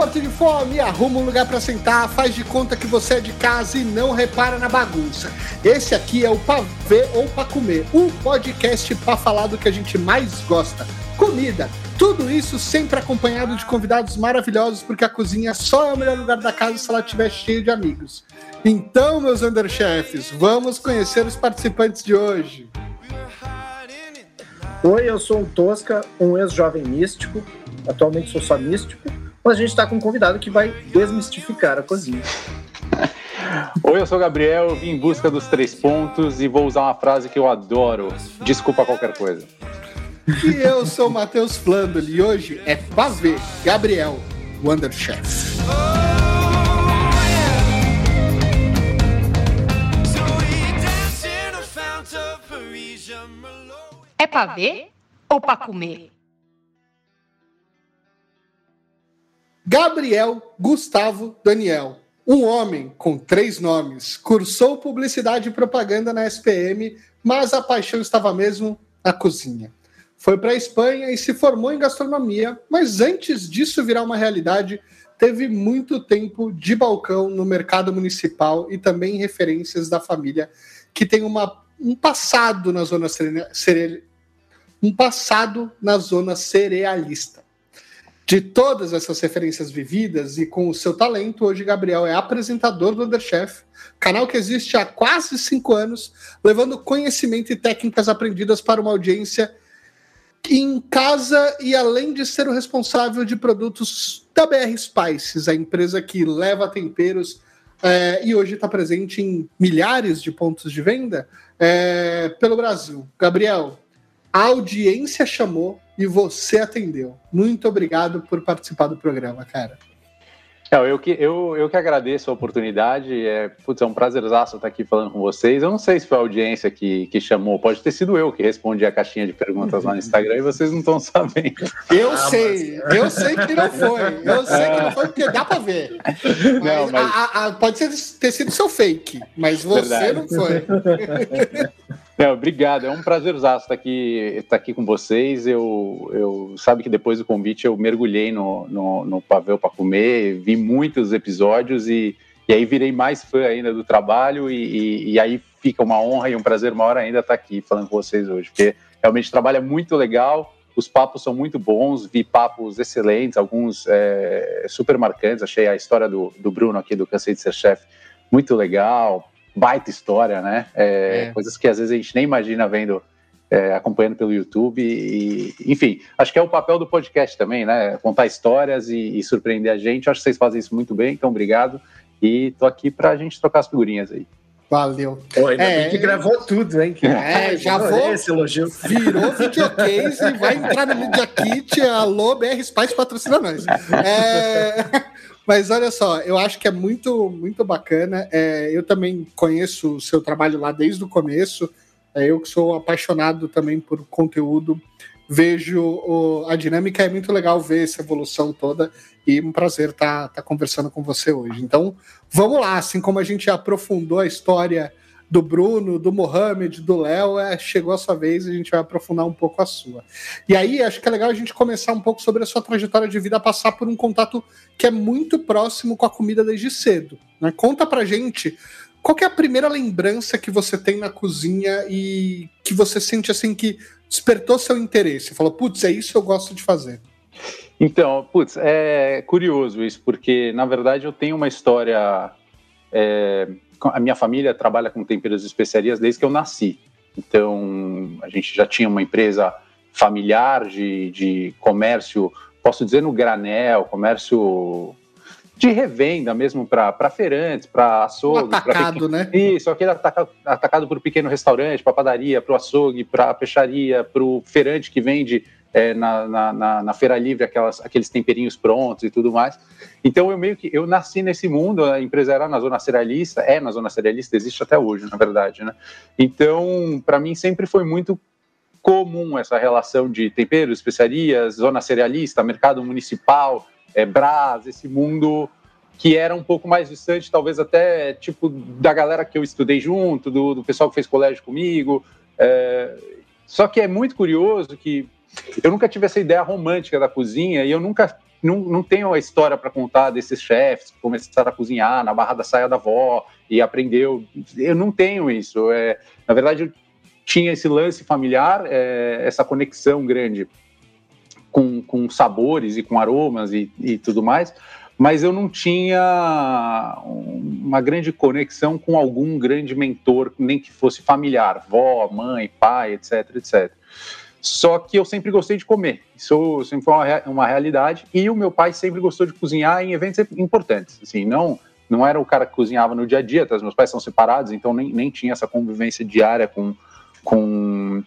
morto de fome, arruma um lugar para sentar, faz de conta que você é de casa e não repara na bagunça. Esse aqui é o Pra Ver ou Pra Comer, o podcast pra falar do que a gente mais gosta: comida. Tudo isso sempre acompanhado de convidados maravilhosos, porque a cozinha só é o melhor lugar da casa se ela estiver cheia de amigos. Então, meus underchefs, vamos conhecer os participantes de hoje. Oi, eu sou o Tosca, um ex-jovem místico, atualmente sou só místico, mas a gente está com um convidado que vai desmistificar a cozinha. Oi, eu sou o Gabriel, vim em busca dos três pontos e vou usar uma frase que eu adoro: desculpa qualquer coisa. E eu sou o Matheus Flandoli e hoje é Pavê Gabriel, Wonderchef. É pra ver ou pra comer? Gabriel Gustavo Daniel, um homem com três nomes, cursou publicidade e propaganda na SPM, mas a paixão estava mesmo na cozinha. Foi para a Espanha e se formou em gastronomia, mas antes disso virar uma realidade, teve muito tempo de balcão no mercado municipal e também referências da família que tem uma, um passado na zona cere, um passado na zona cerealista. De todas essas referências vividas e com o seu talento, hoje Gabriel é apresentador do Underchef, canal que existe há quase cinco anos, levando conhecimento e técnicas aprendidas para uma audiência em casa e além de ser o responsável de produtos da BR Spices, a empresa que leva temperos é, e hoje está presente em milhares de pontos de venda é, pelo Brasil. Gabriel, a audiência chamou e você atendeu. Muito obrigado por participar do programa, cara. Não, eu, que, eu, eu que agradeço a oportunidade. É, putz, é um prazerzaço estar aqui falando com vocês. Eu não sei se foi a audiência que, que chamou, pode ter sido eu que respondi a caixinha de perguntas lá no Instagram e vocês não estão sabendo. Eu ah, sei, mas... eu sei que não foi. Eu sei que não foi porque dá para ver. Mas, não, mas... A, a, pode ser, ter sido seu fake, mas você Verdade. não foi. Obrigado, é um prazerzaço estar aqui, estar aqui com vocês. Eu, eu sabe que depois do convite eu mergulhei no, no, no Pavel para comer, vi muitos episódios e, e aí virei mais fã ainda do trabalho e, e, e, aí fica uma honra e um prazer maior ainda estar aqui falando com vocês hoje, porque realmente o trabalho é muito legal, os papos são muito bons, vi papos excelentes, alguns é, super marcantes, achei a história do, do Bruno aqui do Cansei de Ser Chefe muito legal, baita história, né? É, é. Coisas que às vezes a gente nem imagina vendo, é, acompanhando pelo YouTube. E, enfim, acho que é o papel do podcast também, né? Contar histórias e, e surpreender a gente. Acho que vocês fazem isso muito bem, então obrigado. E tô aqui para a gente trocar as figurinhas aí. Valeu. Pô, ainda é, bem que gravou tudo, hein? É, já vou. Esse elogio. Virou videocase e vai entrar no Media Kit. Alô, BR Spice patrocina nós. É, mas olha só, eu acho que é muito, muito bacana. É, eu também conheço o seu trabalho lá desde o começo. É, eu que sou apaixonado também por conteúdo, vejo o, a dinâmica, é muito legal ver essa evolução toda e um prazer estar tá, tá conversando com você hoje. Então, vamos lá, assim como a gente aprofundou a história do Bruno, do Mohamed, do Léo, é, chegou a sua vez e a gente vai aprofundar um pouco a sua. E aí, acho que é legal a gente começar um pouco sobre a sua trajetória de vida, passar por um contato que é muito próximo com a comida desde cedo. Né? Conta pra gente qual é a primeira lembrança que você tem na cozinha e que você sente assim que despertou seu interesse? Falou, putz, é isso que eu gosto de fazer. Então, putz, é curioso isso, porque na verdade eu tenho uma história. É a minha família trabalha com temperos e especiarias desde que eu nasci. Então, a gente já tinha uma empresa familiar de, de comércio, posso dizer no granel, comércio de revenda mesmo para feirantes, para açougue. Atacado, né? Isso, aquele atacado, atacado para o pequeno restaurante, para padaria, para o açougue, para a peixaria, para o feirante que vende é, na, na, na, feira livre aquelas, aqueles temperinhos prontos e tudo mais. Então eu meio que eu nasci nesse mundo, a empresa era na zona cerealista, é na zona cerealista, existe até hoje, na verdade, né? Então, para mim sempre foi muito comum essa relação de temperos, especiarias, zona cerealista, mercado municipal, é, Brás, esse mundo que era um pouco mais distante, talvez até tipo da galera que eu estudei junto, do, do pessoal que fez colégio comigo. É, só que é muito curioso que eu nunca tive essa ideia romântica da cozinha e eu nunca não, não tenho a história para contar desses chefes que começaram a cozinhar na barra da saia da avó e aprendeu. Eu não tenho isso. É, na verdade, eu tinha esse lance familiar, é, essa conexão grande com, com sabores e com aromas e, e tudo mais, mas eu não tinha uma grande conexão com algum grande mentor, nem que fosse familiar, vó, mãe, pai, etc, etc. Só que eu sempre gostei de comer, isso sempre foi uma, uma realidade, e o meu pai sempre gostou de cozinhar em eventos importantes, assim, não não era o cara que cozinhava no dia a dia, tá? meus pais são separados, então nem, nem tinha essa convivência diária com, com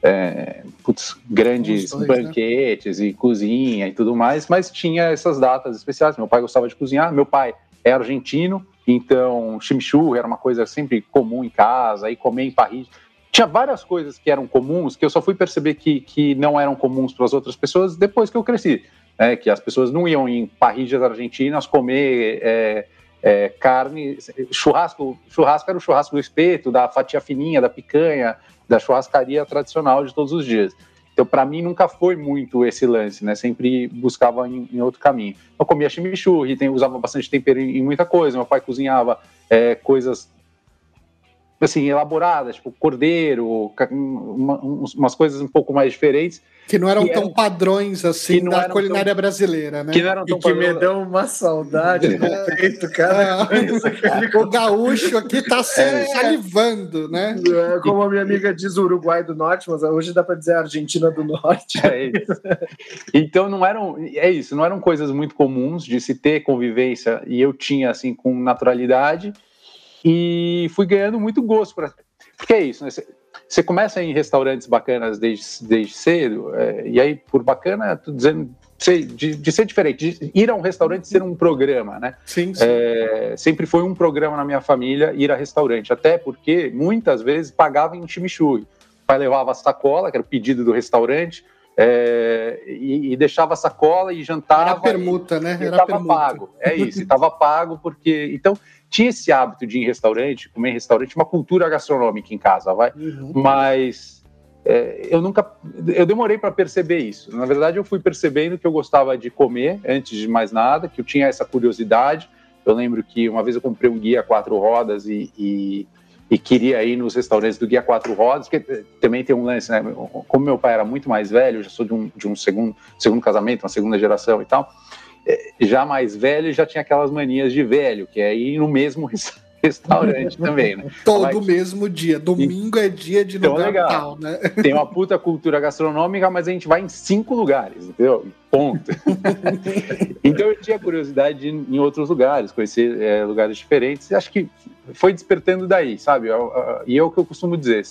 é, putz, grandes dois, né? banquetes né? e cozinha e tudo mais, mas tinha essas datas especiais. Meu pai gostava de cozinhar, meu pai é argentino, então chimichurri era uma coisa sempre comum em casa, e comer em parrilha. Tinha várias coisas que eram comuns que eu só fui perceber que, que não eram comuns para as outras pessoas depois que eu cresci. Né? Que as pessoas não iam em parrilhas argentinas comer é, é, carne, churrasco, churrasco era o churrasco do espeto, da fatia fininha, da picanha, da churrascaria tradicional de todos os dias. Então, para mim, nunca foi muito esse lance, né? Sempre buscava em, em outro caminho. Eu comia chimichurri, tem, usava bastante tempero em, em, muita coisa. Meu pai cozinhava é, coisas assim, elaboradas, tipo cordeiro, uma, umas coisas um pouco mais diferentes. Que não eram que tão eram, padrões assim da culinária tão, brasileira, né? Que não eram tão e que me deu uma saudade no peito, cara. É. o gaúcho aqui tá se é. salivando, né? É, como a minha amiga diz, Uruguai do Norte, mas hoje dá para dizer Argentina do Norte. É isso. Então não eram, é isso, não eram coisas muito comuns de se ter convivência e eu tinha assim com naturalidade e fui ganhando muito gosto para porque é isso, né? Você começa em restaurantes bacanas desde, desde cedo, é, e aí, por bacana, tô dizendo de, de, ser diferente, de ir a um restaurante ser um programa, né? Sim, sim. É, sempre foi um programa na minha família ir a restaurante, até porque muitas vezes pagava em chimichurri. O pai levava a sacola, que era o pedido do restaurante, é, e, e, deixava a sacola e jantava. Era permuta, e, né? Era estava pago. É isso, estava pago porque. Então, tinha esse hábito de ir em restaurante, comer em restaurante, uma cultura gastronômica em casa, vai. Uhum. Mas é, eu nunca, eu demorei para perceber isso. Na verdade, eu fui percebendo que eu gostava de comer antes de mais nada, que eu tinha essa curiosidade. Eu lembro que uma vez eu comprei um guia quatro rodas e, e, e queria ir nos restaurantes do guia quatro rodas, porque eh, também tem um lance, né? Como meu pai era muito mais velho, eu já sou de um, de um segundo, segundo casamento, uma segunda geração e tal já mais velho já tinha aquelas manias de velho, que é ir no mesmo restaurante também, né? Todo mas, mesmo dia. Domingo e, é dia de então, lugar legal. tal, né? Tem uma puta cultura gastronômica, mas a gente vai em cinco lugares, entendeu? Ponto. então eu tinha curiosidade de ir em outros lugares, conhecer é, lugares diferentes. E acho que foi despertando daí, sabe? E é o que eu costumo dizer: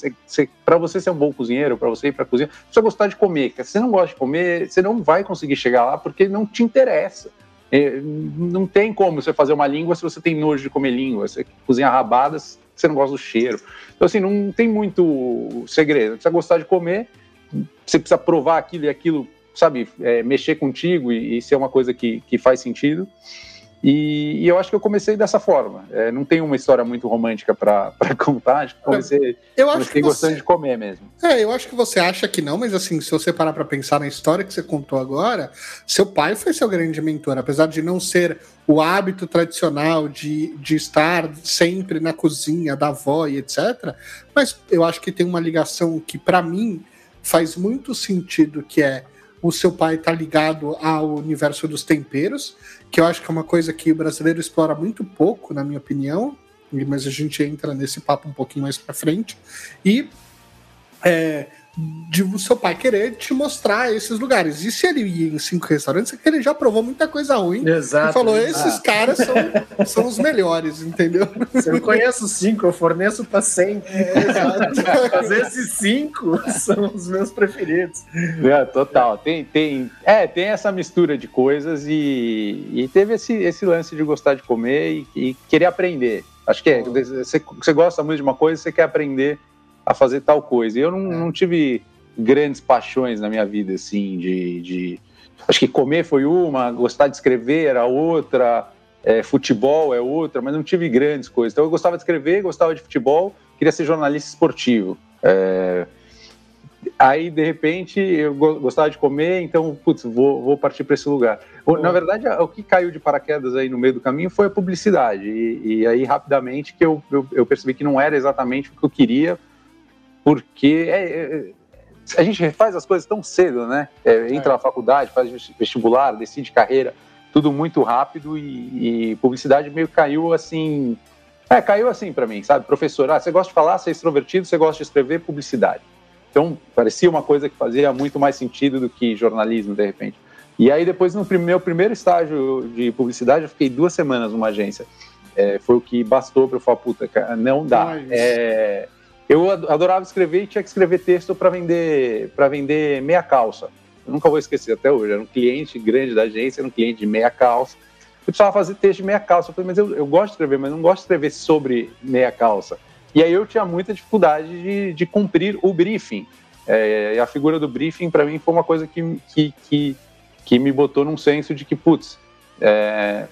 para você ser um bom cozinheiro, para você ir para cozinha, você precisa gostar de comer. Se você não gosta de comer, você não vai conseguir chegar lá porque não te interessa. É, não tem como você fazer uma língua se você tem nojo de comer língua. Você cozinha rabadas, você não gosta do cheiro. Então, assim, não tem muito segredo. Você precisa gostar de comer, você precisa provar aquilo e aquilo, sabe? É, mexer contigo e, e ser uma coisa que, que faz sentido. E, e, eu acho que eu comecei dessa forma. É, não tem uma história muito romântica para contar. Acho que comecei, eu acho comecei que gostando você... de comer mesmo. É, eu acho que você acha que não, mas assim, se você parar para pensar na história que você contou agora, seu pai foi seu grande mentor, apesar de não ser o hábito tradicional de, de estar sempre na cozinha da avó e etc. Mas eu acho que tem uma ligação que, para mim, faz muito sentido, que é o seu pai está ligado ao universo dos temperos, que eu acho que é uma coisa que o brasileiro explora muito pouco, na minha opinião, mas a gente entra nesse papo um pouquinho mais para frente. E é, de o seu pai querer te mostrar esses lugares. E se ele ia em cinco restaurantes, é que ele já provou muita coisa ruim. Exato. E falou: esses caras são, são os melhores, entendeu? Se eu conheço cinco, eu forneço para cem. É, exato. Mas esses cinco são os meus preferidos. É, total. Tem, tem, é, tem essa mistura de coisas e, e teve esse, esse lance de gostar de comer e, e querer aprender. Acho que é, você, você gosta muito de uma coisa, você quer aprender a fazer tal coisa. E eu não, é. não tive grandes paixões na minha vida, assim, de, de, Acho que comer foi uma, gostar de escrever era outra, é, futebol é outra, mas não tive grandes coisas. Então eu gostava de escrever, gostava de futebol, queria ser jornalista esportivo. É, Aí, de repente, eu gostava de comer, então, putz, vou, vou partir para esse lugar. Na verdade, o que caiu de paraquedas aí no meio do caminho foi a publicidade. E, e aí, rapidamente, que eu, eu, eu, percebi que não era exatamente o que eu queria, porque é, é, a gente faz as coisas tão cedo, né? É, entra é. na faculdade, faz vestibular, decide carreira, tudo muito rápido e, e publicidade meio caiu assim. É, caiu assim para mim, sabe? Professor, ah, você gosta de falar, você é extrovertido, você gosta de escrever publicidade. Então, parecia uma coisa que fazia muito mais sentido do que jornalismo, de repente. E aí, depois, no meu primeiro estágio de publicidade, eu fiquei duas semanas numa agência. É, foi o que bastou para eu falar, puta, cara, não dá. É, eu adorava escrever e tinha que escrever texto para vender, para vender meia calça. Eu nunca vou esquecer até hoje. Era um cliente grande da agência, era um cliente de meia calça. Eu precisava fazer texto de meia calça. Eu falei, mas eu, eu gosto de escrever, mas não gosto de escrever sobre meia calça. E aí eu tinha muita dificuldade de, de cumprir o briefing. É, a figura do briefing, para mim, foi uma coisa que, que, que, que, me botou num senso de que, putz, é,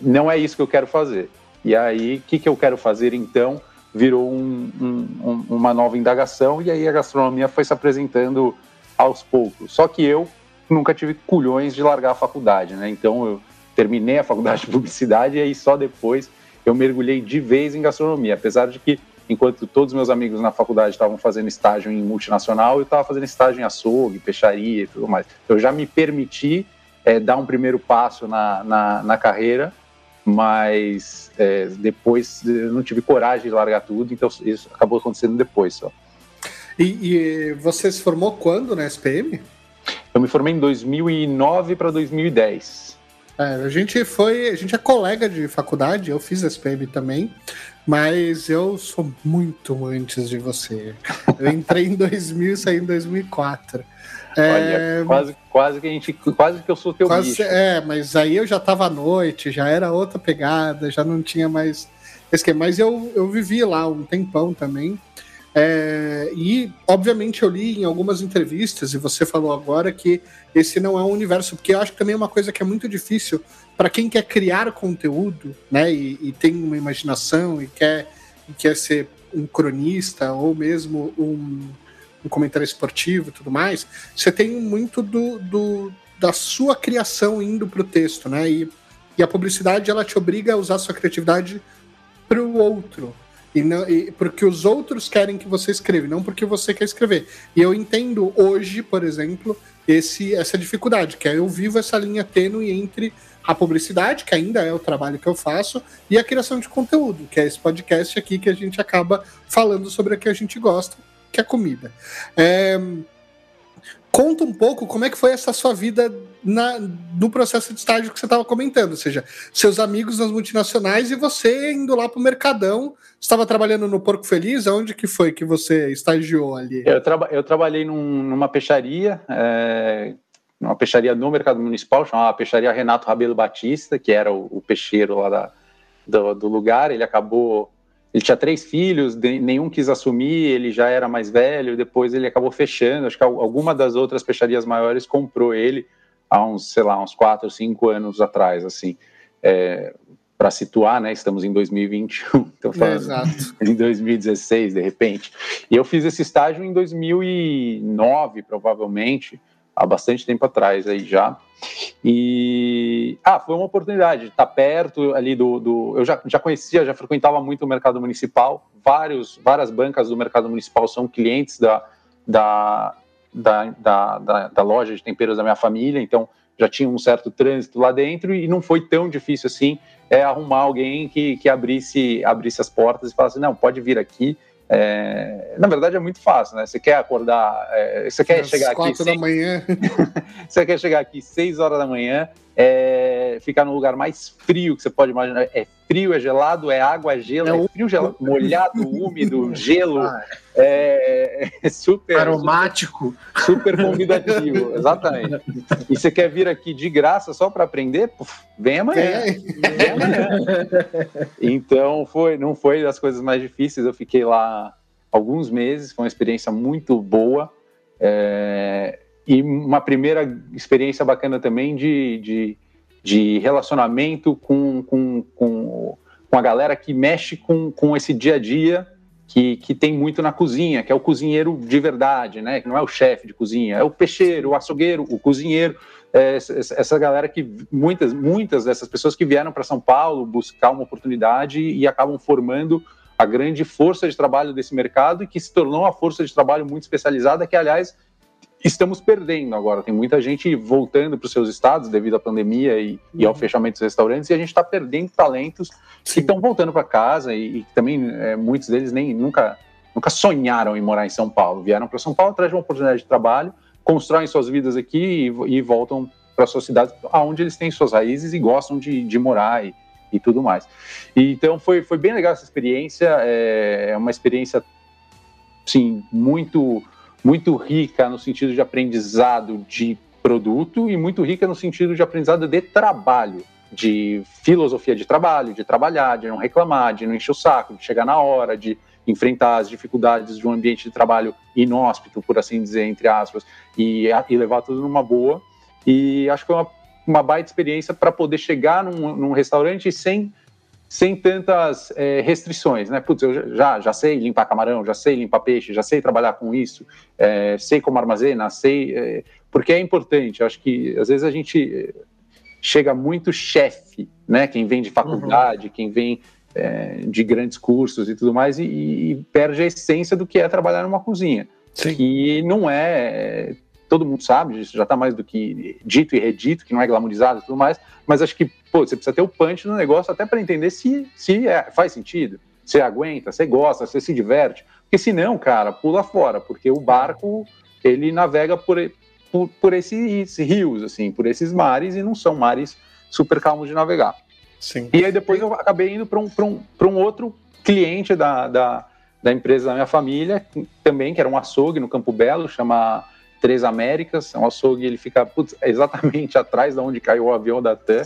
não é isso que eu quero fazer. E aí, o que, que eu quero fazer então? Virou um, um, uma nova indagação, e aí a gastronomia foi se apresentando aos poucos. Só que eu nunca tive culhões de largar a faculdade, né? Então eu terminei a faculdade de publicidade e aí só depois eu mergulhei de vez em gastronomia, apesar de que enquanto todos meus amigos na faculdade estavam fazendo estágio em multinacional, eu estava fazendo estágio em açougue, peixaria e tudo mais. Eu já me permiti é, dar um primeiro passo na, na, na carreira, mas é, depois eu não tive coragem de largar tudo, então isso acabou acontecendo depois só. E, e você se formou quando na SPM? Eu me formei em 2009 para 2010. É, a gente foi, a gente é colega de faculdade, eu fiz SPM também, mas eu sou muito antes de você. Eu entrei em 2000 e saí em 2004. É, quase, quase que a gente, quase que eu sou teu quase, bicho. É, mas aí eu já estava à noite, já era outra pegada, já não tinha mais esquema. Mas eu, eu vivi lá um tempão também. É, e, obviamente, eu li em algumas entrevistas, e você falou agora, que esse não é um universo, porque eu acho que também é uma coisa que é muito difícil para quem quer criar conteúdo, né, e, e tem uma imaginação e quer, e quer ser um cronista ou mesmo um, um comentário esportivo e tudo mais, você tem muito do, do da sua criação indo para o texto, né? E, e a publicidade ela te obriga a usar a sua criatividade para o outro, e, não, e porque os outros querem que você escreva, não porque você quer escrever. E eu entendo hoje, por exemplo, esse, essa dificuldade, que é eu vivo essa linha tênue entre a publicidade, que ainda é o trabalho que eu faço, e a criação de conteúdo, que é esse podcast aqui que a gente acaba falando sobre o que a gente gosta, que é comida. É, Conta um pouco como é que foi essa sua vida na, no processo de estágio que você estava comentando, ou seja, seus amigos nas multinacionais e você indo lá para o Mercadão, estava trabalhando no Porco Feliz, aonde que foi que você estagiou ali? Eu, eu trabalhei num, numa peixaria, é, numa peixaria no Mercado Municipal, chamada Peixaria Renato Rabelo Batista, que era o, o peixeiro lá da, do, do lugar, ele acabou ele tinha três filhos, nenhum quis assumir, ele já era mais velho, depois ele acabou fechando. Acho que alguma das outras peixarias maiores comprou ele há uns, sei lá, uns quatro, cinco anos atrás, assim. É, para situar, né? Estamos em 2021, então falando Exato. em 2016, de repente. E eu fiz esse estágio em 2009, provavelmente, há bastante tempo atrás aí já. E ah, foi uma oportunidade de estar perto ali do, do. eu já, já conhecia, já frequentava muito o mercado municipal. Vários, várias bancas do mercado municipal são clientes da, da, da, da, da, da loja de temperos da minha família, então já tinha um certo trânsito lá dentro e não foi tão difícil assim é, arrumar alguém que, que abrisse, abrisse as portas e falasse: não, pode vir aqui é, na verdade é muito fácil, né? Você quer acordar, é, você quer Às chegar aqui quatro da manhã, você quer chegar aqui seis horas da manhã, é, ficar no lugar mais frio que você pode imaginar. É frio, é gelado, é água, é gelo, é, é frio, gelado, molhado, úmido, gelo, ah, é, é, super aromático, super, super convidativo, exatamente. E você quer vir aqui de graça só para aprender? Puf, vem amanhã. Vem amanhã. Então foi, não foi das coisas mais difíceis. Eu fiquei lá alguns meses, foi uma experiência muito boa. É, e uma primeira experiência bacana também de, de, de relacionamento com, com, com, com, a galera que mexe com, com esse dia a dia que, que tem muito na cozinha, que é o cozinheiro de verdade, né? Que não é o chefe de cozinha, é o peixeiro, o açougueiro, o cozinheiro. É, essa galera que muitas muitas dessas pessoas que vieram para São Paulo buscar uma oportunidade e acabam formando a grande força de trabalho desse mercado e que se tornou uma força de trabalho muito especializada que aliás estamos perdendo agora. Tem muita gente voltando para os seus estados devido à pandemia e, e ao uhum. fechamento dos restaurantes, e a gente está perdendo talentos Sim. que estão voltando para casa e, e também é, muitos deles nem nunca, nunca sonharam em morar em São Paulo. Vieram para São Paulo atrás de uma oportunidade de trabalho, constroem suas vidas aqui e, e voltam para suas cidades, aonde eles têm suas raízes e gostam de, de morar e, e tudo mais. E, então foi, foi bem legal essa experiência, é, é uma experiência, sim, muito muito rica no sentido de aprendizado de produto e muito rica no sentido de aprendizado de trabalho, de filosofia de trabalho, de trabalhar, de não reclamar, de não encher o saco, de chegar na hora, de enfrentar as dificuldades de um ambiente de trabalho inóspito, por assim dizer, entre aspas, e, e levar tudo numa boa. E acho que foi uma, uma baita experiência para poder chegar num, num restaurante sem sem tantas é, restrições, né? Putz, eu já, já sei limpar camarão, já sei limpar peixe, já sei trabalhar com isso, é, sei como armazena, sei. É, porque é importante, acho que às vezes a gente chega muito chefe, né? Quem vem de faculdade, uhum. quem vem de grandes cursos e tudo mais, e, e, perde a essência do que é trabalhar numa cozinha. Sim. Que não é todo mundo sabe, isso já está mais do que dito e redito, que não é glamourizado e tudo mais, mas acho que pô, você precisa ter o punch no negócio até para entender se, se é, faz sentido, você aguenta, você gosta, você se diverte, porque senão, cara, pula fora, porque o barco, ele navega por, por, por esses rios, assim, por esses mares, e não são mares super calmos de navegar. Sim. E aí depois eu acabei indo para um, um, um outro cliente da, da, da empresa da minha família, também, que era um açougue no Campo Belo, chama Três Américas, é um açougue, ele fica putz, exatamente atrás de onde caiu o avião da TAM,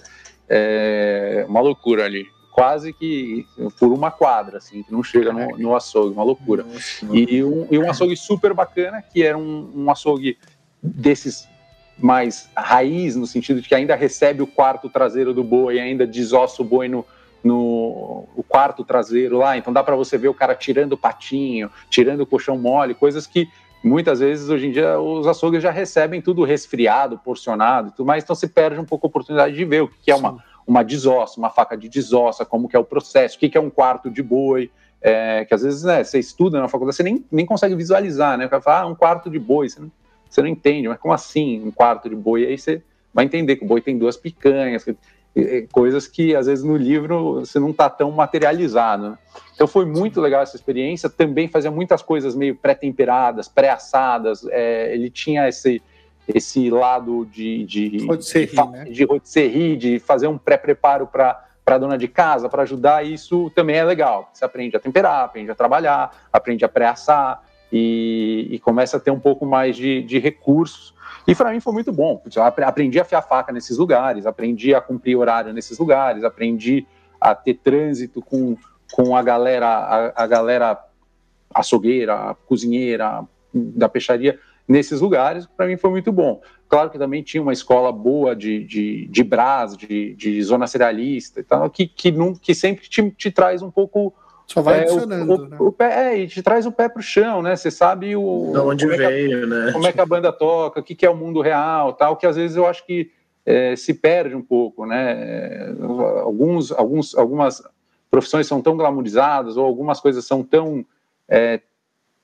é uma loucura ali, quase que por uma quadra, assim, que não chega no, no açougue, uma loucura. Nossa, e, um, e um açougue super bacana, que era um, um açougue desses mais raiz, no sentido de que ainda recebe o quarto traseiro do boi, ainda desossa o boi no, no o quarto traseiro lá, então dá para você ver o cara tirando o patinho, tirando o colchão mole, coisas que muitas vezes hoje em dia os açougues já recebem tudo resfriado, porcionado e tudo mais, então se perde um pouco a oportunidade de ver o que é uma, uma desossa, uma faca de desossa, como que é o processo, o que é um quarto de boi, é, que às vezes né, você estuda na faculdade, você nem, nem consegue visualizar, né? O cara fala, ah, um quarto de boi, você não, você não entende, mas como assim um quarto de boi? Aí você vai entender que o boi tem duas picanhas, que, coisas que às vezes no livro você não está tão materializado. Né? Então foi muito legal essa experiência. Também fazia muitas coisas meio pré-temperadas, pré-assadas. É, ele tinha esse esse lado de de rotisserie, de, né? de, rotisserie, de fazer um pré-preparo para para dona de casa, para ajudar, isso também é legal. Você aprende a temperar, aprende a trabalhar, aprende a pré-assar e, e começa a ter um pouco mais de, de recursos e para mim foi muito bom. Eu aprendi a fiar faca nesses lugares, aprendi a cumprir horário nesses lugares, aprendi a ter trânsito com, com a galera, a, a galera açougueira, cozinheira, da peixaria nesses lugares, para mim foi muito bom. Claro que também tinha uma escola boa de, de, de Brás, de, de zona cerealista e tal, que, que, não, que sempre te, te traz um pouco só vai é, adicionando, o, o, né? O pé, é, e te traz o pé pro chão, né? Você sabe o. De onde veio, é a, né? Como é que a banda toca, o que, que é o mundo real, tal, que às vezes eu acho que é, se perde um pouco, né? Alguns, alguns, algumas profissões são tão glamorizadas, ou algumas coisas são tão é,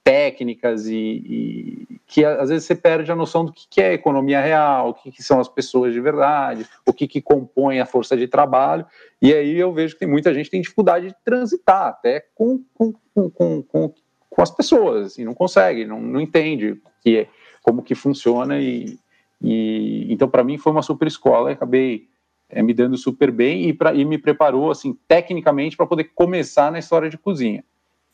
técnicas e, e, que às vezes você perde a noção do que, é economia real, o que, são as pessoas de verdade, o que, que compõe a força de trabalho. E aí eu vejo que tem muita gente tem dificuldade de transitar até com, com, com, com, com as pessoas, assim, não consegue, não, não entende que é, como que funciona. E, e então para mim foi uma super escola, acabei é, me dando super bem e, pra, e me preparou assim tecnicamente para poder começar na história de cozinha.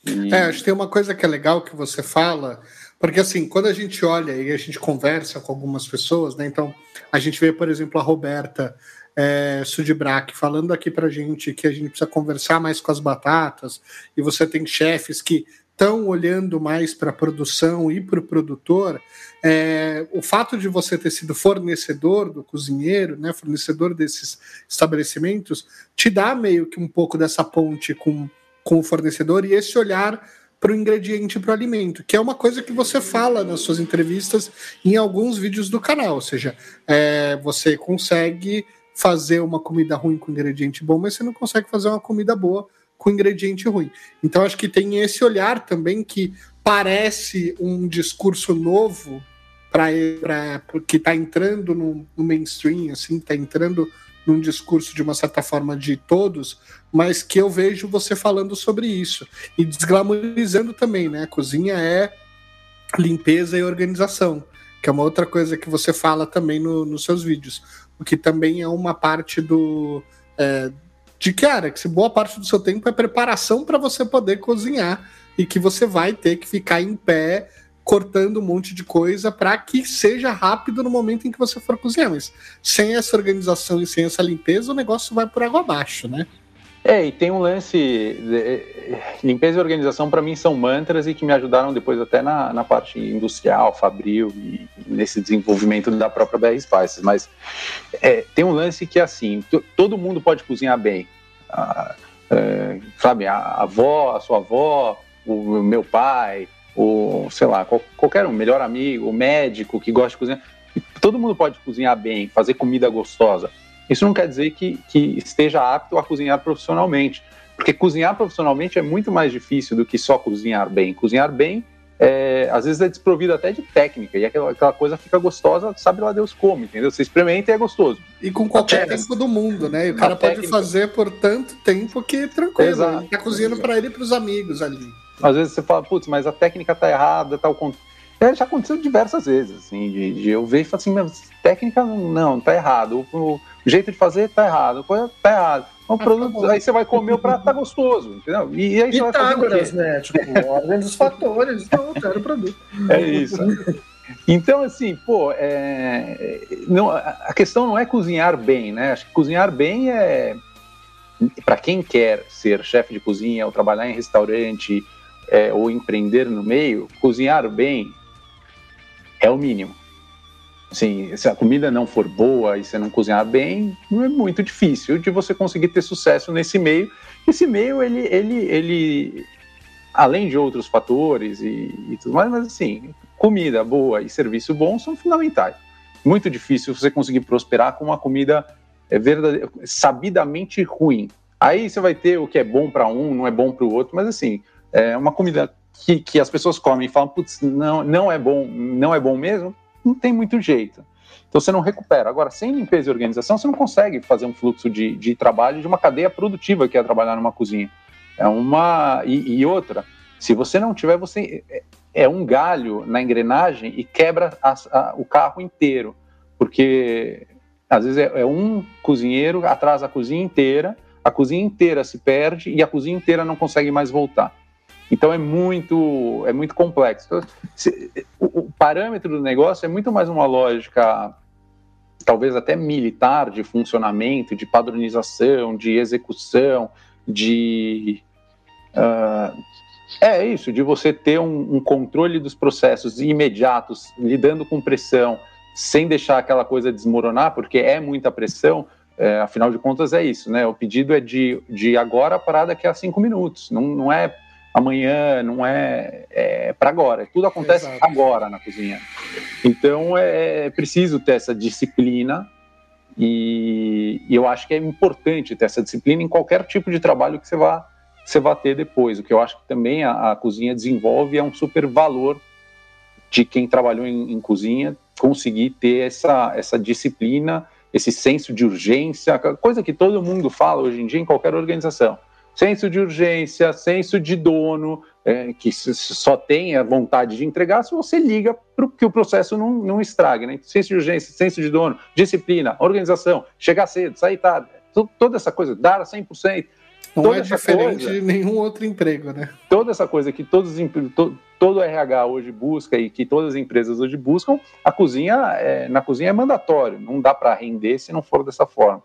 E... É, acho que tem uma coisa que é legal que você fala, porque assim, quando a gente olha e a gente conversa com algumas pessoas, né? Então, a gente vê, por exemplo, a Roberta é, Sudbrack falando aqui pra gente que a gente precisa conversar mais com as batatas, e você tem chefes que estão olhando mais para a produção e para o produtor, é, o fato de você ter sido fornecedor do cozinheiro, né, fornecedor desses estabelecimentos, te dá meio que um pouco dessa ponte com com o fornecedor e esse olhar para o ingrediente para o alimento, que é uma coisa que você fala nas suas entrevistas em alguns vídeos do canal. Ou seja, é, você consegue fazer uma comida ruim com ingrediente bom, mas você não consegue fazer uma comida boa com ingrediente ruim. Então acho que tem esse olhar também que parece um discurso novo para que está entrando no, no, mainstream, assim, está entrando num discurso de uma certa forma de todos, mas que eu vejo você falando sobre isso e desglamorizando também, né? Cozinha é limpeza e organização, que é uma outra coisa que você fala também no, nos seus vídeos, o que também é uma parte do é, de cara que se boa parte do seu tempo é preparação para você poder cozinhar e que você vai ter que ficar em pé cortando um monte de coisa para que seja rápido no momento em que você for cozinhar. Mas sem essa organização e sem essa limpeza, o negócio vai por água abaixo, né? É, e tem um lance. Limpeza e organização, para mim, são mantras e que me ajudaram depois até na, na parte industrial, fabril e nesse desenvolvimento da própria BR Spices. Mas é, tem um lance que é assim: todo mundo pode cozinhar bem. Ah, é, sabe, a avó, a sua avó, o meu pai, o sei lá, qualquer um, melhor amigo, o médico que gosta de cozinhar. Todo mundo pode cozinhar bem, fazer comida gostosa. Isso não quer dizer que, que esteja apto a cozinhar profissionalmente, porque cozinhar profissionalmente é muito mais difícil do que só cozinhar bem. Cozinhar bem, é, às vezes, é desprovido até de técnica, e aquela, aquela, coisa fica gostosa, sabe lá Deus como, entendeu? Você experimenta e é gostoso. E com qualquer até tempo do mundo, né? E o cara pode técnica... fazer por tanto tempo que tranquilo. Exato. Ele tá cozinhando para ele e para os amigos ali. Às vezes você fala, putz, mas a técnica tá errada, tal. Tá é, já aconteceu diversas vezes, assim, de, de eu ver e falar assim, mas técnica não, tá errado. O, o, jeito de fazer tá errado, coisa tá errado. O produto, aí você vai comer o prato, tá gostoso, entendeu? E, e aí você Pitágoras, né? Tipo, ordem dos fatores, não, quero o produto. É isso. Então, assim, pô, é, não, a questão não é cozinhar bem, né? Acho que cozinhar bem é. Para quem quer ser chefe de cozinha ou trabalhar em restaurante é, ou empreender no meio, cozinhar bem é o mínimo. Assim, se a comida não for boa e você não cozinhar bem, é muito difícil de você conseguir ter sucesso nesse meio. Esse meio, ele, ele, ele além de outros fatores e, e tudo mais, mas assim, comida boa e serviço bom são fundamentais. Muito difícil você conseguir prosperar com uma comida é, verdade, sabidamente ruim. Aí você vai ter o que é bom para um, não é bom para o outro, mas assim, é uma comida que, que as pessoas comem e falam, putz, não, não é bom, não é bom mesmo, não tem muito jeito. Então você não recupera. Agora, sem limpeza e organização, você não consegue fazer um fluxo de, de trabalho de uma cadeia produtiva que é trabalhar numa cozinha. É uma. E, e outra, se você não tiver, você é, é um galho na engrenagem e quebra a, a, o carro inteiro. Porque às vezes é, é um cozinheiro atrás a cozinha inteira, a cozinha inteira se perde e a cozinha inteira não consegue mais voltar. Então é muito, é muito complexo. Então, se, o, o, parâmetro do negócio é muito mais uma lógica, talvez até militar, de funcionamento, de padronização, de execução, de. Uh, é isso, de você ter um, um, controle dos processos imediatos, lidando com pressão, sem deixar aquela coisa desmoronar, porque é muita pressão. É, afinal de contas, é isso, né? O pedido é de, de agora para daqui a cinco minutos. Não, não é amanhã, não é, é para agora. Tudo acontece Exato. agora na cozinha. Então é, é preciso ter essa disciplina e, e, eu acho que é importante ter essa disciplina em qualquer tipo de trabalho que você vá, você vá ter depois. O que eu acho que também a, a cozinha desenvolve é um super valor de quem trabalhou em, em cozinha conseguir ter essa, essa disciplina, esse senso de urgência, coisa que todo mundo fala hoje em dia em qualquer organização senso de urgência, senso de dono, é, que só tem a vontade de entregar se você liga para que o processo não, não estrague. Né? Senso de urgência, senso de dono, disciplina, organização, chegar cedo, sair tarde, toda essa coisa, dar 100%. Não toda é diferente coisa, de nenhum outro emprego, né? Toda essa coisa que todos, to, todo RH hoje busca e que todas as empresas hoje buscam, a cozinha, é, na cozinha é mandatório, não dá para render se não for dessa forma.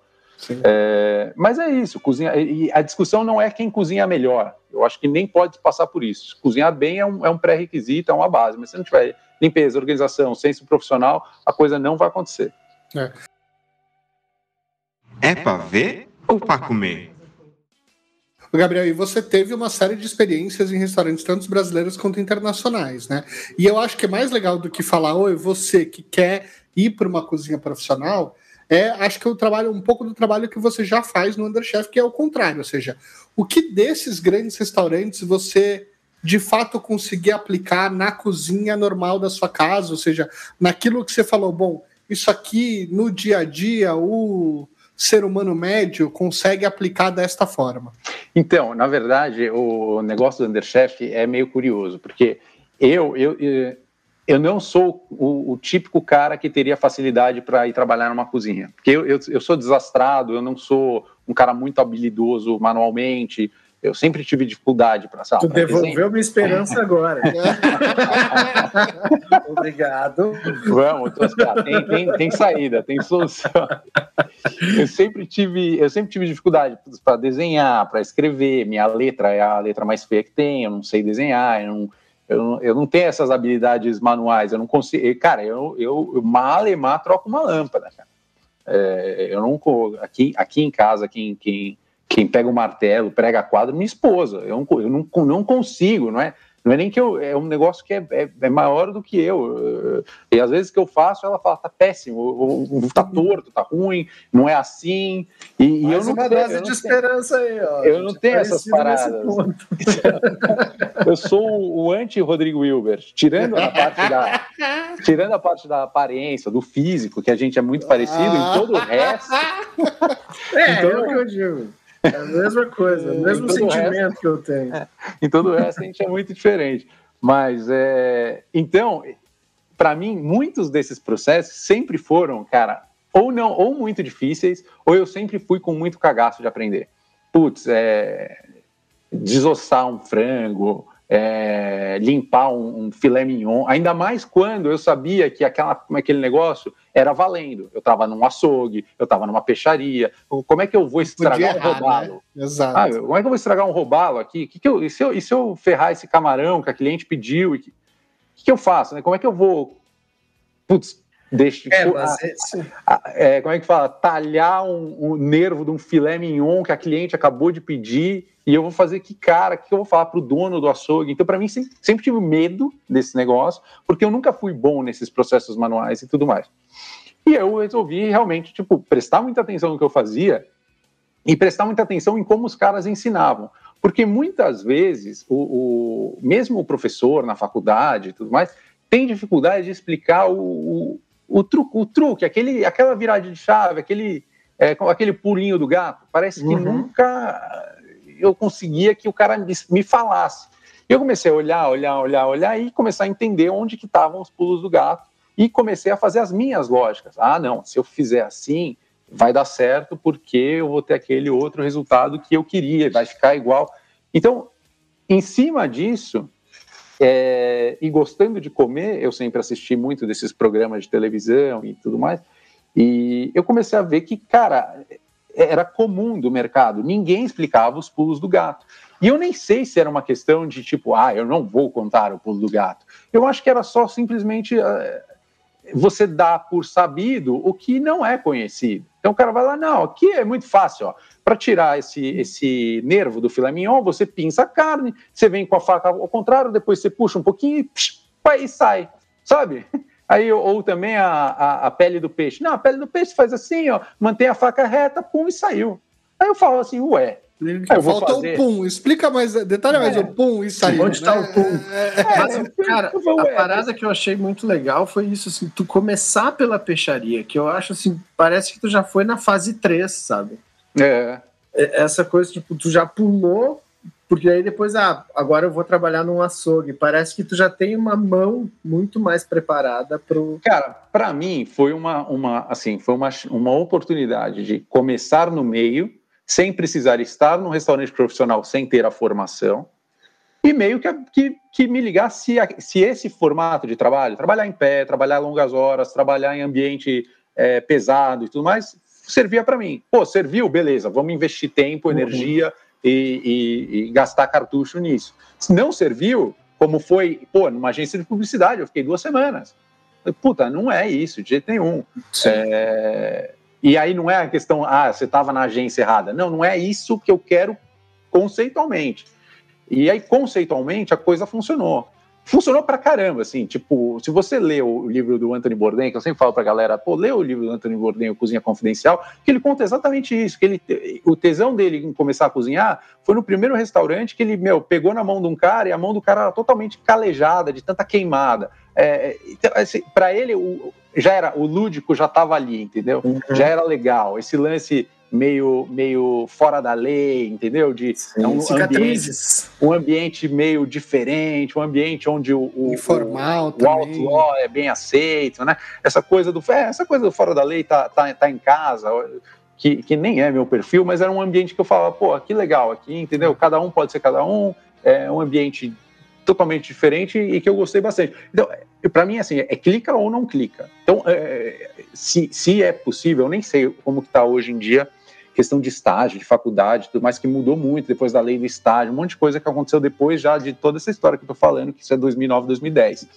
É, mas é isso, cozinha, e a discussão não é quem cozinha melhor. Eu acho que nem pode passar por isso. Cozinhar bem é um, é um pré-requisito, é uma base, mas se não tiver limpeza, organização, senso profissional, a coisa não vai acontecer. É, é para ver ou para comer? Gabriel, e você teve uma série de experiências em restaurantes, tanto brasileiros quanto internacionais, né? E eu acho que é mais legal do que falar, oi, você que quer ir para uma cozinha profissional, é, acho que o trabalho, um pouco do trabalho que você já faz no Underchef, que é o contrário, ou seja, o que desses grandes restaurantes você de fato conseguir aplicar na cozinha normal da sua casa, ou seja, naquilo que você falou, bom, isso aqui no dia a dia, o ser humano médio consegue aplicar desta forma? Então, na verdade, o negócio do Underchef é meio curioso, porque eu, eu, eu não sou o, o típico cara que teria facilidade para ir trabalhar numa cozinha, porque eu, eu, eu sou desastrado, eu não sou um cara muito habilidoso manualmente, eu sempre tive dificuldade para saber. Tu devolveu minha esperança agora. Obrigado. Vamos, tem, tem, tem, saída, tem solução. Eu sempre tive, eu sempre tive dificuldade para desenhar, para escrever. Minha letra é a letra mais feia que tem. Eu não sei desenhar. Eu não, eu não, eu não tenho essas habilidades manuais. Eu não consigo. Cara, eu, eu, eu mal e mal troco uma lâmpada. Cara. É, eu não aqui, aqui em casa quem, quem quem pega o martelo, prega quadro, minha esposa. Eu, não, eu não, não consigo, não é? Não é nem que eu. É um negócio que é, é, é, maior do que eu. E às vezes que eu faço, ela fala: tá péssimo, tá torto, tá ruim, não é assim. E, e eu não uma tenho, dose de esperança aí, ó. Eu não tenho essas paradas. eu sou o anti-Rodrigo Wilber, tirando a parte da. tirando a parte da aparência, do físico, que a gente é muito parecido, ah. em todo o resto. É, então, é o que eu digo. É a mesma coisa, o mesmo sentimento resto, que eu tenho. É, em todo o resto a gente é muito diferente. Mas, é, então, para mim, muitos desses processos sempre foram, cara, ou não, ou muito difíceis, ou eu sempre fui com muito cagaço de aprender. Putz, é, desossar um frango, é, limpar um, um, filé mignon, ainda mais quando eu sabia que aquela, aquele negócio era valendo. Eu estava num açougue, eu estava numa peixaria. Como é que eu vou estragar errar, um robalo? Né? Exato. Ah, como é que eu vou estragar um robalo aqui? Que que eu, e, se eu, e se eu ferrar esse camarão que a cliente pediu? O que, que, eu faço? Né? Como é que eu vou. Putz, deixa, é, mas a, a, é, como é que fala? Talhar um, um nervo de um filé mignon que a cliente acabou de pedir e eu vou fazer que cara, o que eu vou falar para o dono do açougue? Então, para mim, sempre, sempre, tive medo desse negócio, porque eu nunca fui bom nesses processos manuais e tudo mais. E eu resolvi realmente, tipo, prestar muita atenção no que eu fazia e prestar muita atenção em como os caras ensinavam. Porque muitas vezes, o, o mesmo o professor na faculdade e tudo mais, tem dificuldade de explicar o, o, o, truque, o truque, aquele, aquela virada de chave, aquele, é, aquele pulinho do gato. Parece que uhum. nunca eu conseguia que o cara me falasse. Eu comecei a olhar, olhar, olhar, olhar e começar a entender onde que estavam os pulos do gato e comecei a fazer as minhas lógicas. Ah, não, se eu fizer assim, vai dar certo porque eu vou ter aquele outro resultado que eu queria, vai ficar igual. Então, em cima disso, é, e gostando de comer, eu sempre assisti muito desses programas de televisão e tudo mais, e eu comecei a ver que, cara, era comum do mercado, ninguém explicava os pulos do gato. E eu nem sei se era uma questão de tipo, ah, eu não vou contar o pulo do gato. Eu acho que era só simplesmente uh, você dá por sabido o que não é conhecido. Então o cara vai lá, não, aqui é muito fácil, ó. Para tirar esse, esse nervo do filé mignon, você pinça a carne, você vem com a faca ao contrário, depois você puxa um pouquinho e, psh, e sai, sabe? Aí, ou também a, a, a, pele do peixe. Não, a pele do peixe faz assim, ó, mantém a faca reta, pum, e saiu. Aí eu falo assim, ué. Eu Faltou fazer... o pum, explica mais, detalhe mais é. o pum e saiu. Onde está né? o pum? É, é, Mas, é, cara, a parada que eu achei muito legal foi isso, assim, tu começar pela peixaria, que eu acho assim, parece que tu já foi na fase 3, sabe? É. Essa coisa, tipo, tu já pulou porque aí depois, ah, agora eu vou trabalhar num açougue. Parece que tu já tem uma mão muito mais preparada pro. Cara, para mim foi uma, uma, assim, foi uma, uma oportunidade de começar no meio, sem precisar estar no restaurante profissional, sem ter a formação, e meio que, que, que me ligar se, se esse formato de trabalho, trabalhar em pé, trabalhar longas horas, trabalhar em ambiente é, pesado e tudo mais, servia para mim. Pô, serviu, beleza, vamos investir tempo, uhum. energia e, e, e gastar cartucho nisso. Se não serviu, como foi, pô, numa agência de publicidade, eu fiquei duas semanas. Puta, não é isso, de jeito nenhum. É... E aí não é a questão, ah, você estava na agência errada. Não, não é isso que eu quero conceitualmente. E aí, conceitualmente, a coisa funcionou funcionou pra caramba, assim, tipo, se você lê o livro do Anthony Bourdain, que eu sempre falo pra galera, pô, lê o livro do Anthony Bourdain, o Cozinha Confidencial, que ele conta exatamente isso, que ele, o tesão dele em começar a cozinhar foi no primeiro restaurante que ele, meu, pegou na mão de um cara e a mão do cara era totalmente calejada, de tanta queimada. É, então, assim, para ele, o, já era, o lúdico já estava ali, entendeu? Uhum. Já era legal. Esse lance meio, meio fora da lei, entendeu? De Sim, é um, ambiente, um ambiente meio diferente, um ambiente onde o, o, Informal o, o outlaw é bem aceito, né? Essa coisa do, é, essa coisa do fora da lei tá, tá, tá em casa, que, que nem é meu perfil, mas era um ambiente que eu falava, pô, que legal aqui, entendeu? Cada um pode ser cada um, é um ambiente totalmente diferente e que eu gostei bastante. Então, para mim, assim, é clica ou não clica. Então, é, se, se é possível, eu nem sei como que está hoje em dia questão de estágio, de faculdade, tudo mais que mudou muito depois da lei do estágio, um monte de coisa que aconteceu depois já de toda essa história que eu tô falando, que isso é 2009, 2010.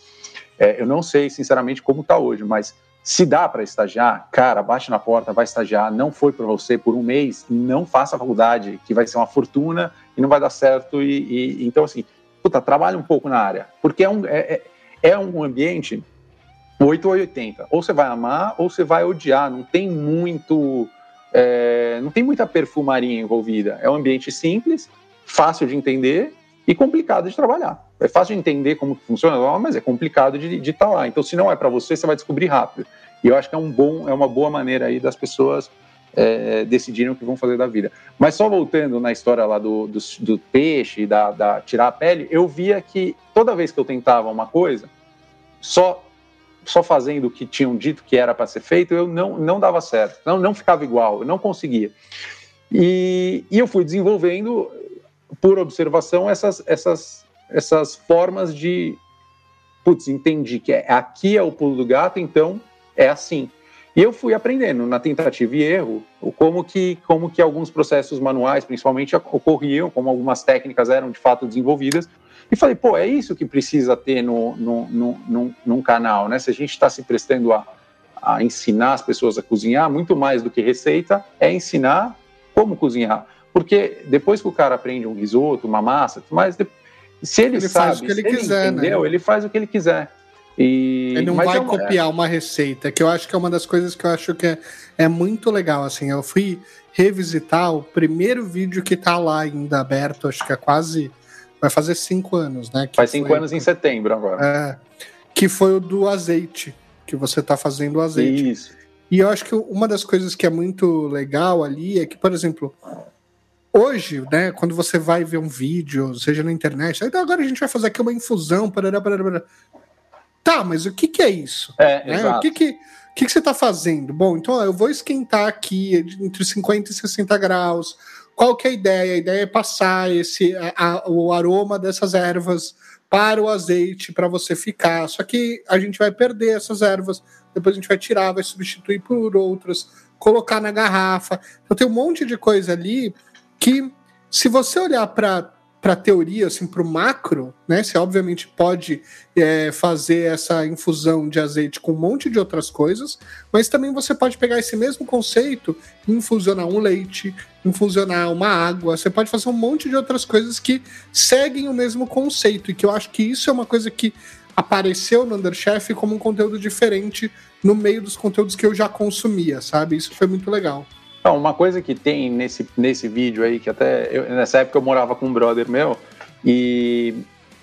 É, eu não sei, sinceramente, como está hoje, mas se dá para estagiar, cara, bate na porta, vai estagiar, não foi para você por um mês, não faça a faculdade, que vai ser uma fortuna e não vai dar certo. E, e então, assim, puta, trabalha um pouco na área, porque é um, é, é, é um ambiente 8 ou 80. Ou você vai amar ou você vai odiar, não tem muito é, não tem muita perfumaria envolvida. É um ambiente simples, fácil de entender e complicado de trabalhar. É fácil de entender como funciona, mas é complicado de estar tá lá. Então, se não é para você, você vai descobrir rápido. E eu acho que é, um bom, é uma boa maneira aí das pessoas é, decidirem o que vão fazer da vida. Mas só voltando na história lá do, do, do peixe, da, da tirar a pele, eu via que toda vez que eu tentava uma coisa, só só fazendo o que tinham dito que era para ser feito, eu não, não dava certo, não, não ficava igual, eu não conseguia. E, e eu fui desenvolvendo, por observação, essas, essas, essas formas de. Putz, entendi que é, aqui é o pulo do gato, então é assim. E eu fui aprendendo na tentativa e erro como que, como que alguns processos manuais, principalmente, ocorriam, como algumas técnicas eram de fato desenvolvidas, e falei, pô, é isso que precisa ter no, no, no, no num canal, né? Se a gente está se prestando a, a ensinar as pessoas a cozinhar, muito mais do que receita, é ensinar como cozinhar. Porque depois que o cara aprende um risoto, uma massa, mas se ele, ele sabe, faz o que ele, ele quiser, né? entendeu, né? ele faz o que ele quiser. E... Ele não vai é uma... copiar uma receita, que eu acho que é uma das coisas que eu acho que é, é muito legal. Assim, eu fui revisitar o primeiro vídeo que tá lá ainda aberto, acho que é quase Vai fazer cinco anos, né? Faz cinco foi, anos em setembro agora. É, que foi o do azeite, que você está fazendo o azeite. Isso. E eu acho que uma das coisas que é muito legal ali é que, por exemplo, hoje, né, quando você vai ver um vídeo, seja na internet, então agora a gente vai fazer aqui uma infusão, parará, parará, parará. Tá, mas o que, que é isso? É, né? O que que, o que, que você está fazendo? Bom, então ó, eu vou esquentar aqui entre 50 e 60 graus, qual que é a ideia? A ideia é passar esse a, o aroma dessas ervas para o azeite para você ficar. Só que a gente vai perder essas ervas, depois a gente vai tirar, vai substituir por outras, colocar na garrafa. Então tem um monte de coisa ali que, se você olhar para para teoria, assim, para o macro, né? Você obviamente pode é, fazer essa infusão de azeite com um monte de outras coisas, mas também você pode pegar esse mesmo conceito e infusionar um leite, infusionar uma água. Você pode fazer um monte de outras coisas que seguem o mesmo conceito, e que eu acho que isso é uma coisa que apareceu no Underchef como um conteúdo diferente no meio dos conteúdos que eu já consumia, sabe? Isso foi muito legal. Não, uma coisa que tem nesse, nesse vídeo aí, que até eu, nessa época eu morava com um brother meu, e,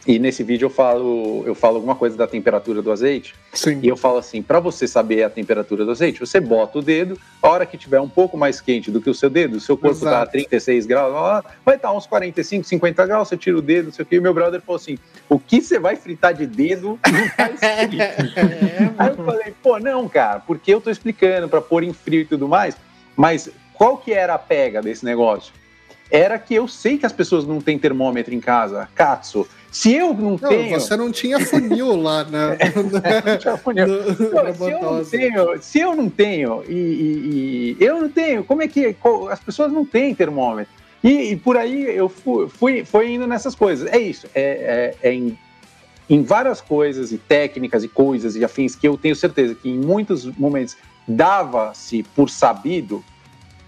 e nesse vídeo eu falo, eu falo alguma coisa da temperatura do azeite. Sim. E eu falo assim: para você saber a temperatura do azeite, você bota o dedo, a hora que tiver um pouco mais quente do que o seu dedo, o seu corpo está a 36 graus, vai estar tá uns 45, 50 graus, você tira o dedo, não sei o que. E meu brother falou assim: o que você vai fritar de dedo não tá escrito. É, aí eu falei: pô, não, cara, porque eu tô explicando para pôr em frio e tudo mais. Mas qual que era a pega desse negócio? Era que eu sei que as pessoas não têm termômetro em casa, Katsu. Se eu não, não tenho. Você não tinha funil lá, né? não tinha funil. Pô, se, eu não tenho, se eu não tenho, e, e, e, eu não tenho, como é que. As pessoas não têm termômetro. E, e por aí eu fui, fui, fui, indo nessas coisas. É isso. É, é, é em, em várias coisas e técnicas e coisas e afins que eu tenho certeza que em muitos momentos dava-se por sabido,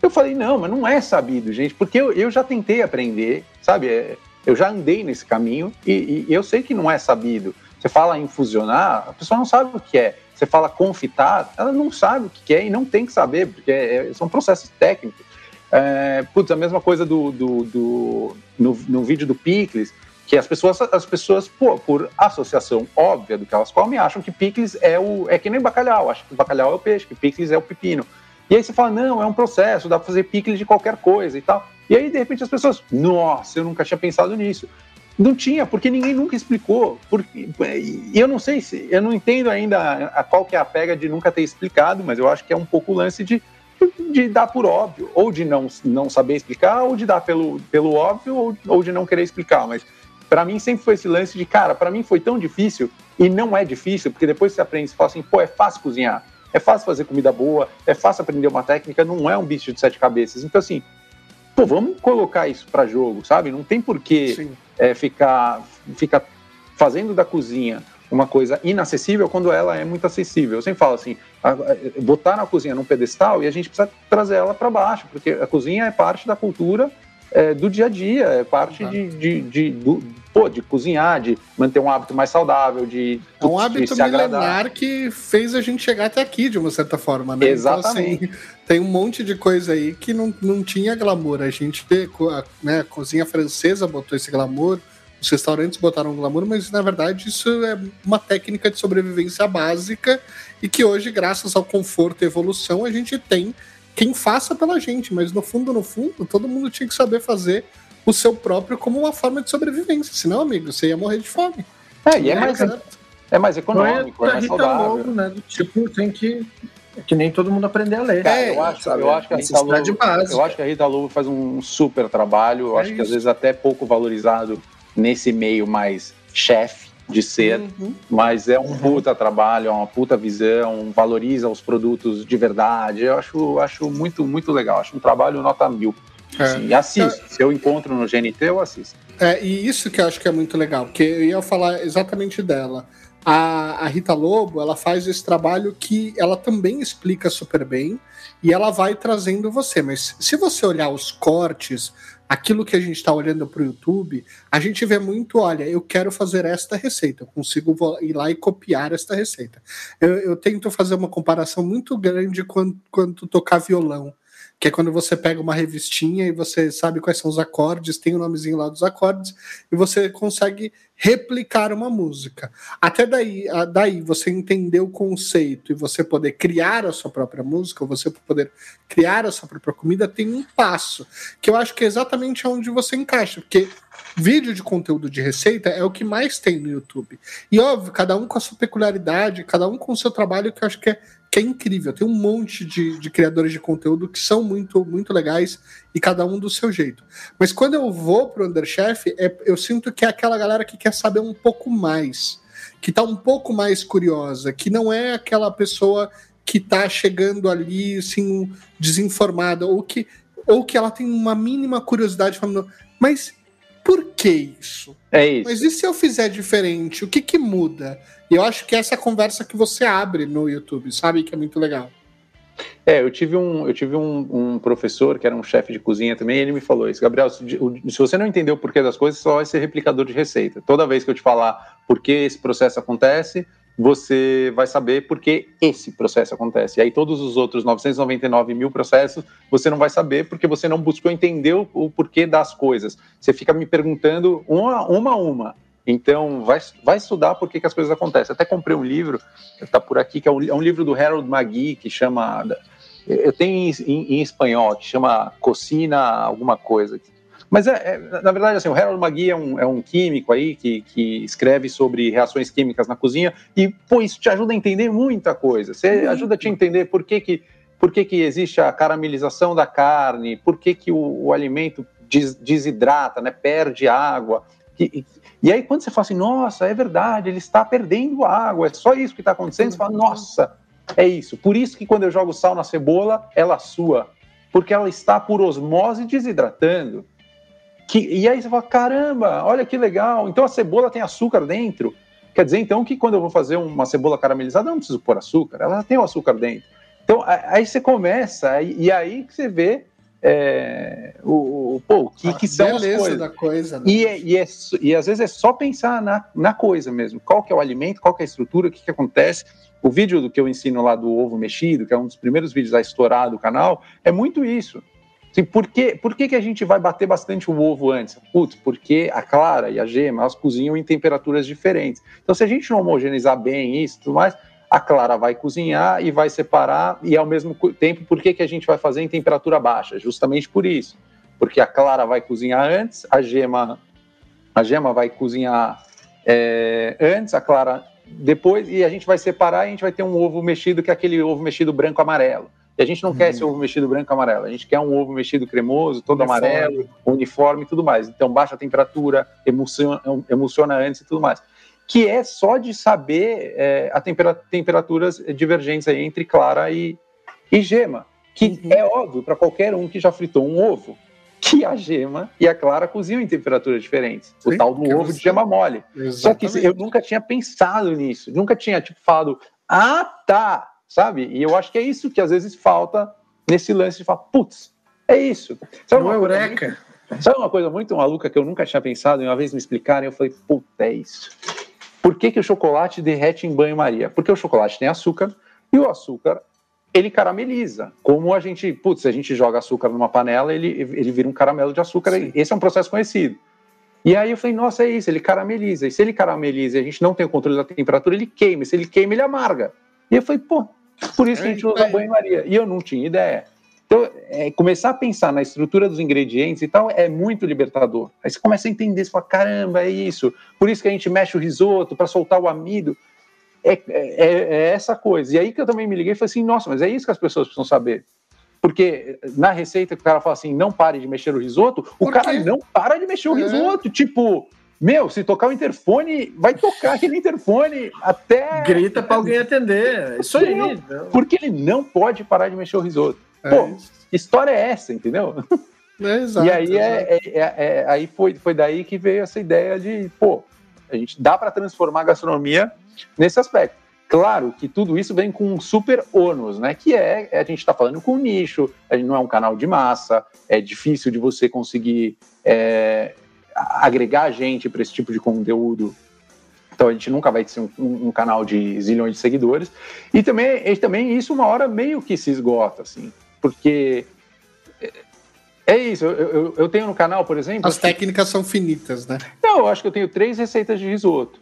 Eu falei, não, mas não é sabido, gente, porque eu, eu já tentei aprender, sabe? É, eu já andei nesse caminho e, e, eu sei que não é sabido. Você fala em fusionar, a pessoa não sabe o que é. Você fala confitar, ela não sabe o que é e não tem que saber, porque é, são processos técnicos. É, putz, a mesma coisa do, do, do no, no, vídeo do Picles, que as pessoas, as pessoas por, por, associação óbvia do que elas comem, acham que picles é o é que nem bacalhau, acham que bacalhau é o peixe, que picles é o pepino. E aí você fala, não, é um processo, dá para fazer picles de qualquer coisa e tal. E aí, de repente, as pessoas, nossa, eu nunca tinha pensado nisso. Não tinha, porque ninguém nunca explicou. Porque, e eu não sei se, eu não entendo ainda a, qual que é a pega de nunca ter explicado, mas eu acho que é um pouco o lance de, de dar por óbvio, ou de não, não saber explicar, ou de dar pelo, pelo óbvio, ou, ou de não querer explicar. Mas para mim sempre foi esse lance de, cara, para mim foi tão difícil, e não é difícil, porque depois você aprende, você fala assim, pô, é fácil cozinhar. É fácil fazer comida boa, é fácil aprender uma técnica, não é um bicho de sete cabeças. Então, assim, pô, vamos colocar isso para jogo, sabe? Não tem porquê é, ficar, ficar fazendo da cozinha uma coisa inacessível quando ela é muito acessível. Eu sempre falo assim, botar na cozinha num pedestal e a gente precisa trazer ela para baixo, porque a cozinha é parte da cultura é, do dia a dia, é parte de, de, de, do, pô, de cozinhar, de manter um hábito mais saudável, de É um hábito milenar que fez a gente chegar até aqui, de uma certa forma, né? Exatamente. Então, assim, tem um monte de coisa aí que não, não tinha glamour. A gente, né, a cozinha francesa botou esse glamour, os restaurantes botaram glamour, mas na verdade isso é uma técnica de sobrevivência básica e que hoje, graças ao conforto e evolução, a gente tem quem faça pela gente, mas no fundo, no fundo, todo mundo tinha que saber fazer o seu próprio como uma forma de sobrevivência. Senão, amigo, você ia morrer de fome. É, e é, é mais, é mais econômico, é, é mais saudável. Logo, né? Do tipo, tem que que nem todo mundo aprender a ler. É, eu, acho, eu, acho que a Rita Lobo, eu acho que a Rita Lobo faz um super trabalho. Eu é acho isso. que às vezes até pouco valorizado nesse meio mais chefe de ser, uhum. mas é um uhum. puta trabalho, é uma puta visão, valoriza os produtos de verdade. Eu acho, acho muito, muito legal. Acho um trabalho nota mil. É. Assim, assisto. É. Se eu encontro no GNT, eu assisto. É, e isso que eu acho que é muito legal, porque eu ia falar exatamente dela. A, a Rita Lobo, ela faz esse trabalho que ela também explica super bem e ela vai trazendo você. Mas se você olhar os cortes, aquilo que a gente está olhando para o YouTube, a gente vê muito, olha, eu quero fazer esta receita, eu consigo ir lá e copiar esta receita. Eu, eu tento fazer uma comparação muito grande quando, quando tocar violão que é quando você pega uma revistinha e você sabe quais são os acordes, tem o nomezinho lá dos acordes, e você consegue replicar uma música. Até daí, daí você entender o conceito e você poder criar a sua própria música, ou você poder criar a sua própria comida, tem um passo, que eu acho que é exatamente onde você encaixa, porque vídeo de conteúdo de receita é o que mais tem no YouTube. E óbvio, cada um com a sua peculiaridade, cada um com o seu trabalho, que eu acho que é que é incrível. Tem um monte de, de criadores de conteúdo que são muito, muito legais e cada um do seu jeito. Mas quando eu vou pro Underchef, é, eu sinto que é aquela galera que quer saber um pouco mais, que tá um pouco mais curiosa, que não é aquela pessoa que tá chegando ali, assim, desinformada, ou que, ou que ela tem uma mínima curiosidade falando, mas por que isso? É isso. Mas e se eu fizer diferente? O que que muda? E eu acho que essa é a conversa que você abre no YouTube, sabe? Que é muito legal. É, eu tive um, eu tive um, um professor que era um chefe de cozinha também, e ele me falou isso, Gabriel, se, se, você não entender o porquê das coisas, só vai ser replicador de receita. Toda vez que eu te falar por que esse processo acontece, você vai saber por que esse processo acontece. E aí todos os outros 999 mil processos, você não vai saber porque você não buscou entender o, o porquê das coisas. Você fica me perguntando uma, uma a uma. Então, vai, vai estudar por que, que as coisas acontecem. Até comprei um livro, está por aqui, que é um, é um, livro do Harold McGee, que chama. Eu tenho em, em, em espanhol, que chama Cocina alguma coisa. Mas, é, é, na verdade, assim, o Harold McGee é um, é um químico aí que, que escreve sobre reações químicas na cozinha e, pô, isso te ajuda a entender muita coisa. Você ajuda a te entender por que, que, por que, que existe a caramelização da carne, por que, que o, o alimento des, desidrata, né, perde água. E, e aí, quando você fala assim, nossa, é verdade, ele está perdendo água, é só isso que está acontecendo, você fala, nossa, é isso. Por isso que quando eu jogo sal na cebola, ela sua. Porque ela está por osmose desidratando. Que, e aí você fala, caramba, olha que legal. Então a cebola tem açúcar dentro. Quer dizer, então, que quando eu vou fazer uma cebola caramelizada, eu não preciso pôr açúcar, ela tem o açúcar dentro. Então, aí você começa, e aí que você vê é, o, o, pô, que, que são as coisas. da coisa. Né? E, é, e, é, e às vezes é só pensar na, na coisa mesmo. Qual que é o alimento, qual que é a estrutura, o que, que acontece. O vídeo do que eu ensino lá do ovo mexido, que é um dos primeiros vídeos a estourar do canal, é muito isso. Assim, por que, por que, que a gente vai bater bastante o ovo antes? Putz, porque a clara e a gema, elas cozinham em temperaturas diferentes. Então, se a gente não homogeneizar bem isso e tudo mais, a clara vai cozinhar e vai separar, e ao mesmo tempo, por que, que a gente vai fazer em temperatura baixa? Justamente por isso. Porque a clara vai cozinhar antes, a gema, a gema vai cozinhar é, antes, a clara depois, e a gente vai separar e a gente vai ter um ovo mexido, que é aquele ovo mexido branco-amarelo. E a gente não uhum. quer esse ovo mexido branco-amarelo, a gente quer um ovo mexido cremoso, todo uniforme. amarelo, uniforme e tudo mais. Então, baixa temperatura, emulsiona, antes e tudo mais que é só de saber é, a tempera temperaturas divergentes aí entre clara e, e gema, que uhum. é óbvio para qualquer um que já fritou um ovo, que a gema e a clara cozinham em temperaturas diferentes. Sim, o tal do ovo de gema mole. Exatamente. Só que eu nunca tinha pensado nisso, nunca tinha tipo falado, ah tá, sabe? E eu acho que é isso que às vezes falta nesse lance de falar, putz, é isso. Sabe uma eureka. Muito, sabe uma coisa muito maluca que eu nunca tinha pensado e uma vez me explicaram, eu falei, puta, é isso. Por que, que o chocolate derrete em banho-maria? Porque o chocolate tem açúcar e o açúcar ele carameliza. Como a gente, putz, a gente joga açúcar numa panela, ele, ele vira um caramelo de açúcar. Sim. Esse é um processo conhecido. E aí eu falei, nossa, é isso, ele carameliza. E se ele carameliza e a gente não tem o controle da temperatura, ele queima. E se ele queima, ele amarga. E eu falei, pô, por isso que a gente usa banho-maria. E eu não tinha ideia. Então, é, começar a pensar na estrutura dos ingredientes e tal é muito libertador. Aí você começa a entender, você fala, caramba, é isso. Por isso que a gente mexe o risoto para soltar o amido. É, é, é, essa coisa. E aí que eu também me liguei e falei assim, nossa, mas é isso que as pessoas precisam saber. Porque na receita que o cara fala assim, não pare de mexer o risoto, o cara não para de mexer o é. risoto. Tipo, meu, se tocar o interfone, vai tocar aquele interfone até. Grita para alguém atender. Isso aí. Não, porque ele não pode parar de mexer o risoto. É Pô, história é essa, entendeu? É, exato, e aí, é, é, é, é, aí foi, foi daí que veio essa ideia de, pô, a gente dá para transformar a gastronomia nesse aspecto. Claro que tudo isso vem com um super ônus, né? Que é, a gente está falando com nicho, a gente não é um canal de massa, é difícil de você conseguir é, agregar gente para esse tipo de conteúdo então a gente nunca vai ter um, um, canal de zilhões de seguidores. E também, e também isso uma hora meio que se esgota, assim porque é isso. Eu, eu, eu, tenho no canal, por exemplo. As técnicas são finitas, né? Não, eu acho que eu tenho três receitas de risoto.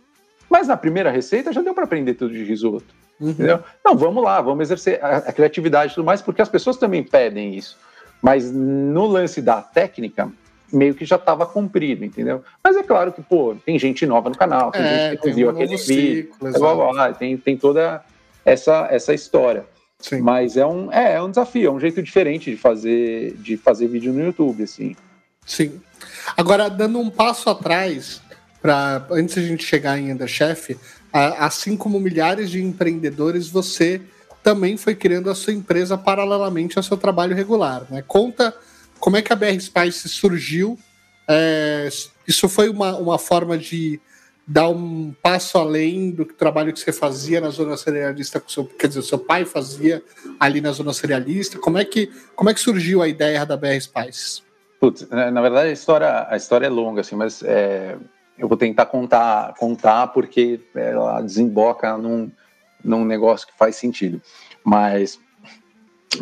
Mas na primeira receita já deu para aprender tudo de risoto. Uhum. Entendeu? Não, vamos lá, vamos exercer a, a, criatividade e tudo mais, porque as pessoas também pedem isso. Mas no lance da técnica, meio que já estava cumprido, entendeu? Mas é claro que, pô, tem gente nova no canal, tem é, gente que viu um aquele vídeo, blá, blá, blá, tem, tem toda essa, essa história. Sim. Mas é um, é, é um desafio, é um jeito diferente de fazer, de fazer vídeo no YouTube, assim. Sim. Agora, dando um passo atrás, para antes de a gente chegar em Underchef, assim como milhares de empreendedores, você também foi criando a sua empresa paralelamente ao seu trabalho regular. Né? Conta como é que a BR Spice surgiu. É, isso foi uma, uma forma de dar um passo além do trabalho que você fazia na zona cerealista seu, quer dizer, seu pai fazia ali na zona cerealista. Como é que como é que surgiu a ideia da BR Spices? Putz, na verdade a história a história é longa assim, mas é, eu vou tentar contar contar porque ela desemboca num num negócio que faz sentido. Mas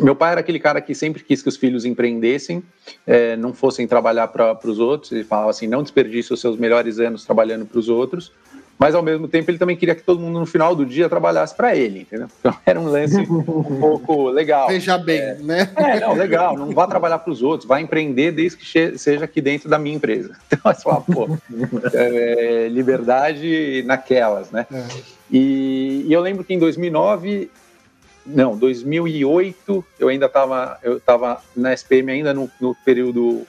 meu pai era aquele cara que sempre quis que os filhos empreendessem, é, não fossem trabalhar para os outros. Ele falava assim: não desperdice os seus melhores anos trabalhando para os outros. Mas ao mesmo tempo ele também queria que todo mundo no final do dia trabalhasse para ele, entendeu? Então era um lance um pouco legal. Veja bem, é, né? É, não, legal. Não vá trabalhar para os outros, vá empreender desde que seja aqui dentro da minha empresa. Então você fala, pô, é, liberdade naquelas, né? É. E, e eu lembro que em 2009 não, 2008 eu ainda estava eu tava na SPM ainda no, no período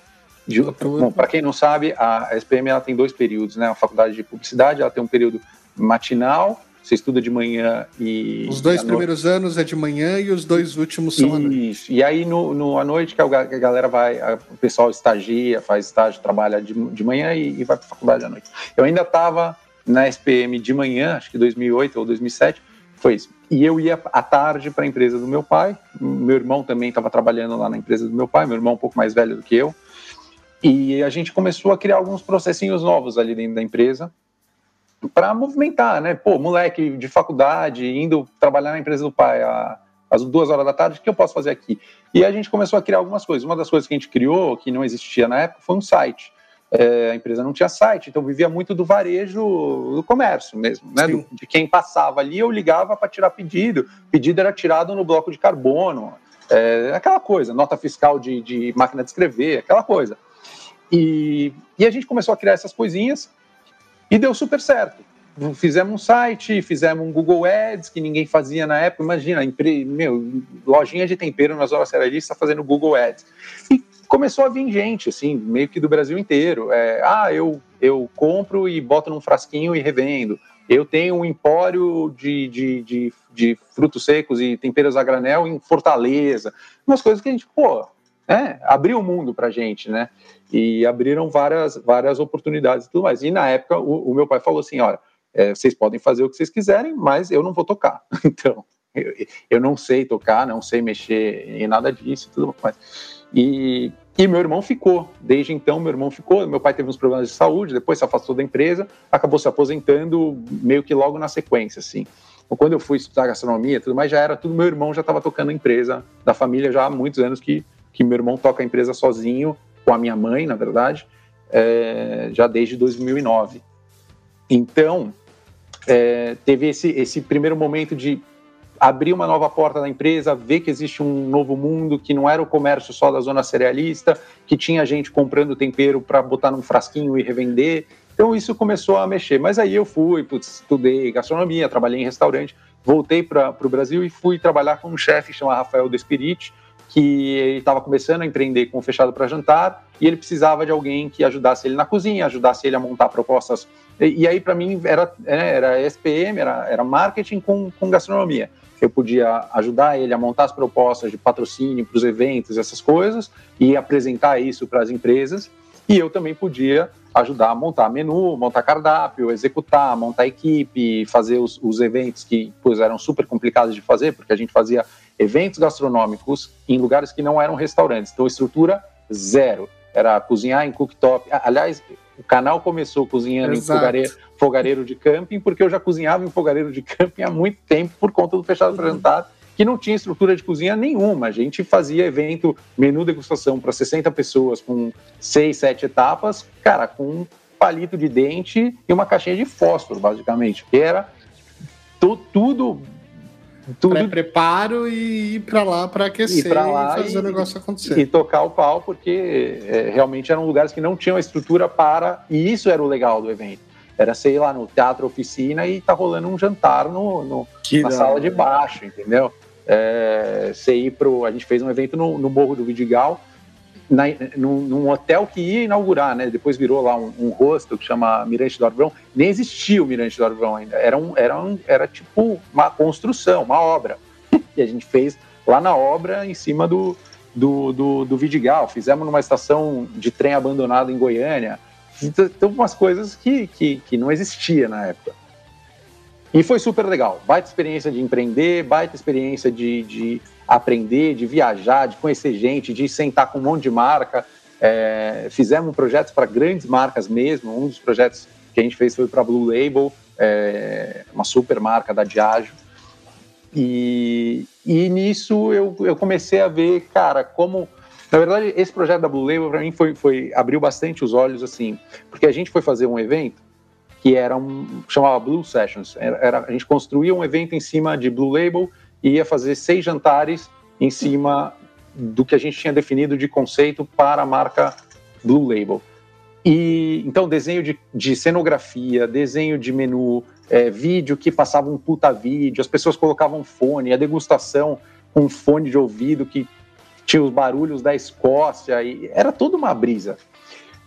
de, bom, para quem não sabe, a SPM ela tem dois períodos, né? A faculdade de publicidade, ela tem um período matinal, você estuda de manhã e os dois primeiros noite. anos é de manhã e os dois últimos são Isso. à noite. Isso. E aí no, no à noite que a galera vai, a, o pessoal estagia, faz estágio, trabalha de, de manhã e, e vai para a faculdade à noite. Eu ainda estava na SPM de manhã, acho que 2008 ou 2007 Foi isso. E eu ia à tarde para a empresa do meu pai. Meu irmão também estava trabalhando lá na empresa do meu pai. Meu irmão é um pouco mais velho do que eu. E a gente começou a criar alguns processinhos novos ali dentro da empresa para movimentar, né? Pô, moleque de faculdade, indo trabalhar na empresa do pai às duas horas da tarde, o que eu posso fazer aqui? E a gente começou a criar algumas coisas. Uma das coisas que a gente criou, que não existia na época, foi um site. É, a empresa não tinha site, então vivia muito do varejo, do comércio mesmo, né? Do, de quem passava ali, eu ligava para tirar pedido. Pedido era tirado no bloco de carbono, é, aquela coisa, nota fiscal de, de máquina de escrever, aquela coisa. E, e a gente começou a criar essas coisinhas e deu super certo. Fizemos um site, fizemos um Google Ads que ninguém fazia na época. Imagina, meu, lojinha de tempero nas horas cerealistas está fazendo Google Ads. E começou a vir gente, assim, meio que do Brasil inteiro. É, ah, eu, eu compro e boto num frasquinho e revendo. Eu tenho um empório de, de, de, de frutos secos e temperos a granel em Fortaleza. Umas coisas que a gente, pô, é, abriu o mundo para gente, né? E abriram várias, várias oportunidades e tudo mais. E na época o, o meu pai falou assim: olha, é, vocês podem fazer o que vocês quiserem, mas eu não vou tocar. Então, eu, eu não sei tocar, não sei mexer em nada disso e tudo mais. E, e meu irmão ficou. Desde então, meu irmão ficou. Meu pai teve uns problemas de saúde, depois se afastou da empresa, acabou se aposentando meio que logo na sequência, assim. Então, quando eu fui estudar gastronomia, tudo mais, já era tudo. Meu irmão já estava tocando a empresa da família já há muitos anos que que meu irmão toca a empresa sozinho, com a minha mãe, na verdade, é, já desde 2009. Então, é, teve esse, esse primeiro momento de abrir uma nova porta da empresa, ver que existe um novo mundo, que não era o comércio só da zona cerealista, que tinha gente comprando tempero para botar num frasquinho e revender. Então isso começou a mexer. Mas aí eu fui, putz, estudei gastronomia, trabalhei em restaurante, voltei para o Brasil e fui trabalhar com um chefe chamado Rafael Despirite, que ele estava começando a empreender com o Fechado para Jantar e ele precisava de alguém que ajudasse ele na cozinha, ajudasse ele a montar propostas. E, e aí, para mim, era, né, era SPM, era, era marketing com, com gastronomia. Eu podia ajudar ele a montar as propostas de patrocínio para os eventos, essas coisas, e apresentar isso para as empresas. E eu também podia ajudar a montar menu, montar cardápio, executar, montar equipe, fazer os, os eventos que pois, eram super complicados de fazer, porque a gente fazia eventos gastronômicos em lugares que não eram restaurantes. Então, estrutura zero. Era cozinhar em cooktop. Aliás, o canal começou cozinhando Exato. em fogareiro, fogareiro, de camping, porque eu já cozinhava em fogareiro de camping há muito tempo por conta do fechado para jantar, que não tinha estrutura de cozinha nenhuma. A gente fazia evento, menu degustação para 60 pessoas, com 6, 7 etapas, cara, com um palito de dente e uma caixinha de fósforo, basicamente, era tudo tudo preparo e ir para lá para aquecer ir lá e fazer e, o negócio acontecer. E tocar o pau, porque é, realmente eram lugares que não tinham a estrutura para. E isso era o legal do evento. Era, sei lá, no teatro oficina e tá rolando um jantar no, no na sala de baixo, entendeu? É, você ir pro. A gente fez um evento no, no Morro do Vidigal na, num, num, hotel que ia inaugurar, né? Depois virou lá um, um hostel que chama Mirante do Arvrão. Nem existia o Mirante do Arvrão ainda. Era, um, era, um, era tipo uma construção, uma obra. E a gente fez lá na obra, em cima do, do, do, do Vidigal. Fizemos numa estação de trem abandonada em Goiânia. Então, umas coisas que, que, que não existia na época. E foi super legal. Baita experiência de empreender, baita experiência de, de aprender, de viajar, de conhecer gente, de sentar com um monte de marca. É, fizemos projetos para grandes marcas mesmo. Um dos projetos que a gente fez foi para Blue Label, é, uma super marca da Diageo. E, e nisso eu, eu comecei a ver, cara, como na verdade, esse projeto da Blue Label para mim foi, foi abriu bastante os olhos assim, porque a gente foi fazer um evento que era um chamava Blue Sessions. Era, era, a gente construía um evento em cima de Blue Label e ia fazer seis jantares em cima do que a gente tinha definido de conceito para a marca Blue Label. E então desenho de, de cenografia, desenho de menu, é, vídeo que passava um puta vídeo, as pessoas colocavam fone, a degustação com fone de ouvido que tinha os barulhos da Escócia e era toda uma brisa.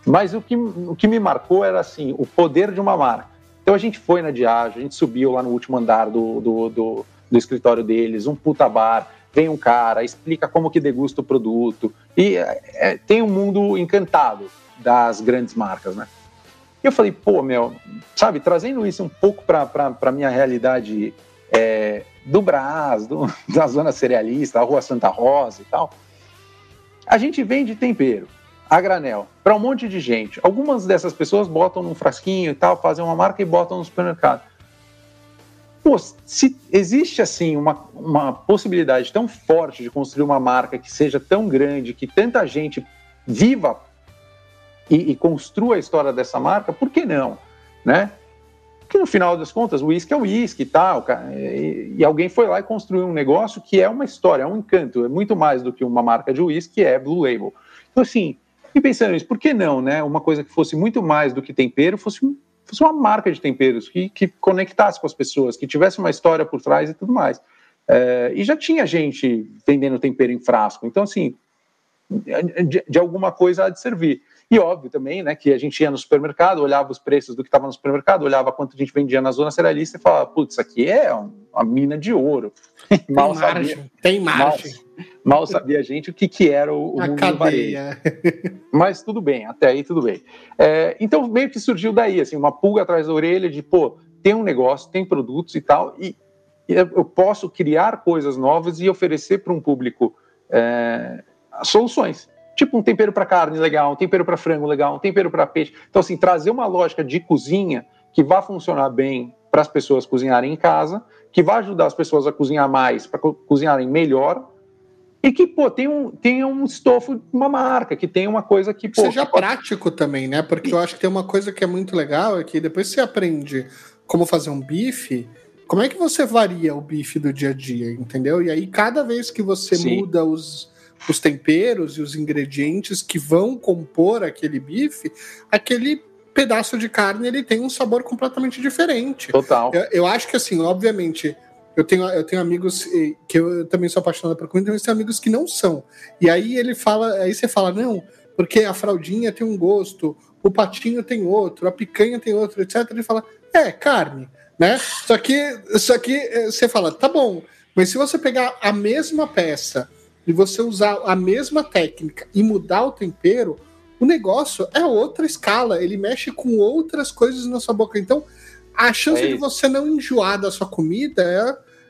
Mas o que, o que me marcou era assim o poder de uma marca. Então a gente foi na Diageo, a gente subiu lá no último andar do, do, do do escritório deles, um puta bar, vem um cara, explica como que degusta o produto, e é, é tem um mundo encantado das grandes marcas, né? E eu falei, pô, meu, sabe, trazendo isso um pouco para a minha realidade é, do Brás, da zona cerealista, a Rua Santa Rosa e tal. A gente vende tempero a granel para um monte de gente. Algumas dessas pessoas botam num frasquinho e tal, fazem uma marca e botam no supermercado. Pô, se existe assim uma, uma possibilidade tão forte de construir uma marca que seja tão grande, que tanta gente viva e, e construa a história dessa marca, por que não? Né? que no final das contas, o uísque é o uísque e tal, e, e, alguém foi lá e construiu um negócio que é uma história, é um encanto, é muito mais do que uma marca de uísque, é Blue Label. Então, assim, e pensando nisso, por que não, né? Uma coisa que fosse muito mais do que tempero, fosse, fosse uma marca de temperos, que, que conectasse com as pessoas, que tivesse uma história por trás e tudo mais. É, e já tinha gente vendendo tempero em frasco, então, assim, de, de alguma coisa há de servir. E óbvio também, né, que a gente ia no supermercado, olhava os preços do que estava no supermercado, olhava quanto a gente vendia na zona cerealista e falava, putz, isso aqui é uma mina de ouro. Tem mal margem, sabia, tem margem. Mal, mal, sabia a gente o que, que era o, o a mundo cadeia. Mas tudo bem, até aí tudo bem. É, então meio que surgiu daí, assim, uma pulga atrás da orelha de, pô, tem um negócio, tem produtos e tal, e, eu posso criar coisas novas e oferecer para um público é, soluções. Tipo um tempero para carne legal, um tempero para frango legal, um tempero para peixe. Então, assim, trazer uma lógica de cozinha que vá funcionar bem para as pessoas cozinharem em casa, que vai ajudar as pessoas a cozinhar mais, para co cozinharem melhor, e que, pô, tem um, tem um estofo, uma marca, que tem uma coisa que, pô... Seja que prático também, né? Porque eu acho que tem uma coisa que é muito legal, é que depois você aprende como fazer um bife, como é que você varia o bife do dia a dia, entendeu? E aí, cada vez que você Sim. muda os os temperos e os ingredientes que vão compor aquele bife, aquele pedaço de carne ele tem um sabor completamente diferente. Total. Eu, eu acho que assim, obviamente, eu tenho, eu tenho amigos que eu, também sou apaixonado por comida, mas tenho amigos que não são. E aí ele fala, aí você fala, não, porque a fraldinha tem um gosto, o patinho tem outro, a picanha tem outro, etc. Ele fala, é, carne, né? Só que, só que eh, você fala, tá bom, mas se você pegar a mesma peça e você usar a mesma técnica e mudar o tempero, o negócio é outra escala, ele mexe com outras coisas na sua boca. Então, a chance é de você não enjoar da sua comida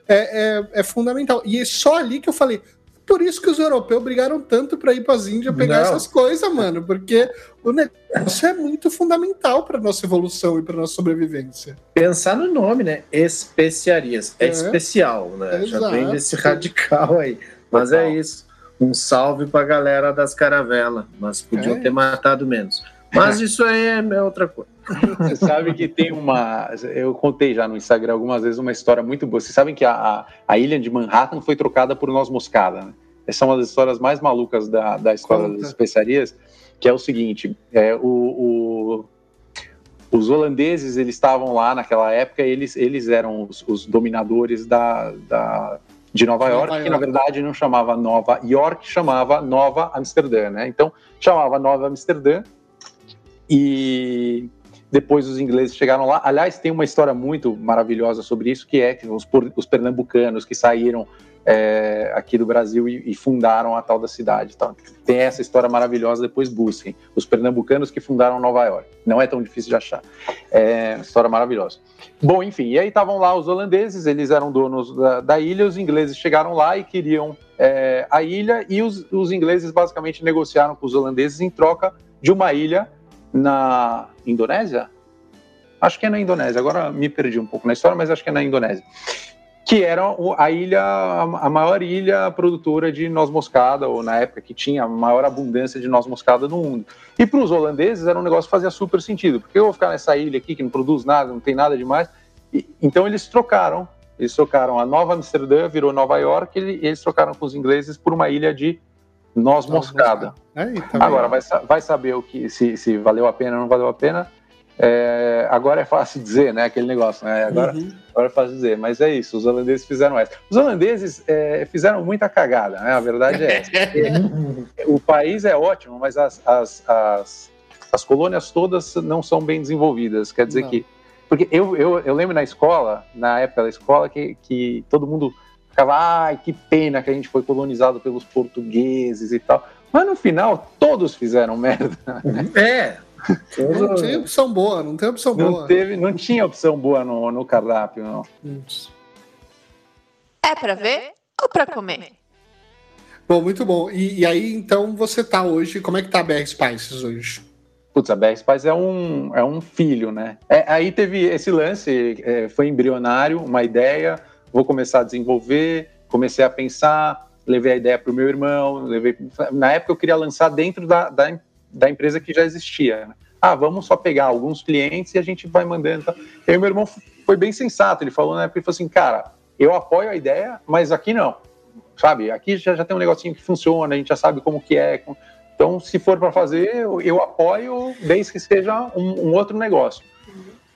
é, é, é, é, fundamental. E é só ali que eu falei. Por isso que os europeus brigaram tanto para ir para as Índias pegar não. essas coisas, mano, porque o negócio é muito fundamental para nossa evolução e para nossa sobrevivência. Pensar no nome, né? Especiarias. É, é especial, né? Já vem desse radical aí. Mas é isso. Um salve pra galera das caravelas. Mas podiam é. ter matado menos. Mas isso aí é outra coisa. Você sabe que tem uma. Eu contei já no Instagram algumas vezes uma história muito boa. Vocês sabem que a, a ilha de Manhattan foi trocada por noz moscada, né? Essa é uma das histórias mais malucas da, da história Conta. das especiarias, que é o seguinte: é, o, o, os holandeses eles estavam lá naquela época, eles, eles eram os, os dominadores da, da de Nova York, Nova York, que na verdade não chamava Nova York, chamava Nova Amsterdã, né? Então chamava Nova Amsterdã e depois os ingleses chegaram lá. Aliás, tem uma história muito maravilhosa sobre isso, que é que os, os pernambucanos que saíram é, aqui do Brasil e, e, fundaram a tal da cidade. Então, tem essa história maravilhosa, depois busquem. Os pernambucanos que fundaram Nova York. Não é tão difícil de achar. É história maravilhosa. Bom, enfim, e aí estavam lá os holandeses, eles eram donos da, da ilha, os ingleses chegaram lá e queriam é, a ilha, e os, os ingleses basicamente negociaram com os holandeses em troca de uma ilha na Indonésia? Acho que é na Indonésia, agora me perdi um pouco na história, mas acho que é na Indonésia que era a ilha, a maior ilha produtora de noz moscada, ou na época que tinha a maior abundância de noz moscada no mundo. E para os holandeses era um negócio que fazia super sentido, porque eu vou ficar nessa ilha aqui que não produz nada, não tem nada demais. E, então eles trocaram, eles trocaram a Nova Amsterdã, virou Nova York, e eles trocaram com os ingleses por uma ilha de noz moscada. É, Agora, vai, vai saber o que se, se valeu a pena ou não valeu a pena é, agora é fácil dizer, né? Aquele negócio, né? Agora, uhum. agora é fácil dizer, mas é isso, os holandeses fizeram essa. Os holandeses é, fizeram muita cagada, né? A verdade é essa. o país é ótimo, mas as, as, as, as, colônias todas não são bem desenvolvidas. Quer dizer não. que. Porque eu, eu, eu lembro na escola, na época da escola, que, que todo mundo ficava, ai, que pena que a gente foi colonizado pelos portugueses e tal. Mas no final, todos fizeram merda. Né? É, não tem opção boa, não tem opção não boa. Teve, não tinha opção boa no, no cardápio, não. É para ver ou para comer? Bom, muito bom. E, e, aí, então, você tá hoje, como é que tá a BR Spices hoje? Putz, a BR Spices é um, é um filho, né? É, aí teve esse lance, é, foi embrionário, uma ideia, vou começar a desenvolver, comecei a pensar, levei a ideia para o meu irmão, levei... Na época eu queria lançar dentro da, da, da empresa que já existia, né? ah, vamos só pegar alguns clientes e a gente vai mandando. E aí meu irmão foi bem sensato, ele falou na época, ele falou assim, cara, eu apoio a ideia, mas aqui não, sabe? Aqui já, já tem um negocinho que funciona, a gente já sabe como que é. Então, se for para fazer, eu, eu, apoio desde que seja um, um outro negócio.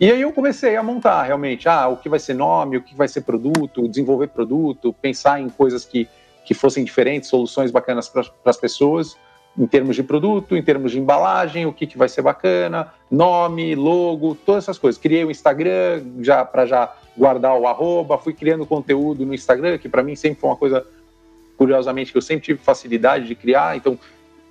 E aí eu comecei a montar realmente, ah, o que vai ser nome, o que vai ser produto, desenvolver produto, pensar em coisas que, que fossem diferentes, soluções bacanas para as pessoas em termos de produto, em termos de embalagem, o que, que vai ser bacana, nome, logo, todas essas coisas. Criei o Instagram já para já guardar o arroba, fui criando conteúdo no Instagram, que para mim sempre foi uma coisa, curiosamente, que eu sempre tive facilidade de criar, então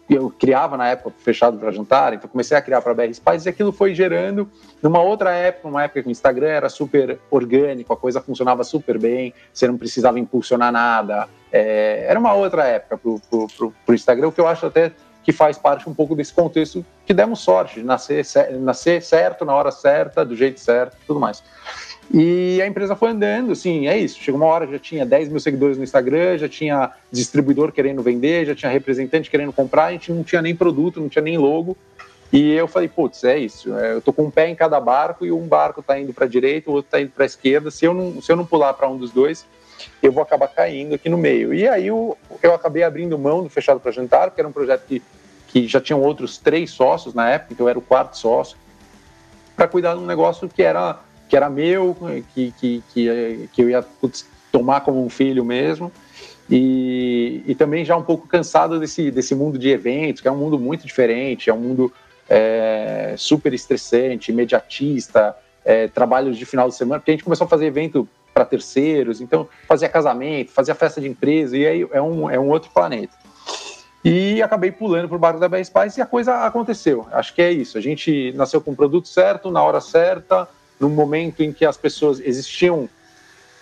eu criava na época fechado para jantar, então comecei a criar para BR Spices e aquilo foi gerando numa outra época, uma época que o Instagram era super orgânico, a coisa funcionava super bem, você não precisava impulsionar nada, é, era uma outra época para o Instagram, o que eu acho até que faz parte um pouco desse contexto que demos sorte de nascer, nascer certo, na hora certa, do jeito certo tudo mais. E a empresa foi andando, assim, é isso. Chegou uma hora já tinha 10 mil seguidores no Instagram, já tinha distribuidor querendo vender, já tinha representante querendo comprar, a gente não tinha nem produto, não tinha nem logo. E eu falei, putz, é isso. É, eu tô com um pé em cada barco e um barco tá indo para a direita, o outro tá indo para a esquerda. Se eu não, se eu não pular para um dos dois, eu vou acabar caindo aqui no meio. E aí eu, eu acabei abrindo mão do Fechado para Jantar, porque era um projeto que, que já tinham outros três sócios na época, então eu era o quarto sócio, para cuidar de um negócio que era que era meu, que, que, que, que eu ia putz, tomar como um filho mesmo. E, e, também já um pouco cansado desse, desse mundo de eventos, que é um mundo muito diferente, é um mundo é, super estressante, imediatista, é, trabalhos de final de semana, porque a gente começou a fazer evento para terceiros, então fazia casamento, fazia festa de empresa, e aí é um, é um outro planeta. E acabei pulando para o barco da BR Spice e a coisa aconteceu. Acho que é isso. A gente nasceu com o produto certo, na hora certa, num momento em que as pessoas existiam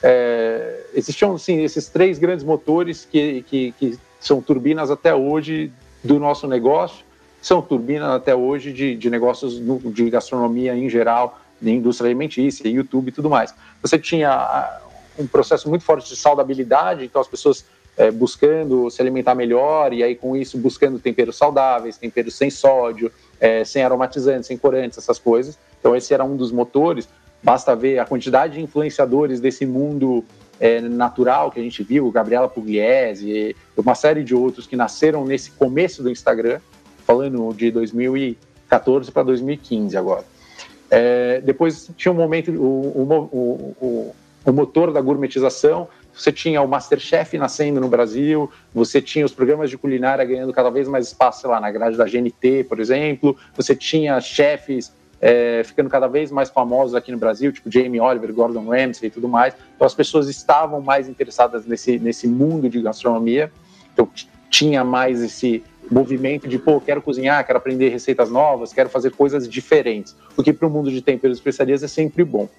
é, existiam sim esses três grandes motores que, que, que, são turbinas até hoje do nosso negócio são turbinas até hoje de, de negócios de gastronomia em geral de indústria alimentícia YouTube e tudo mais. Você tinha um processo muito forte de saudabilidade então as pessoas é, buscando se alimentar melhor e aí com isso buscando temperos saudáveis temperos sem sódio é, sem aromatizantes sem corantes essas coisas então, esse era um dos motores. Basta ver a quantidade de influenciadores desse mundo é, natural que a gente viu, Gabriela Pugliese, uma série de outros que nasceram nesse começo do Instagram, falando de 2014 para 2015 agora. É, depois tinha um momento, o, o, o, o motor da gourmetização, você tinha o Masterchef nascendo no Brasil, você tinha os programas de culinária ganhando cada vez mais espaço, sei lá, na grade da GNT, por exemplo, você tinha chefes é, ficando cada vez mais famosos aqui no Brasil, tipo Jamie Oliver, Gordon Ramsay e tudo mais. Então as pessoas estavam mais interessadas nesse, nesse mundo de gastronomia. Então tinha mais esse movimento de, pô, quero cozinhar, quero aprender receitas novas, quero fazer coisas diferentes. O que para o mundo de temperos e especiarias é sempre bom.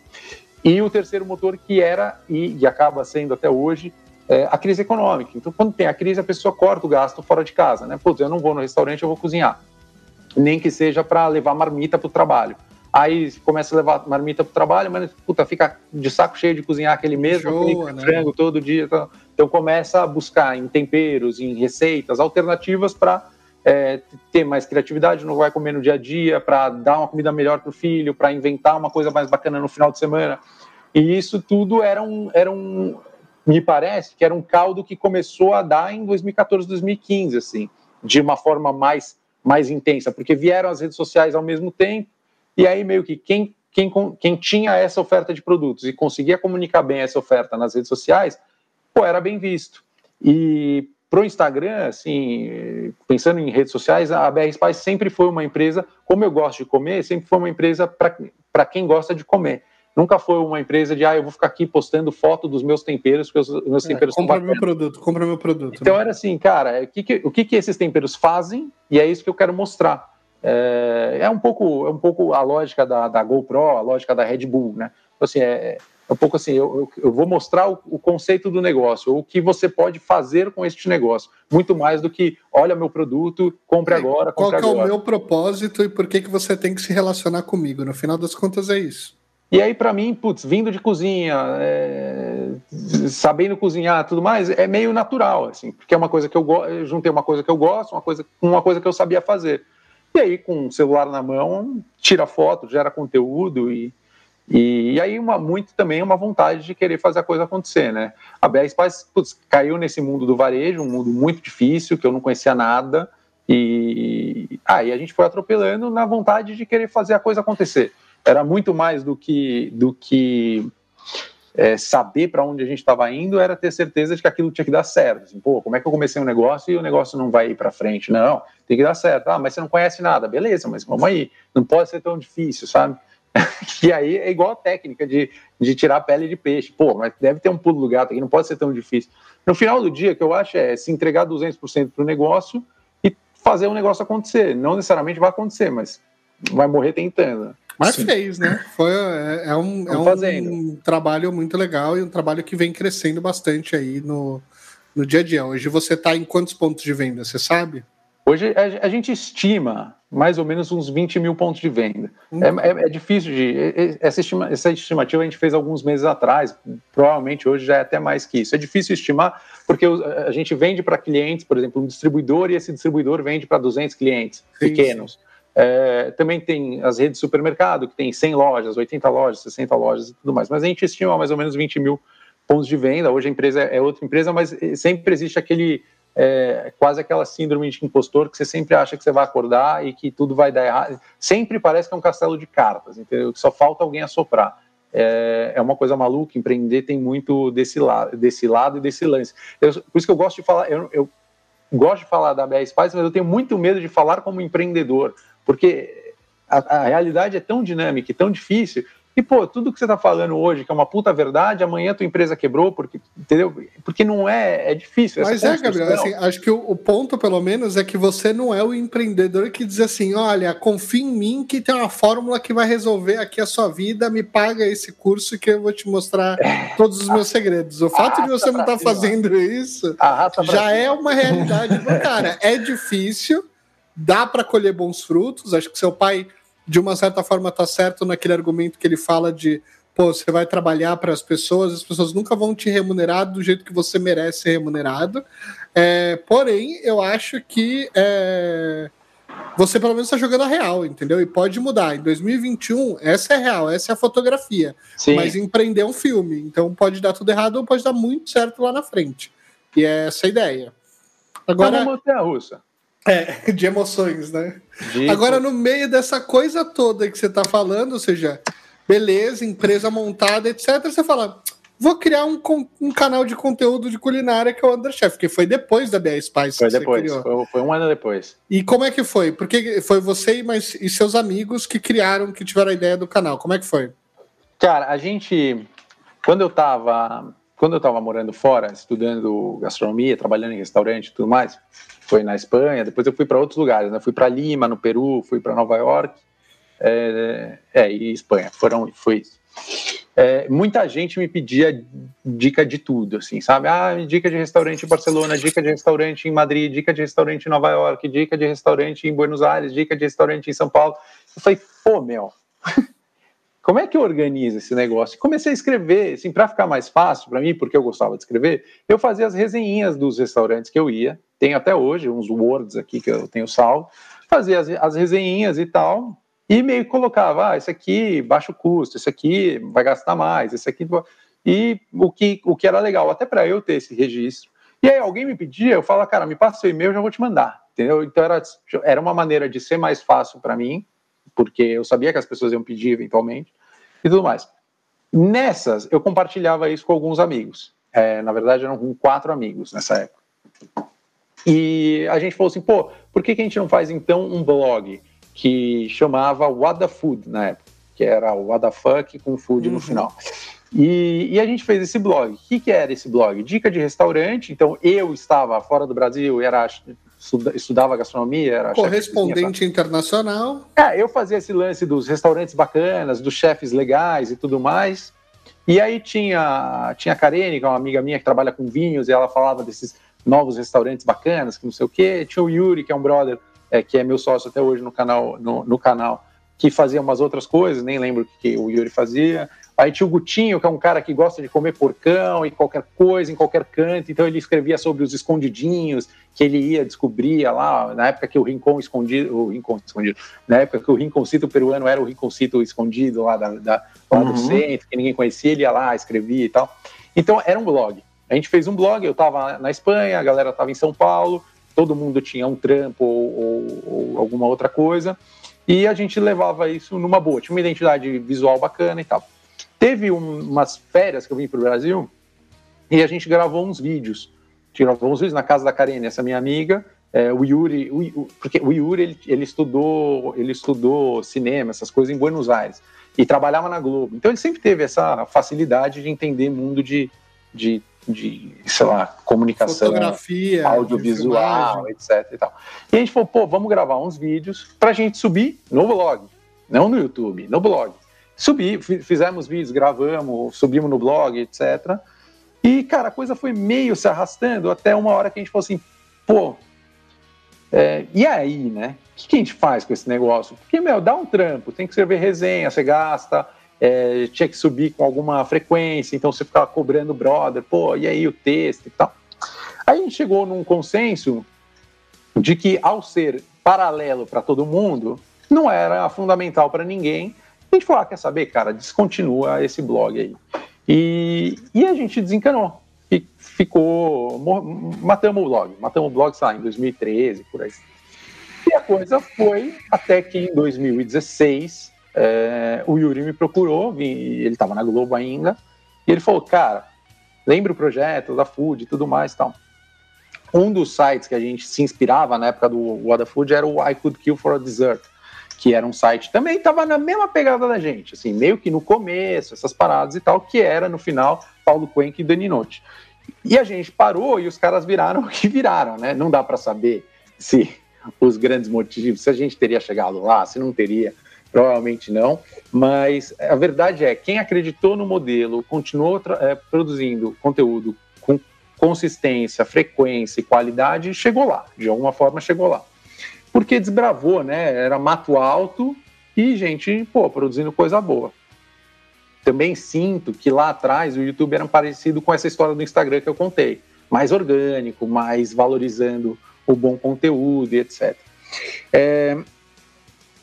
E o terceiro motor que era e, e acaba sendo até hoje é a crise econômica. Então, quando tem a crise, a pessoa corta o gasto fora de casa, né? Putz, eu não vou no restaurante, eu vou cozinhar nem que seja para levar marmita para o trabalho. Aí começa a levar marmita para o trabalho, mas puta, fica de saco cheio de cozinhar aquele mesmo Joa, né? frango todo dia. Então, então começa a buscar em temperos, em receitas, alternativas para é, ter mais criatividade, não vai comer no dia a dia, para dar uma comida melhor para o filho, para inventar uma coisa mais bacana no final de semana. E isso tudo era um, era um, me parece que era um caldo que começou a dar em 2014, 2015, assim, de uma forma mais mais intensa, porque vieram as redes sociais ao mesmo tempo, e aí meio que quem, quem, quem tinha essa oferta de produtos e conseguia comunicar bem essa oferta nas redes sociais, pô, era bem visto. E pro Instagram, assim, pensando em redes sociais, a BR Spice sempre foi uma empresa, como eu gosto de comer, sempre foi uma empresa para quem gosta de comer. Nunca foi uma empresa de, ah, eu vou ficar aqui postando foto dos meus temperos, porque os meus é, temperos compra meu produto, compra meu produto. Então né? era assim, cara, o que, que, o que, que esses temperos fazem? E é isso que eu quero mostrar. É, é um pouco, é um pouco a lógica da, da GoPro, a lógica da Red Bull, né? Então, assim, é, É um pouco assim, eu, eu, eu vou mostrar o, o, conceito do negócio, o que você pode fazer com este negócio, muito mais do que, olha meu produto, compre agora, compre Qual é o meu propósito e por que, que você tem que se relacionar comigo? No final das contas é isso. E aí, para mim, putz, vindo de cozinha, é, sabendo cozinhar tudo mais, é meio natural, assim, porque é uma coisa que eu gosto, juntei uma coisa que eu gosto, uma coisa, uma coisa que eu sabia fazer. E aí, com o celular na mão, tira foto, gera conteúdo e, e, e, aí uma, muito também uma vontade de querer fazer a coisa acontecer, né? A BR caiu nesse mundo do varejo, um mundo muito difícil, que eu não conhecia nada, e aí ah, a gente foi atropelando na vontade de querer fazer a coisa acontecer era muito mais do que, do que é, saber para onde a gente estava indo, era ter certeza de que aquilo tinha que dar certo. Assim, Pô, como é que eu comecei um negócio e o negócio não vai ir para frente? Não, tem que dar certo. Ah, mas você não conhece nada. Beleza, mas vamos aí. Não pode ser tão difícil, sabe? e aí é igual a técnica de, de tirar a pele de peixe. Pô, mas deve ter um pulo do gato aqui, não pode ser tão difícil. No final do dia, o que eu acho é se entregar 200% para o negócio e fazer o negócio acontecer. Não necessariamente vai acontecer, mas vai morrer tentando. Mas Sim. fez, né? Foi, é, é um, é um trabalho muito legal e um trabalho que vem crescendo bastante aí no, no dia a dia. Hoje você está em quantos pontos de venda, você sabe? Hoje a, gente estima mais ou menos uns 20 mil pontos de venda. Hum. É, é, é, difícil de. Essa, estima, essa estimativa a gente fez alguns meses atrás, provavelmente hoje já é até mais que isso. É difícil estimar, porque a gente vende para clientes, por exemplo, um distribuidor, e esse distribuidor vende para 200 clientes sim, pequenos. É, também tem as redes de supermercado, que tem 100 lojas, 80 lojas, 60 lojas e tudo mais. Mas a gente estima mais ou menos 20 mil pontos de venda. Hoje a empresa é outra empresa, mas sempre existe aquele, é, quase aquela síndrome de impostor que você sempre acha que você vai acordar e que tudo vai dar errado. Sempre parece que é um castelo de cartas, entendeu? Que só falta alguém assoprar. É, é uma coisa maluca, empreender tem muito desse, lado, desse lado e desse lance. Eu, por isso que eu gosto de falar, eu, eu gosto de falar da BR Spice, mas eu tenho muito medo de falar como empreendedor, porque a, a realidade é tão dinâmica e tão difícil e, pô, tudo que você está falando hoje, que é uma puta verdade, amanhã tua empresa quebrou, porque, entendeu? Porque não é, é difícil. Mas é, Gabriel, assim, acho que o, o, ponto, pelo menos, é que você não é o empreendedor que diz assim: olha, confia em mim que tem uma fórmula que vai resolver aqui a sua vida, me paga esse curso que eu vou te mostrar todos os meus segredos. O fato de você não estar tá fazendo isso já é uma realidade. cara, é difícil dá para colher bons frutos. Acho que seu pai, de uma certa forma, está certo naquele argumento que ele fala de pô, você vai trabalhar para as pessoas, as pessoas nunca vão te remunerar do jeito que você merece ser remunerado. É, porém, eu acho que é, você pelo menos está jogando a real, entendeu? E pode mudar. Em 2021, essa é real, essa é a fotografia. Sim. Mas empreender é um filme, então pode dar tudo errado ou pode dar muito certo lá na frente. E é essa a ideia. Agora, então, vamos manter a russa. É, de emoções, né? De... Agora, no meio dessa coisa toda que você está falando, ou seja, beleza, empresa montada, etc., você fala, vou criar um, um canal de conteúdo de culinária que é o Underchef, que foi depois da BR Spice. Foi depois, foi, foi, um ano depois. E como é que foi? Porque foi você e, mais, e seus amigos que criaram, que tiveram a ideia do canal. Como é que foi? Cara, a gente, quando eu estava quando eu estava morando fora, estudando gastronomia, trabalhando em restaurante e tudo mais, foi na Espanha, depois eu fui para outros lugares, né? Fui para Lima, no Peru, fui para Nova York, é, é, e Espanha, foram, foi isso. É, muita gente me pedia dica de tudo, assim, sabe? Ah, dica de restaurante em Barcelona, dica de restaurante em Madrid, dica de restaurante em Nova York, dica de restaurante em Buenos Aires, dica de restaurante em São Paulo. Eu falei, pô, meu, como é que eu organizo esse negócio? Comecei a escrever, assim, para ficar mais fácil para mim, porque eu gostava de escrever, eu fazia as resenhinhas dos restaurantes que eu ia, tenho até hoje uns words aqui que eu tenho salvo, fazia as, as resenhinhas e tal, e meio colocava, ah, esse aqui baixo custo, esse aqui vai gastar mais, esse aqui e o que o que era legal até para eu ter esse registro. E aí alguém me pedia, eu falava, cara, me passa seu e-mail, eu já vou te mandar, entendeu? Então era era uma maneira de ser mais fácil para mim, porque eu sabia que as pessoas iam pedir eventualmente e tudo mais. Nessas eu compartilhava isso com alguns amigos. É, na verdade eram com quatro amigos nessa época. E a gente falou assim, pô, por que, que a gente não faz então um blog que chamava What the Food na época, que era o What the Fuck com food uhum. no final. E, e, a gente fez esse blog. O que, que era esse blog? Dica de restaurante. Então eu estava fora do Brasil, era estudava gastronomia, era correspondente internacional. É, eu fazia esse lance dos restaurantes bacanas, dos chefes legais e tudo mais. E aí tinha, tinha a Karine, que é uma amiga minha que trabalha com vinhos, e ela falava desses novos restaurantes bacanas, que não sei o quê. Tinha o Yuri, que é um brother, é, que é meu sócio até hoje no canal, no, no canal, que fazia umas outras coisas, nem lembro o que o Yuri fazia. Aí tinha o Gutinho, que é um cara que gosta de comer porcão e qualquer coisa, em qualquer canto. Então ele escrevia sobre os escondidinhos que ele ia, descobria lá, na época que o Rincon escondido, o Rincon escondido, na época que o Rinconcito peruano era o Rinconcito escondido lá, da, da lá uhum. do centro, que ninguém conhecia, ele ia lá, escrevia e tal. Então era um blog. A gente fez um blog, eu estava na Espanha, a galera estava em São Paulo, todo mundo tinha um trampo ou, ou, ou alguma outra coisa, e a gente levava isso numa boa, tinha uma identidade visual bacana e tal. Teve um, umas férias que eu vim para o Brasil e a gente gravou uns vídeos. Gravou uns vídeos na casa da Karine, essa minha amiga, é, o Yuri, o, porque o Yuri ele, ele, estudou, ele estudou cinema, essas coisas em Buenos Aires e trabalhava na Globo. Então ele sempre teve essa facilidade de entender mundo de, de, de sei lá, comunicação, Fotografia, audiovisual, etc. E, tal. e a gente falou, pô, vamos gravar uns vídeos para a gente subir no blog, não no YouTube, no blog. Subi, fizemos vídeos, gravamos, subimos no blog, etc. E, cara, a coisa foi meio se arrastando até uma hora que a gente falou assim, pô, é, e aí, né? O que, que, a gente faz com esse negócio? Porque, meu, dá um trampo, tem que escrever resenha, você gasta, é, tinha que subir com alguma frequência, então você ficava cobrando brother, pô, e aí o texto e tal. Aí a gente chegou num consenso de que, ao ser paralelo para todo mundo, não era fundamental para ninguém a gente falou, ah, quer saber, cara, descontinua esse blog aí. E, e a gente desencanou. E ficou. Matamos o blog. Matamos o blog, sei lá, em 2013, por aí. E a coisa foi até que em 2016 é, o Yuri me procurou, ele estava na Globo ainda, e ele falou, cara, lembra o projeto da Food e tudo mais tal. Um dos sites que a gente se inspirava na época do What Food era o I Could Kill for a Dessert, que era um site também estava na mesma pegada da gente, assim, meio que no começo, essas paradas e tal, que era no final Paulo Cuenca e Dani Note. E a gente parou e os caras viraram o que viraram, né? Não dá para saber se os grandes motivos, se a gente teria chegado lá, se não teria, provavelmente não, mas a verdade é, quem acreditou no modelo, continuou é, produzindo conteúdo com consistência, frequência e qualidade, chegou lá, de alguma forma chegou lá porque desbravou, né? Era mato alto e gente, pô, produzindo coisa boa. Também sinto que lá atrás o YouTube era parecido com essa história do Instagram que eu contei. Mais orgânico, mais valorizando o bom conteúdo e etc. É,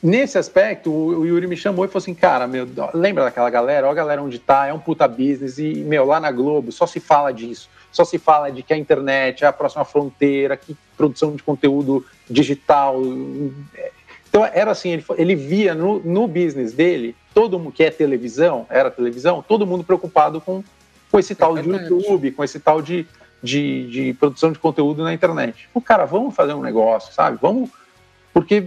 nesse aspecto, o, Yuri me chamou e falou assim: Cara, meu, lembra daquela galera? Olha a galera onde tá, é um puta business. E, meu, lá na Globo só se fala disso só se fala de que a internet é a próxima fronteira, que produção de conteúdo digital. Então era assim, ele, ele via no, no business dele, todo mundo que é televisão, era televisão, todo mundo preocupado com, com esse tal de YouTube, com esse tal de, de, de produção de conteúdo na internet. O cara, vamos fazer um negócio, sabe? Vamos, porque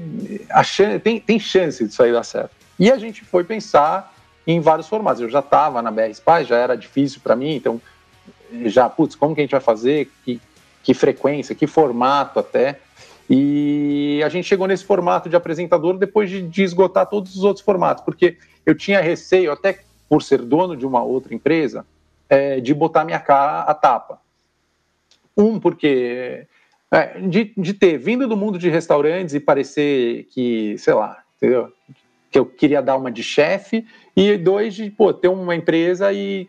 chance, tem, tem chance de sair dar certo. E a gente foi pensar em vários formatos. Eu já estava na BR Spice, já era difícil para mim, então já, putz, como que a gente vai fazer, que, que frequência, que formato até. E a gente chegou nesse formato de apresentador depois de, de, esgotar todos os outros formatos, porque eu tinha receio, até por ser dono de uma outra empresa, é, de botar minha cara à tapa. Um, porque é, de, de ter vindo do mundo de restaurantes e parecer que, sei lá, entendeu? Que eu queria dar uma de chefe, e dois, de pô, ter uma empresa e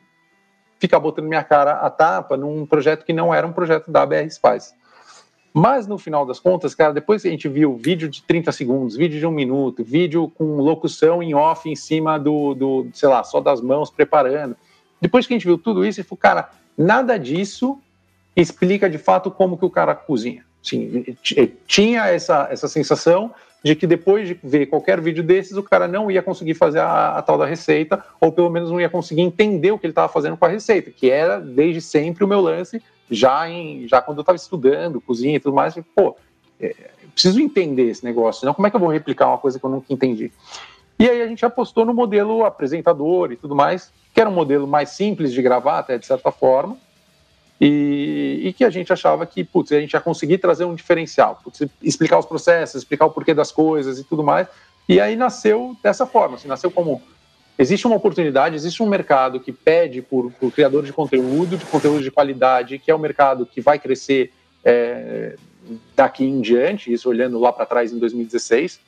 ficar botando minha cara a tapa num projeto que não era um projeto da BR Spice. Mas no final das contas, cara, depois que a gente viu vídeo de 30 segundos, vídeo de um minuto, vídeo com locução em off em cima do, do sei lá, só das mãos preparando. Depois que a gente viu tudo isso, gente falou, cara, nada disso explica de fato como que o cara cozinha. Sim, tinha essa, essa sensação de que depois de ver qualquer vídeo desses, o cara não ia conseguir fazer a, a tal da receita, ou pelo menos não ia conseguir entender o que ele estava fazendo com a receita, que era desde sempre o meu lance, já, em, já quando eu estava estudando cozinha e tudo mais, pô, é, preciso entender esse negócio, senão como é que eu vou replicar uma coisa que eu nunca entendi? E aí a gente apostou no modelo apresentador e tudo mais, que era um modelo mais simples de gravar, até de certa forma, e, e, que a gente achava que, putz, a gente ia conseguir trazer um diferencial, putz, explicar os processos, explicar o porquê das coisas e tudo mais. E aí nasceu dessa forma, assim, nasceu como existe uma oportunidade, existe um mercado que pede por, por criador de conteúdo, de conteúdo de qualidade, que é um mercado que vai crescer é, daqui em diante, isso olhando lá para trás em 2016.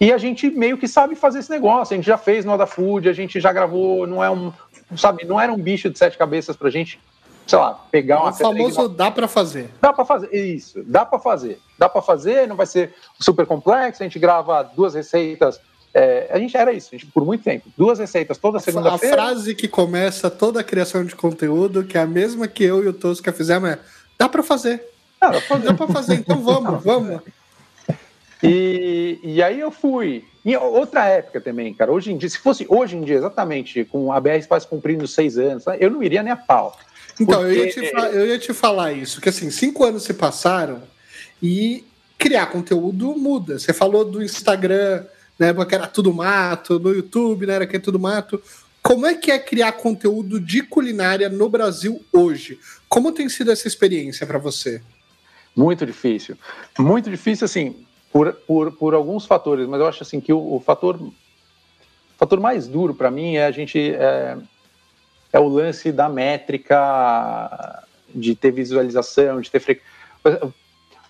E a gente meio que sabe fazer esse negócio. A gente já fez no Oda Food, a gente já gravou, não é um, sabe, não era um bicho de sete cabeças para a gente, sei lá, pegar uma. O famoso dá para fazer. Dá para fazer, isso, dá para fazer. Dá para fazer, não vai ser super complexo. A gente grava duas receitas é, a gente era isso, gente, por muito tempo. Duas receitas toda segunda-feira. A frase que começa toda a criação de conteúdo, que é a mesma que eu e o Tosca fizemos, é: dá para fazer. Ah, dá para fazer. fazer, então vamos, vamos. E, e aí eu fui. Em outra época também, cara. Hoje em dia, se fosse hoje em dia, exatamente, com a BR Espaço cumprindo seis anos, eu não iria nem a pau. Então, porque... eu, ia te, eu ia te falar isso, que assim, cinco anos se passaram e criar conteúdo muda. Você falou do Instagram na época era tudo mato, no YouTube, né, era que é tudo mato. Como é que é criar conteúdo de culinária no Brasil hoje? Como tem sido essa experiência para você? Muito difícil. Muito difícil, assim, por, por, por alguns fatores, mas eu acho assim que o, o fator, fator mais duro para mim é a gente. É, é o lance da métrica, de ter visualização, de ter frequência.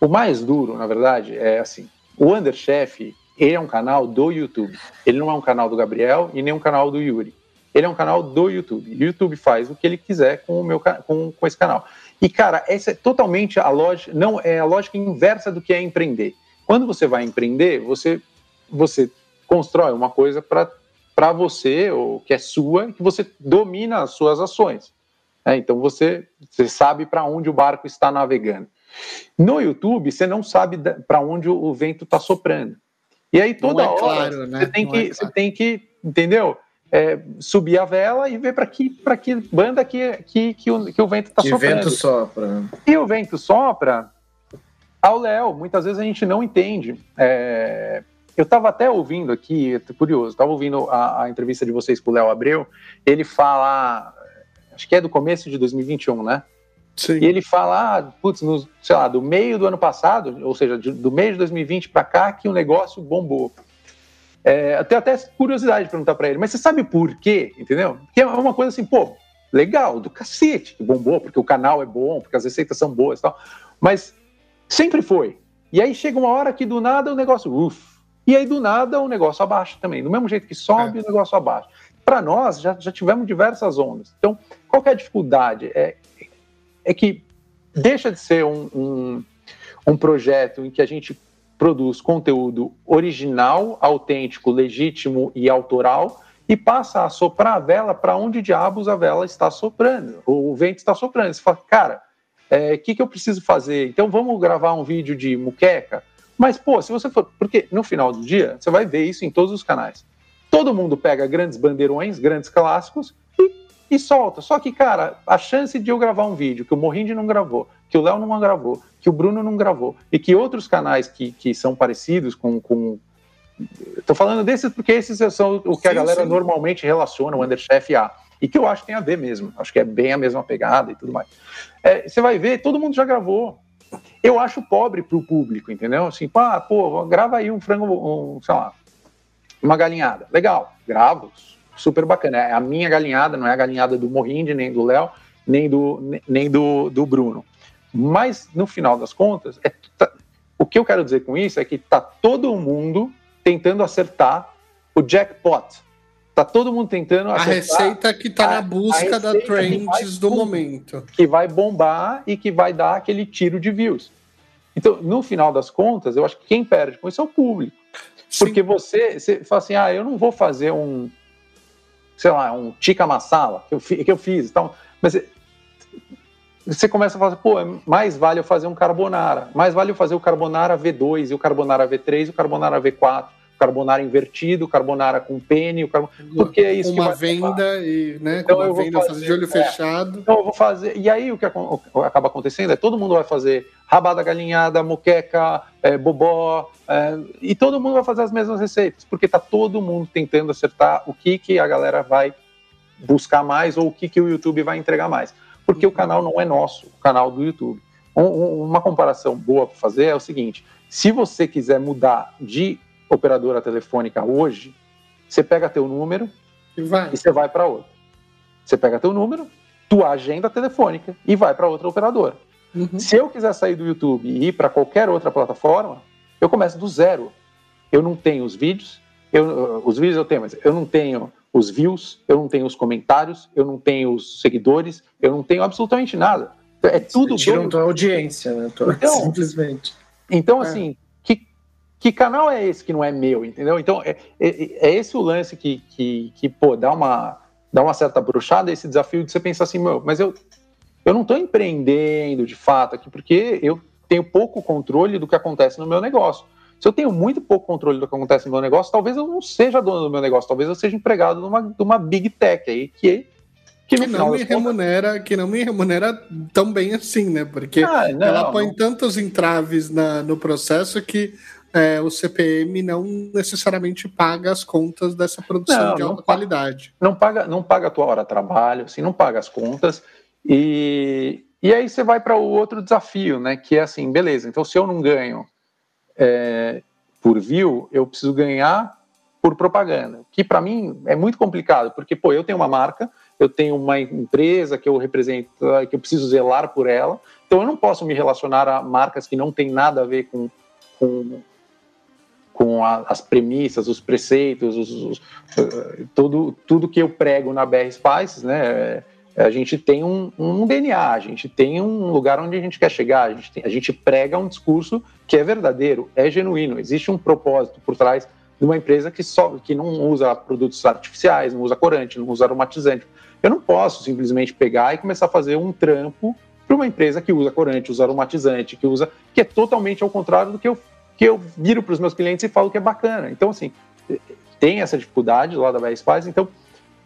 O mais duro, na verdade, é assim: o Underchef ele é um canal do YouTube. Ele não é um canal do Gabriel e nem um canal do Yuri. Ele é um canal do YouTube. O YouTube faz o que ele quiser com o meu com, com esse canal. E cara, essa é totalmente a lógica, não é a lógica inversa do que é empreender. Quando você vai empreender, você você constrói uma coisa para para você ou que é sua, que você domina as suas ações. É, então você você sabe para onde o barco está navegando. No YouTube, você não sabe para onde o vento está soprando. E aí toda é hora claro, né? você, tem que, é claro. você tem que, entendeu? É, subir a vela e ver para que, que banda que, que, que, o, que o vento está soprando. E o vento sopra. E o vento sopra ao Léo. Muitas vezes a gente não entende. É, eu estava até ouvindo aqui, curioso, estava ouvindo a, a, entrevista de vocês com o Léo Abreu. Ele fala, acho que é do começo de 2021, né? Sim. E ele fala, ah, putz, no, sei lá, do meio do ano passado, ou seja, de, do meio de 2020 para cá, que o negócio bombou. É, eu tenho até curiosidade de perguntar para ele, mas você sabe por quê? Entendeu? Porque é uma coisa assim, pô, legal, do cacete, que bombou, porque o canal é bom, porque as receitas são boas e tal. Mas sempre foi. E aí chega uma hora que do nada o negócio, uff. E aí do nada o negócio abaixa também. Do mesmo jeito que sobe, é. o negócio abaixa. Para nós, já, já tivemos diversas ondas. Então, qual é a dificuldade? É, é que deixa de ser um, um, um projeto em que a gente produz conteúdo original, autêntico, legítimo e autoral e passa a soprar a vela para onde diabos a vela está soprando, o vento está soprando. Você fala, cara, o é, que, que eu preciso fazer? Então vamos gravar um vídeo de muqueca? Mas, pô, se você for. Porque no final do dia, você vai ver isso em todos os canais. Todo mundo pega grandes bandeirões, grandes clássicos e solta. Só que, cara, a chance de eu gravar um vídeo que o Morrinde não gravou, que o Léo não gravou, que o Bruno não gravou, e que outros canais que, que são parecidos com. com... Tô falando desses porque esses são o que sim, a galera sim. normalmente relaciona o Underchef a. E que eu acho que tem a ver mesmo. Acho que é bem a mesma pegada e tudo mais. É, você vai ver, todo mundo já gravou. Eu acho pobre pro público, entendeu? Assim, pá, pô, grava aí um frango, um, sei lá, uma galinhada. Legal, gravo, super bacana. É a minha galinhada, não é a galinhada do Morrinde, nem do Léo, nem do, nem do, do Bruno. Mas, no final das contas, é, tá, o que eu quero dizer com isso é que está todo mundo tentando acertar o jackpot. Está todo mundo tentando a receita que está na busca da trends do momento. Que vai bombar e que vai dar aquele tiro de views. Então, no final das contas, eu acho que quem perde com isso é o público. Porque Sim. você, você fala assim, ah, eu não vou fazer um, sei lá, um tikka masala que eu, que eu fiz. Então, mas você começa a falar, pô, mais vale eu fazer um carbonara, mais vale eu fazer o carbonara V2 e o carbonara V3 e o carbonara V4, o carbonara invertido, carbonara com pene, o carbonara... porque é isso uma que venda e, né, então uma venda fazer, fazer de olho é, fechado. Então eu vou fazer, e aí o que acaba acontecendo é todo mundo vai fazer rabada galinhada, moqueca, é, bobó, é, e todo mundo vai fazer as mesmas receitas, porque está todo mundo tentando acertar o que, que a galera vai buscar mais ou o que, que o YouTube vai entregar mais. Porque o canal não é nosso, o canal do YouTube. Um, uma comparação boa para fazer é o seguinte: se você quiser mudar de operadora telefônica hoje, você pega teu número e, vai. e você vai para outro. Você pega teu número, tua agenda telefônica e vai para outra operadora. Uhum. Se eu quiser sair do YouTube e ir para qualquer outra plataforma, eu começo do zero. Eu não tenho os vídeos, eu, os vídeos eu tenho, mas eu não tenho os views, eu não tenho os comentários, eu não tenho os seguidores, eu não tenho absolutamente nada. É tudo. Tiram tua audiência, né? Então, Simplesmente. Então, é. assim, que, canal é esse que não é meu, entendeu? Então, é, é, é esse o lance que, que, que, pô, dá uma, dá uma certa bruxada, esse desafio de você pensar assim, meu, mas eu, eu não estou empreendendo de fato aqui, porque eu tenho pouco controle do que acontece no meu negócio. Se eu tenho muito pouco controle do que acontece no meu negócio, talvez eu não seja dono do meu negócio, talvez eu seja empregado numa, numa big tech aí, que, que, que não me remunera, contas... que não me remunera tão bem assim, né? Porque ah, não, ela põe não. tantos entraves na, no processo que é, o CPM não necessariamente paga as contas dessa produção não, de alta qualidade. Não paga, não paga a tua hora de trabalho, assim, não paga as contas. E, e aí você vai para o outro desafio, né? Que é assim, beleza, então se eu não ganho é, por view, eu preciso ganhar por propaganda, que para mim é muito complicado, porque pô, eu tenho uma marca, eu tenho uma empresa que eu represento, que eu preciso zelar por ela, então eu não posso me relacionar a marcas que não tem nada a ver com, com, com a, as premissas, os preceitos, os, os, uh, tudo, tudo que eu prego na BR Spices, né? a gente tem um, um, DNA, a gente tem um lugar onde a gente quer chegar, a gente, tem, a gente prega um discurso que é verdadeiro, é genuíno, existe um propósito por trás de uma empresa que, só, que não usa produtos artificiais, não usa corante, não usa aromatizante. Eu não posso simplesmente pegar e começar a fazer um trampo para uma empresa que usa corante, usa aromatizante, que usa, que é totalmente ao contrário do que eu, que eu viro para os meus clientes e falo que é bacana. Então, assim, tem essa dificuldade lá da BR então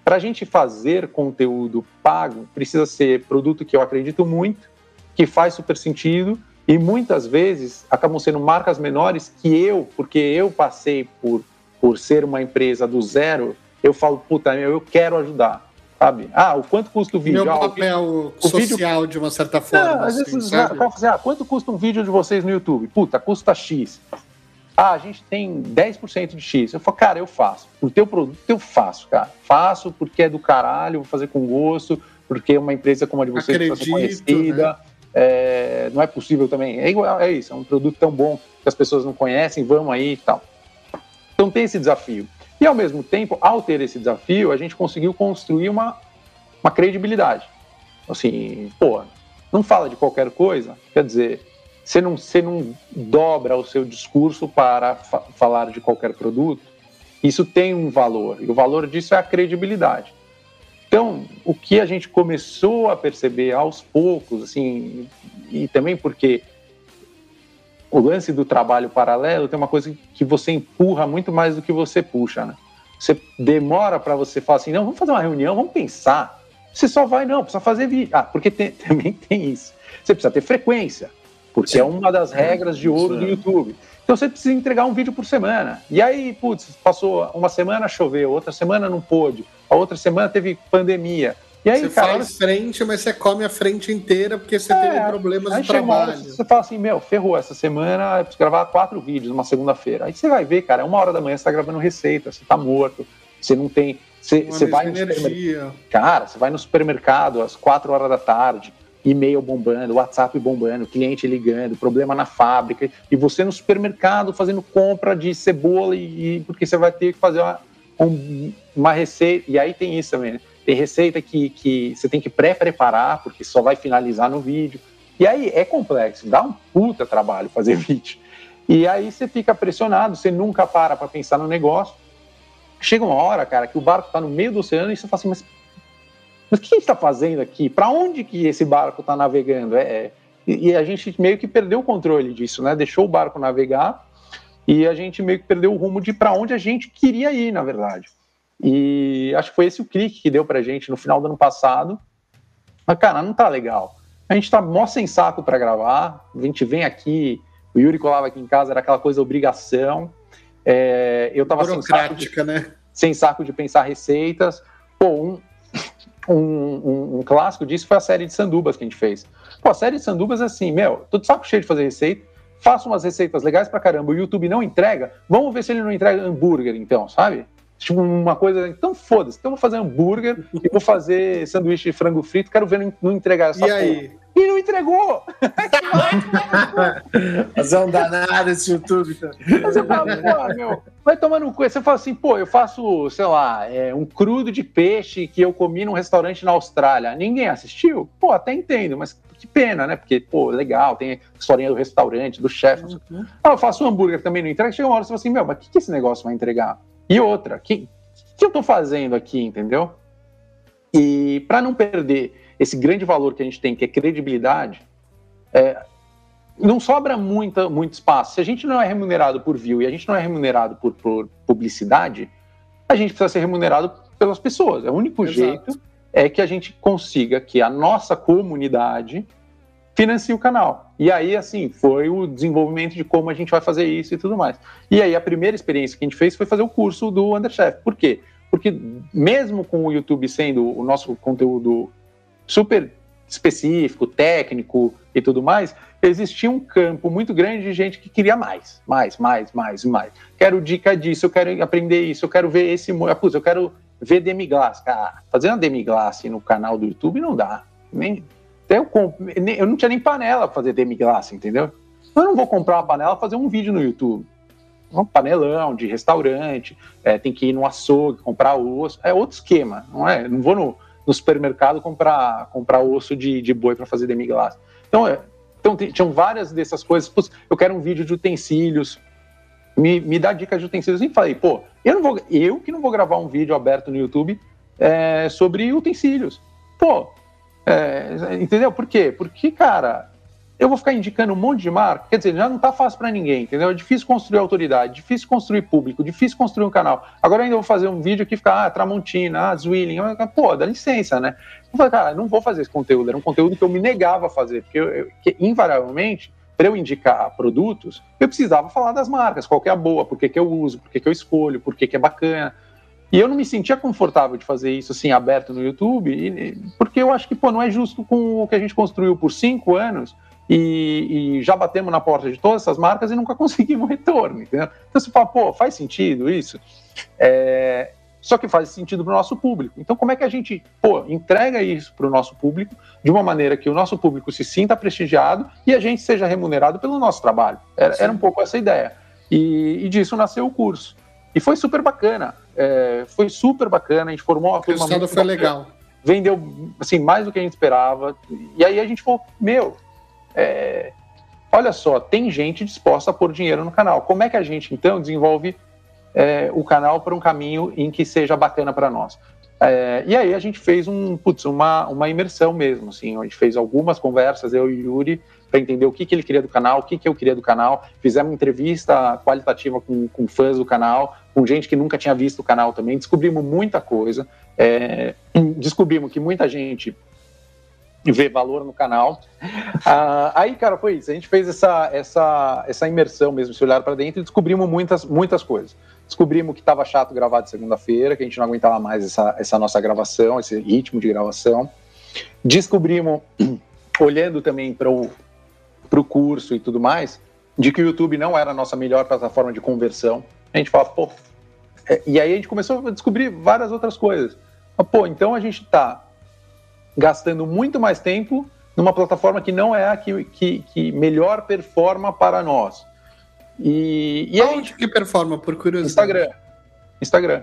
para a gente fazer conteúdo pago, precisa ser produto que eu acredito muito, que faz super sentido e muitas vezes acabam sendo marcas menores que eu, porque eu passei por, por ser uma empresa do zero, eu falo, puta, eu quero ajudar. Sabe? Ah, o quanto custa o vídeo? Meu ah, papel o social, vídeo... de uma certa forma. Não, às assim, vezes, assim, ah, quanto custa um vídeo de vocês no YouTube? Puta, custa X. Ah, a gente tem 10% de X. Eu falo, cara, eu faço. O teu produto eu faço, cara. Faço porque é do caralho, vou fazer com gosto, porque uma empresa como a de vocês Acredito, ser conhecida. Né? É, não é possível também. É igual, é isso, é um produto tão bom que as pessoas não conhecem, vamos aí e tal. Então tem esse desafio. E ao mesmo tempo, ao ter esse desafio, a gente conseguiu construir uma, uma credibilidade. Assim, pô, não fala de qualquer coisa, quer dizer, você não, você não dobra o seu discurso para fa falar de qualquer produto, isso tem um valor, e o valor disso é a credibilidade. Então, o que a gente começou a perceber aos poucos, assim, e também porque o lance do trabalho paralelo tem uma coisa que você empurra muito mais do que você puxa, né? Você demora para você falar assim, não, vamos fazer uma reunião, vamos pensar. Você só vai, não, precisa fazer vídeo. Ah, porque tem, também tem isso. Você precisa ter frequência porque Sim. é uma das regras de ouro do YouTube. Então você precisa entregar um vídeo por semana. E aí, putz, passou uma semana choveu, outra semana não pôde, a outra semana teve pandemia. E aí, você cara, faz frente, mas você come a frente inteira porque você é, teve problemas no trabalho. você fala assim, meu, ferrou, essa semana eu preciso gravar quatro vídeos numa segunda-feira. Aí você vai ver, cara, é uma hora da manhã você tá gravando receita, você tá morto, você não tem... Você, você vai no Cara, você vai no supermercado às quatro horas da tarde, e-mail bombando, WhatsApp bombando, cliente ligando, problema na fábrica, e você no supermercado fazendo compra de cebola, e, e porque você vai ter que fazer uma, um, uma receita, e aí tem isso também, né? Tem receita que, que você tem que pré-preparar, porque só vai finalizar no vídeo. E aí é complexo, dá um puta trabalho fazer vídeo. E aí você fica pressionado, você nunca para para pensar no negócio. Chega uma hora, cara, que o barco está no meio do oceano e você fala assim, mas o que a gente está fazendo aqui? Para onde que esse barco está navegando? É, é e a gente meio que perdeu o controle disso, né? Deixou o barco navegar e a gente meio que perdeu o rumo de para onde a gente queria ir, na verdade. E acho que foi esse o clique que deu para a gente no final do ano passado. Mas, cara, não tá legal. A gente tá mó sem saco para gravar. A gente vem aqui, o Yuri colava aqui em casa, era aquela coisa obrigação. É, eu tava sem saco, de, né? sem saco de pensar receitas. Pô, um, um, um, um, clássico disso foi a série de sandubas que a gente fez. Pô, a série de sandubas é assim, meu, tô de saco cheio de fazer receita, faço umas receitas legais pra caramba, o YouTube não entrega, vamos ver se ele não entrega hambúrguer então, sabe? Tipo, uma coisa. Então foda-se, então vou fazer hambúrguer e vou fazer sanduíche de frango frito, quero ver não entregar essa E aí? E não entregou! Mas é um danado esse YouTube. Tá? Mas eu falo, pô, meu, vai tomar no cu. Você fala assim, pô, eu faço, sei lá, é, um crudo de peixe que eu comi num restaurante na Austrália. Ninguém assistiu? Pô, até entendo, mas que pena, né? Porque, pô, legal, tem a historinha do restaurante, do chefe. Uhum. Ah, eu faço um hambúrguer também não entrega. Chega uma hora e você fala assim, meu, mas o que, que esse negócio vai entregar? E outra, o que, que eu tô fazendo aqui, entendeu? E para não perder esse grande valor que a gente tem, que é credibilidade, é, não sobra muita, muito espaço. Se a gente não é remunerado por view e a gente não é remunerado por, por publicidade, a gente precisa ser remunerado pelas pessoas. É o único Exato. jeito é que a gente consiga que a nossa comunidade financie o canal. E aí, assim, foi o desenvolvimento de como a gente vai fazer isso e tudo mais. E aí, a primeira experiência que a gente fez foi fazer o curso do Underchef. Por quê? Porque mesmo com o YouTube sendo o nosso conteúdo super específico, técnico e tudo mais, existia um campo muito grande de gente que queria mais, mais, mais, mais, mais. Quero dica disso, eu quero aprender isso, eu quero ver esse, putz, eu quero ver demi-glace. Cara, fazer uma demi-glace no canal do YouTube não dá. Nem, eu, eu não tinha nem panela para fazer demi-glace, entendeu? Eu não vou comprar uma panela fazer um vídeo no YouTube. Um panelão de restaurante, é, tem que ir no açougue, comprar osso. É outro esquema, não é? Não vou no, no supermercado comprar, comprar osso de, de boi para fazer demi-glace. Então, é, então tinham várias dessas coisas. Eu quero um vídeo de utensílios, me, me dá dicas de utensílios. E falei, pô, eu, não vou, eu que não vou gravar um vídeo aberto no YouTube é, sobre utensílios. Pô, é, entendeu? Por quê? Porque, cara, eu vou ficar indicando um monte de marca, quer dizer, já não tá fácil para ninguém, entendeu? É difícil construir autoridade, difícil construir público, difícil construir um canal. Agora ainda vou fazer um vídeo que fica, ah, Tramontina, ah, Zwilling, pô, dá licença, né? Eu falei, cara, não vou fazer esse conteúdo, era um conteúdo que eu me negava a fazer, porque eu, eu, que, invariavelmente para eu indicar produtos, eu precisava falar das marcas, qual que é a boa, por que, que eu uso, por que, que eu escolho, por que, que é bacana. E eu não me sentia confortável de fazer isso assim, aberto no YouTube, e, porque eu acho que pô, não é justo com o que a gente construiu por cinco anos e, e já batemos na porta de todas essas marcas e nunca conseguimos retorno. Entendeu? Então você fala, pô, faz sentido isso? É, só que faz sentido para o nosso público. Então, como é que a gente pô, entrega isso para o nosso público de uma maneira que o nosso público se sinta prestigiado e a gente seja remunerado pelo nosso trabalho? Era, era um pouco essa ideia. E, e, disso nasceu o curso. E foi super bacana. É, foi super bacana. A gente formou uma turma. O resultado foi legal. Vendeu assim, mais do que a gente esperava. E aí a gente falou: meu, é, olha só, tem gente disposta a pôr dinheiro no canal. Como é que a gente então desenvolve é, o canal para um caminho em que seja bacana para nós. É, e aí a gente fez um, putz, uma, uma imersão mesmo, assim, a gente fez algumas conversas, eu e o Yuri, para entender o que, que ele queria do canal, o que, que eu queria do canal. Fizemos uma entrevista qualitativa com, com fãs do canal, com gente que nunca tinha visto o canal também. Descobrimos muita coisa. É, descobrimos que muita gente vê valor no canal. Ah, aí, cara, foi isso. A gente fez essa, essa, essa imersão mesmo, se olhar para dentro e descobrimos muitas, muitas coisas. Descobrimos que estava chato gravar de segunda-feira, que a gente não aguentava mais essa, essa nossa gravação, esse ritmo de gravação. Descobrimos, olhando também para o curso e tudo mais, de que o YouTube não era a nossa melhor plataforma de conversão. A gente fala, pô. É, e aí a gente começou a descobrir várias outras coisas. Pô, então a gente está gastando muito mais tempo numa plataforma que não é a que, que, que melhor performa para nós. E, e Onde que performa, por curiosidade? Instagram. Instagram.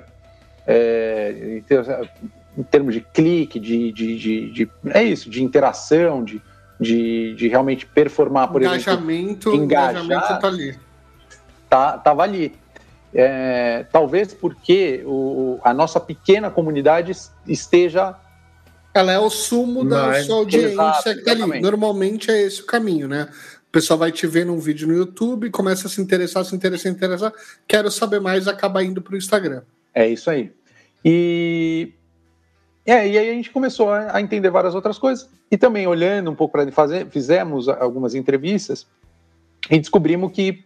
É, em termos de clique, de, de, de, de, é isso, de interação, de, de, de realmente performar, por engajamento, exemplo. Engajar, engajamento tá ali. Tá, tava ali. É, talvez porque o, a nossa pequena comunidade esteja. Ela é o sumo da Mas, sua audiência exato, que tá ali. Normalmente é esse o caminho, né? pessoal vai te ver num vídeo no YouTube, começa a se interessar, se interessar, se interessar, quero saber mais, acaba indo para o Instagram. É isso aí. E, é, e aí a gente começou a, entender várias outras coisas. E também olhando um pouco para fazer, fizemos algumas entrevistas e descobrimos que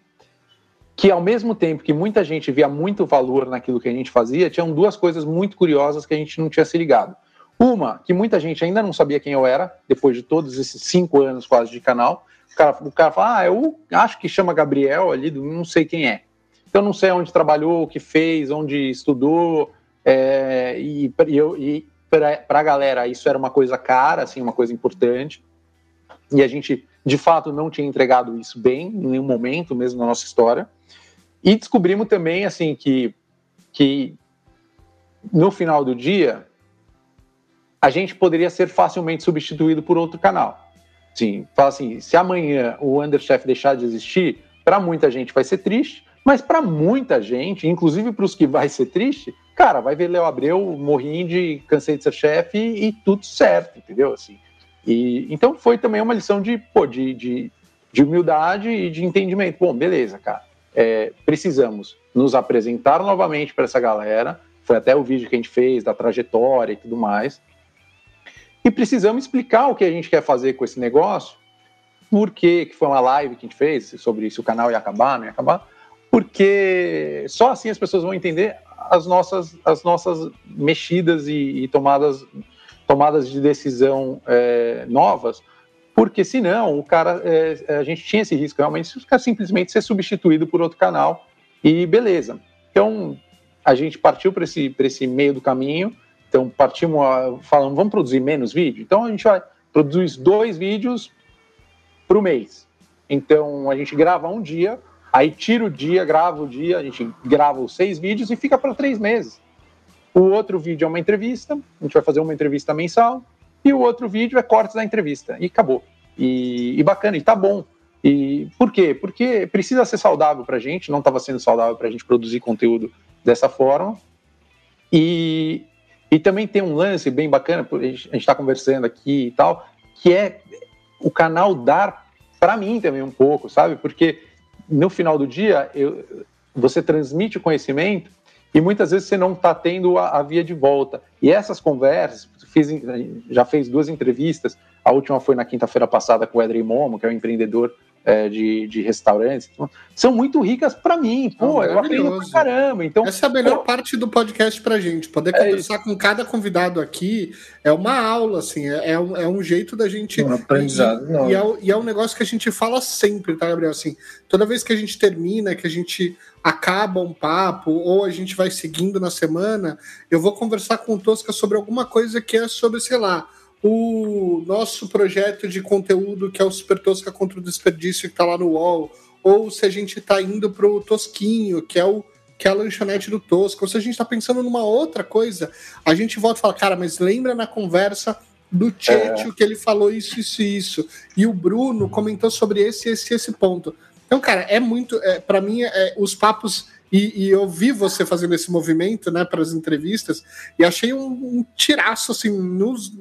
que ao mesmo tempo que muita gente via muito valor naquilo que a gente fazia, tinham duas coisas muito curiosas que a gente não tinha se ligado. Uma, que muita gente ainda não sabia quem eu era, depois de todos esses cinco anos quase de canal, cara, o cara fala, ah, eu acho que chama Gabriel ali, não sei quem é. então não sei onde trabalhou, o que fez, onde estudou, é, e, e, e para a galera isso era uma coisa cara, assim, uma coisa importante, e a gente de fato não tinha entregado isso bem em nenhum momento, mesmo na nossa história, e descobrimos também, assim, que, que no final do dia a gente poderia ser facilmente substituído por outro canal. Sim, fala assim, se amanhã o Underchef deixar de existir, para muita gente vai ser triste, mas para muita gente, inclusive para os que vai ser triste, cara, vai ver Léo Abreu morrendo de cansei de ser chefe e, tudo certo, entendeu? Assim, e, então foi também uma lição de, pô, de, de, de humildade e de entendimento. Bom, beleza, cara, é, precisamos nos apresentar novamente para essa galera, foi até o vídeo que a gente fez da trajetória e tudo mais, e precisamos explicar o que a gente quer fazer com esse negócio, por que foi uma live que a gente fez sobre se o canal ia acabar, não ia acabar, porque só assim as pessoas vão entender as nossas, as nossas mexidas e, e tomadas, tomadas de decisão é, novas, porque senão o cara, é, a gente tinha esse risco realmente de ficar simplesmente ser substituído por outro canal e beleza. Então a gente partiu para esse, esse meio do caminho então, partimos falando, vamos produzir menos vídeo? Então, a gente vai produzir dois vídeos o mês. Então, a gente grava um dia, aí tira o dia, grava o dia, a gente grava os seis vídeos e fica para três meses. O outro vídeo é uma entrevista, a gente vai fazer uma entrevista mensal, e o outro vídeo é cortes da entrevista, e acabou. E, e bacana, e tá bom. E por quê? Porque precisa ser saudável para a gente, não estava sendo saudável para a gente produzir conteúdo dessa forma. E, e também tem um lance bem bacana, a gente está conversando aqui e tal, que é o canal dar para mim também um pouco, sabe? Porque no final do dia eu, você transmite o conhecimento e muitas vezes você não está tendo a, a, via de volta. E essas conversas, fiz, já fez duas entrevistas, a última foi na quinta-feira passada com o Edrey Momo, que é um empreendedor é, de, de restaurantes, são muito ricas para mim. Pô, eu aprendo pra caramba. Então, Essa é a melhor pô, parte do podcast pra gente. Poder é conversar isso. com cada convidado aqui é uma aula, assim, é, é, um, é um jeito da gente. Um aprendizado. E, não. E, é, e é um negócio que a gente fala sempre, tá, Gabriel? Assim, toda vez que a gente termina, que a gente acaba um papo, ou a gente vai seguindo na semana, eu vou conversar com o Tosca sobre alguma coisa que é sobre, sei lá o nosso projeto de conteúdo, que é o Super Tosca contra o Desperdício, que está lá no UOL, ou se a gente está indo para o Tosquinho, que é o que é a lanchonete do Tosca, ou se a gente está pensando numa outra coisa, a gente volta e fala, cara, mas lembra na conversa do Tietchan é. que ele falou isso, isso e isso, e o Bruno comentou sobre esse, esse, esse ponto. Então, cara, é muito, é, para mim, é, os papos e, e, eu vi você fazendo esse movimento, né, para as entrevistas, e achei um, um tiraço, assim, nos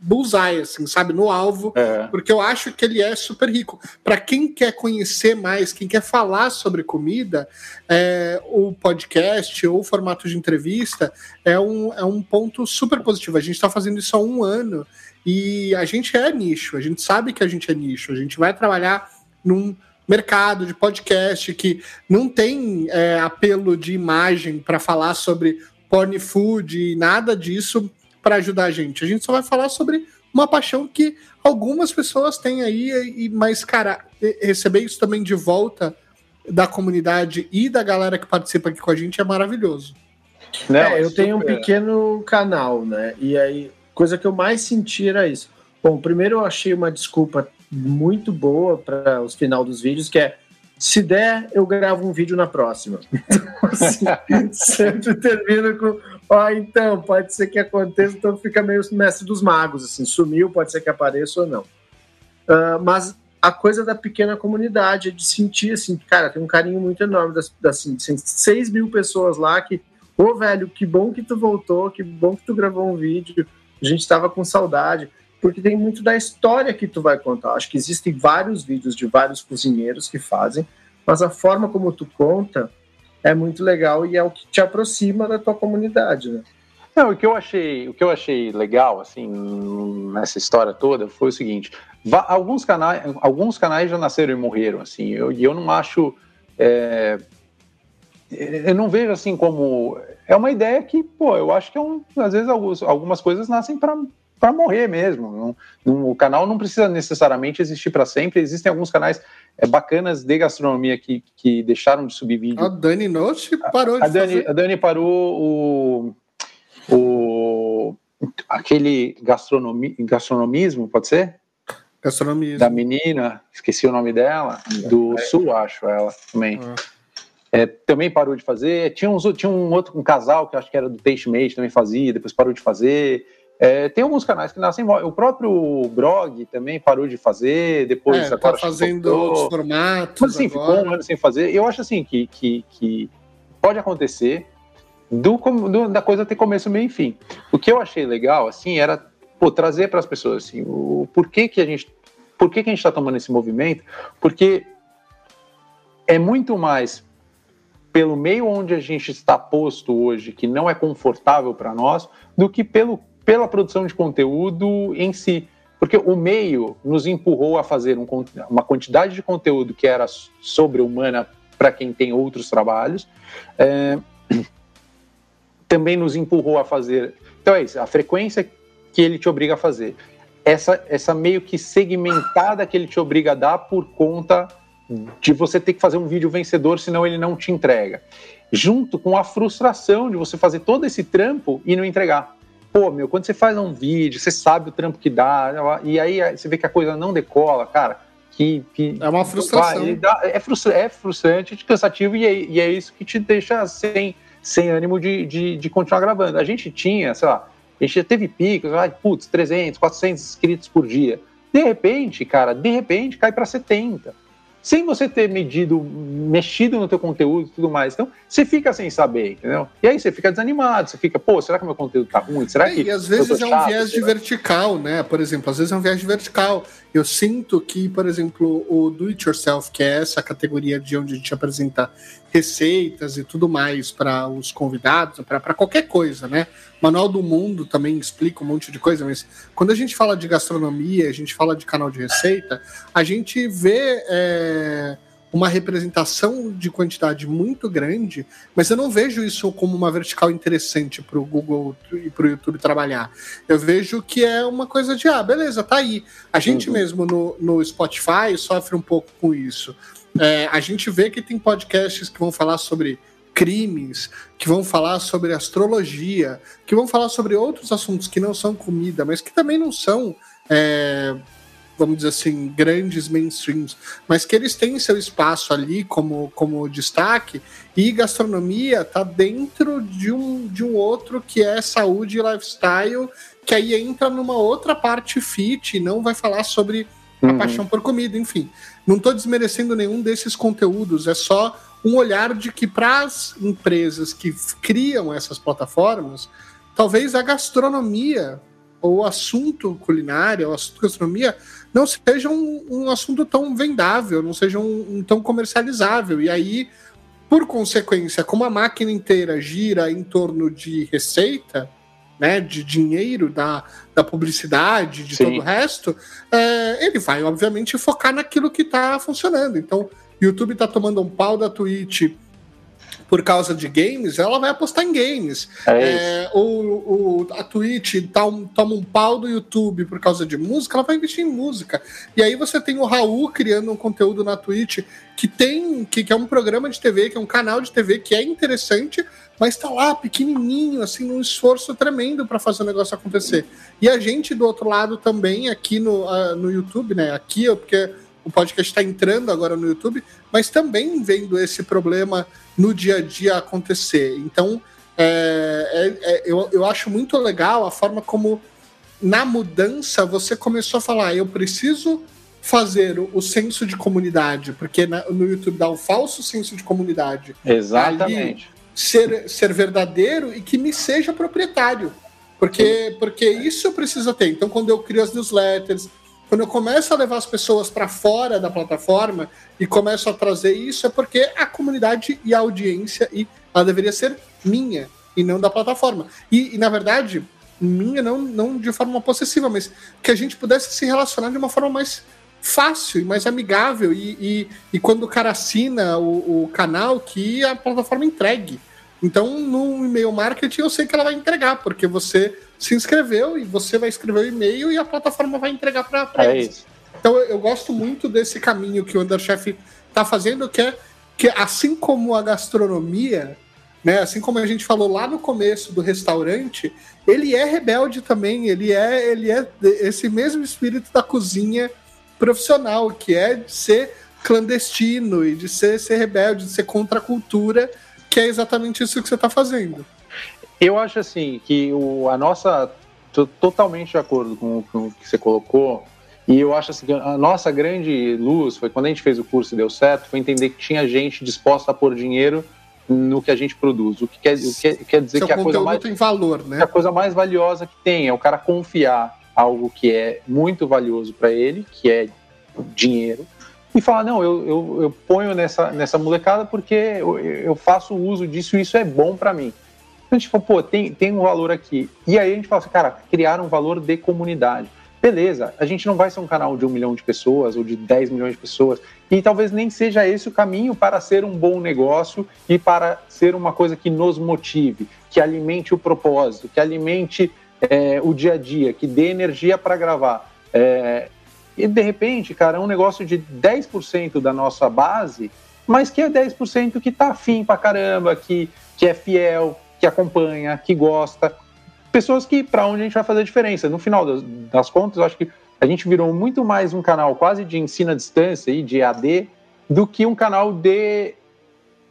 bullseye, assim, sabe, no alvo, é. porque eu acho que ele é super rico. Para quem quer conhecer mais, quem quer falar sobre comida, é, o podcast ou o formato de entrevista é um, é um ponto super positivo. A gente está fazendo isso há um ano e a gente é nicho, a gente sabe que a gente é nicho, a gente vai trabalhar num mercado de podcast que não tem é, apelo de imagem para falar sobre porn food e nada disso para ajudar a gente. A gente só vai falar sobre uma paixão que algumas pessoas têm aí, e, mas, cara, receber isso também de volta da comunidade e da galera que participa aqui com a gente é maravilhoso. Não, é, eu tenho um pequeno canal, né? E aí, coisa que eu mais senti era isso. Bom, primeiro eu achei uma desculpa muito boa para os final dos vídeos, que é se der, eu gravo um vídeo na próxima. Então, assim, sempre termina com, ó, oh, então, pode ser que aconteça, então fica meio mestre dos magos, assim, sumiu, pode ser que apareça ou não. Uh, mas a coisa da pequena comunidade, de sentir, assim, cara, tem um carinho muito enorme das, das assim, 6 mil pessoas lá que, ô, oh, velho, que bom que tu voltou, que bom que tu gravou um vídeo, a gente estava com saudade porque tem muito da história que tu vai contar. Acho que existem vários vídeos de vários cozinheiros que fazem, mas a forma como tu conta é muito legal e é o que te aproxima da tua comunidade, né? Não, o que eu achei, o que eu achei legal assim nessa história toda foi o seguinte: alguns canais, alguns canais já nasceram e morreram, assim. Eu, e eu não acho, é, eu não vejo assim como é uma ideia que, pô, eu acho que é um, às vezes alguns, algumas coisas nascem para para morrer mesmo. Não, não, o canal não precisa necessariamente existir para sempre. Existem alguns canais é, bacanas de gastronomia que, que deixaram de subir vídeo. A Dani Note parou a, a Dani, fazer. A Dani parou o, o aquele gastronomi, gastronomismo, pode ser? Gastronomismo. Da menina, esqueci o nome dela, do é. Sul, acho, ela também. Ah. É, também parou de fazer. Tinha, uns, tinha um outro um casal que acho que era do Taste Mate, também fazia, depois parou de fazer. É, tem alguns canais que nascem. O próprio Brog também parou de fazer, depois é, tá agora. Tá fazendo outros formatos. Mas assim, ficou um ano sem fazer. Eu acho assim que, que, que pode acontecer do, do, da coisa ter começo, meio e fim. O que eu achei legal, assim, era pô, trazer para as pessoas assim, o porquê que a gente. Por que, que a gente está tomando esse movimento? Porque é muito mais pelo meio onde a gente está posto hoje, que não é confortável para nós, do que pelo pela produção de conteúdo em si. Porque o meio nos empurrou a fazer um, uma quantidade de conteúdo que era sobre-humana para quem tem outros trabalhos. É, também nos empurrou a fazer. Então é isso, a frequência que ele te obriga a fazer. Essa, essa meio que segmentada que ele te obriga a dar por conta de você ter que fazer um vídeo vencedor, senão ele não te entrega. Junto com a frustração de você fazer todo esse trampo e não entregar pô, meu, quando você faz um vídeo, você sabe o trampo que dá, e aí você vê que a coisa não decola, cara, que. que é uma frustração. É, é frustrante, é cansativo, e é, e é, isso que te deixa sem, sem ânimo de, de, de, continuar gravando. A gente tinha, sei lá, a gente já teve picos, ai, putz, 300, 400 inscritos por dia. De repente, cara, de repente cai para 70 sem você ter medido, mexido no teu conteúdo e tudo mais. Então, você fica sem saber, entendeu? E aí você fica desanimado, você fica, pô, será que meu conteúdo tá ruim? Será é, que. E às vezes é um viés de vertical, né? Por exemplo, às vezes é um viés de vertical. Eu sinto que, por exemplo, o do it yourself, que é essa categoria de onde a gente apresenta receitas e tudo mais para os convidados, para qualquer coisa, né? Manual do Mundo também explica um monte de coisa, mas quando a gente fala de gastronomia, a gente fala de canal de receita, a gente vê é, uma representação de quantidade muito grande, mas eu não vejo isso como uma vertical interessante para o Google e para o YouTube trabalhar. Eu vejo que é uma coisa de, ah, beleza, tá aí. A gente uhum. mesmo no, no Spotify sofre um pouco com isso. É, a gente vê que tem podcasts que vão falar sobre crimes, que vão falar sobre astrologia, que vão falar sobre outros assuntos que não são comida, mas que também não são, é, vamos dizer assim, grandes mainstreams, mas que eles têm seu espaço ali como, como destaque, e gastronomia está dentro de um, de um outro que é saúde e lifestyle, que aí entra numa outra parte fit, e não vai falar sobre a uhum. paixão por comida, enfim. Não estou desmerecendo nenhum desses conteúdos, é só um olhar de que para as empresas que criam essas plataformas, talvez a gastronomia ou o assunto culinário, ou o assunto gastronomia, não seja um, um assunto tão vendável, não seja um, um, tão comercializável. E aí, por consequência, como a máquina inteira gira em torno de receita, né, de dinheiro da, da publicidade, de Sim. todo o resto, é, ele vai, obviamente, focar naquilo que está funcionando. Então, YouTube tá tomando um pau da Twitch por causa de games, ela vai apostar em games. É é, o, o, a Twitch tá um, toma um pau do YouTube por causa de música, ela vai investir em música. E aí você tem o Raul criando um conteúdo na Twitch que tem, que, que é um programa de TV, que é um canal de TV que é interessante, mas tá lá pequenininho, assim, um esforço tremendo para fazer o negócio acontecer. E a gente do outro lado também, aqui no, uh, no YouTube, né? Aqui, porque o podcast está entrando agora no YouTube, mas também vendo esse problema no dia a dia acontecer. Então, é, é, é, eu, eu acho muito legal a forma como, na mudança, você começou a falar: eu preciso fazer o, o senso de comunidade, porque na, no YouTube dá um falso senso de comunidade. Exatamente. Ali, ser, ser verdadeiro e que me seja proprietário. Porque, porque isso precisa ter. Então, quando eu crio as newsletters, quando eu começo a levar as pessoas para fora da plataforma e começo a trazer isso, é porque a comunidade e a audiência e ela deveria ser minha e não da plataforma. E, e, na verdade, minha não, não de forma possessiva, mas que a gente pudesse se relacionar de uma forma mais fácil e mais amigável. E, e, e quando o cara assina o, o, canal, que a plataforma entregue. Então, no e-mail marketing, eu sei que ela vai entregar, porque você se inscreveu e você vai escrever o e-mail e a plataforma vai entregar para é eles. Isso. Então, eu, eu, gosto muito desse caminho que o Underchef está fazendo, que é que, assim como a gastronomia, né, assim como a gente falou lá no começo do restaurante, ele é rebelde também, ele é, ele é esse mesmo espírito da cozinha profissional, que é de ser clandestino e de ser, ser rebelde, de ser contra a cultura, que é exatamente isso que você está fazendo. Eu acho assim que o, a nossa. Tô totalmente de acordo com, com o que você colocou. E eu acho assim que a nossa grande luz foi quando a gente fez o curso e deu certo, foi entender que tinha gente disposta a pôr dinheiro no que a gente produz. O que quer, o que quer dizer Seu que a coisa mais tem valor, né? a coisa mais valiosa que tem é o cara confiar algo que é muito valioso para ele, que é dinheiro, e falar, não, eu, eu, eu, ponho nessa, nessa molecada porque eu, eu faço uso disso e isso é bom para mim. Então a gente fala, pô, tem, tem um valor aqui. E aí a gente fala assim, cara, criar um valor de comunidade. Beleza, a gente não vai ser um canal de um milhão de pessoas ou de 10 milhões de pessoas, e talvez nem seja esse o caminho para ser um bom negócio e para ser uma coisa que nos motive, que alimente o propósito, que alimente é, o dia a dia, que dê energia para gravar. É, e de repente, cara, é um negócio de 10% da nossa base, mas que é 10% que tá afim pra caramba, que, que é fiel, que acompanha, que gosta. Pessoas que, para onde a gente vai fazer a diferença. No final das, das contas, eu acho que a gente virou muito mais um canal quase de ensino à distância e de AD do que um canal de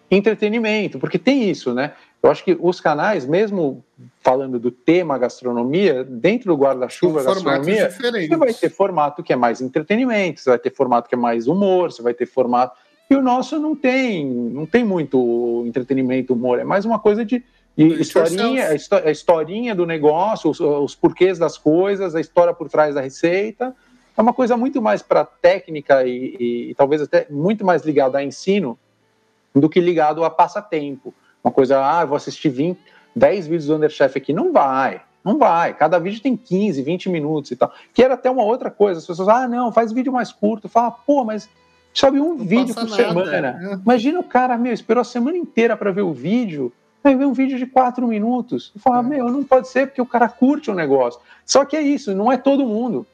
entretenimento, porque tem isso, né? Eu acho que os canais, mesmo falando do tema gastronomia, dentro do guarda-chuva gastronomia, diferentes. você vai ter formato que é mais entretenimento, você vai ter formato que é mais humor, você vai ter formato. E o nosso não tem, não tem muito entretenimento, humor, é mais uma coisa de, de historinha, a historinha do negócio, os, os porquês das coisas, a história por trás da receita. É uma coisa muito mais para técnica e, e, e talvez até muito mais ligada a ensino do que ligado a passatempo. Uma coisa, ah, vou assistir 20, 10 vídeos do Underchef aqui. Não vai, não vai. Cada vídeo tem 15, 20 minutos e tal. Que era até uma outra coisa. As pessoas, ah, não, faz vídeo mais curto. Fala, pô, mas sobe um não vídeo por nada. semana. Imagina o cara, meu, esperou a semana inteira para ver o vídeo. Aí vê um vídeo de quatro minutos. E fala, é. meu, não pode ser porque o cara curte o negócio. Só que é isso, não é todo mundo.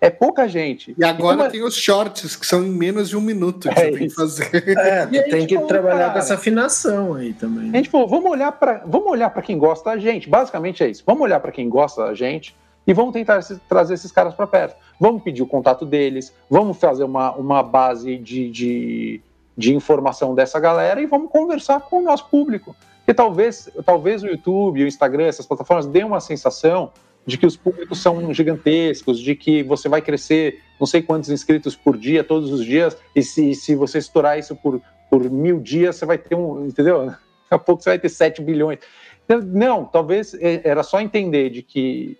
É pouca gente. E agora é- tem os shorts, que são em menos de um minuto que é você tem que fazer. É, tem que falou, trabalhar cara, com essa afinação aí também. A gente falou, vamos olhar para vamos olhar para quem gosta da gente. Basicamente é isso. Vamos olhar para quem gosta da gente e vamos tentar trazer esses caras para perto. Vamos pedir o contato deles, vamos fazer uma, uma base de, de, de informação dessa galera e vamos conversar com o nosso público. Porque talvez, talvez o YouTube, o Instagram, essas plataformas dêem uma sensação de que os públicos são gigantescos, de que você vai crescer não sei quantos inscritos por dia, todos os dias, e se, se você estourar isso por, por mil dias, você vai ter um, entendeu? Daqui a pouco você vai ter 7 bilhões. Então, não, talvez é, era só entender de que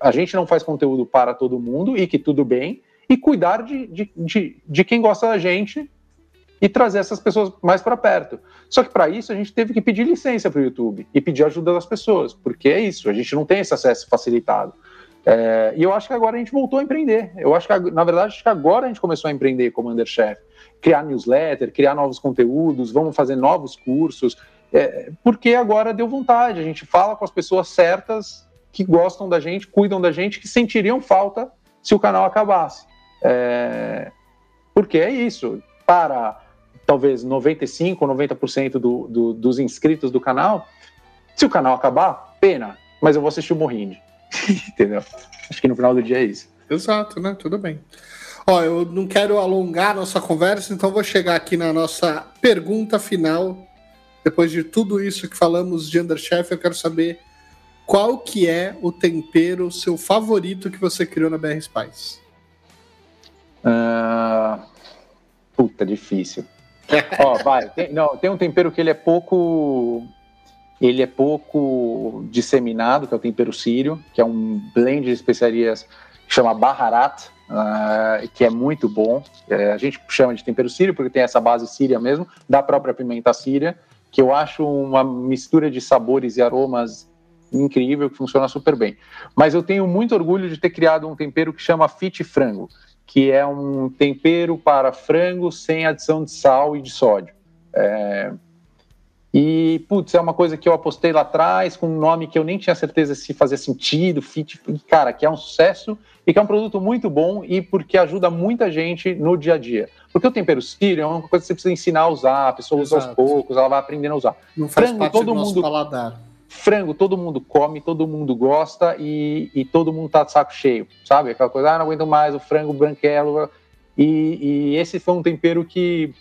a gente não faz conteúdo para todo mundo e que tudo bem, e cuidar de, de, de, de quem gosta da gente e trazer essas pessoas mais para perto. Só que para isso a gente teve que pedir licença para o YouTube e pedir ajuda das pessoas, porque é isso, a gente não tem esse acesso facilitado. É, e eu acho que agora a gente voltou a empreender. Eu acho que, na verdade, acho que agora a gente começou a empreender como Underchef. Criar newsletter, criar novos conteúdos, vamos fazer novos cursos, é, porque agora deu vontade. A gente fala com as pessoas certas que gostam da gente, cuidam da gente, que sentiriam falta se o canal acabasse. É, porque é isso. Para talvez 95 ou 90% do, do, dos inscritos do canal. Se o canal acabar, pena, mas eu vou assistir o Morrinde. Entendeu? Acho que no final do dia é isso. Exato, né? Tudo bem. Ó, eu não quero alongar nossa conversa, então vou chegar aqui na nossa pergunta final. Depois de tudo isso que falamos de Underchef, eu quero saber qual que é o tempero seu favorito que você criou na BR Spice? Uh... Puta, difícil. Ó, vai. Tem, não, tem um tempero que ele é pouco. Ele é pouco disseminado, que é o tempero sírio, que é um blend de especiarias que chama Baharat, uh, que é muito bom. É, a gente chama de tempero sírio porque tem essa base síria mesmo, da própria pimenta síria, que eu acho uma mistura de sabores e aromas incrível, que funciona super bem. Mas eu tenho muito orgulho de ter criado um tempero que chama Fit Frango, que é um tempero para frango sem adição de sal e de sódio. É... E, putz, é uma coisa que eu apostei lá atrás, com um nome que eu nem tinha certeza se fazia sentido, fit, cara, que é um sucesso e que é um produto muito bom e porque ajuda muita gente no dia a dia. Porque o tempero sírio é uma coisa que você precisa ensinar a usar, a pessoa usa Exato. aos poucos, ela vai aprendendo a usar. Não faz frango, parte todo do mundo, paladar. Frango, todo mundo come, todo mundo gosta e, e todo mundo tá de saco cheio, sabe? Aquela coisa, ah, não aguento mais o frango branquelo. E, e esse foi um tempero que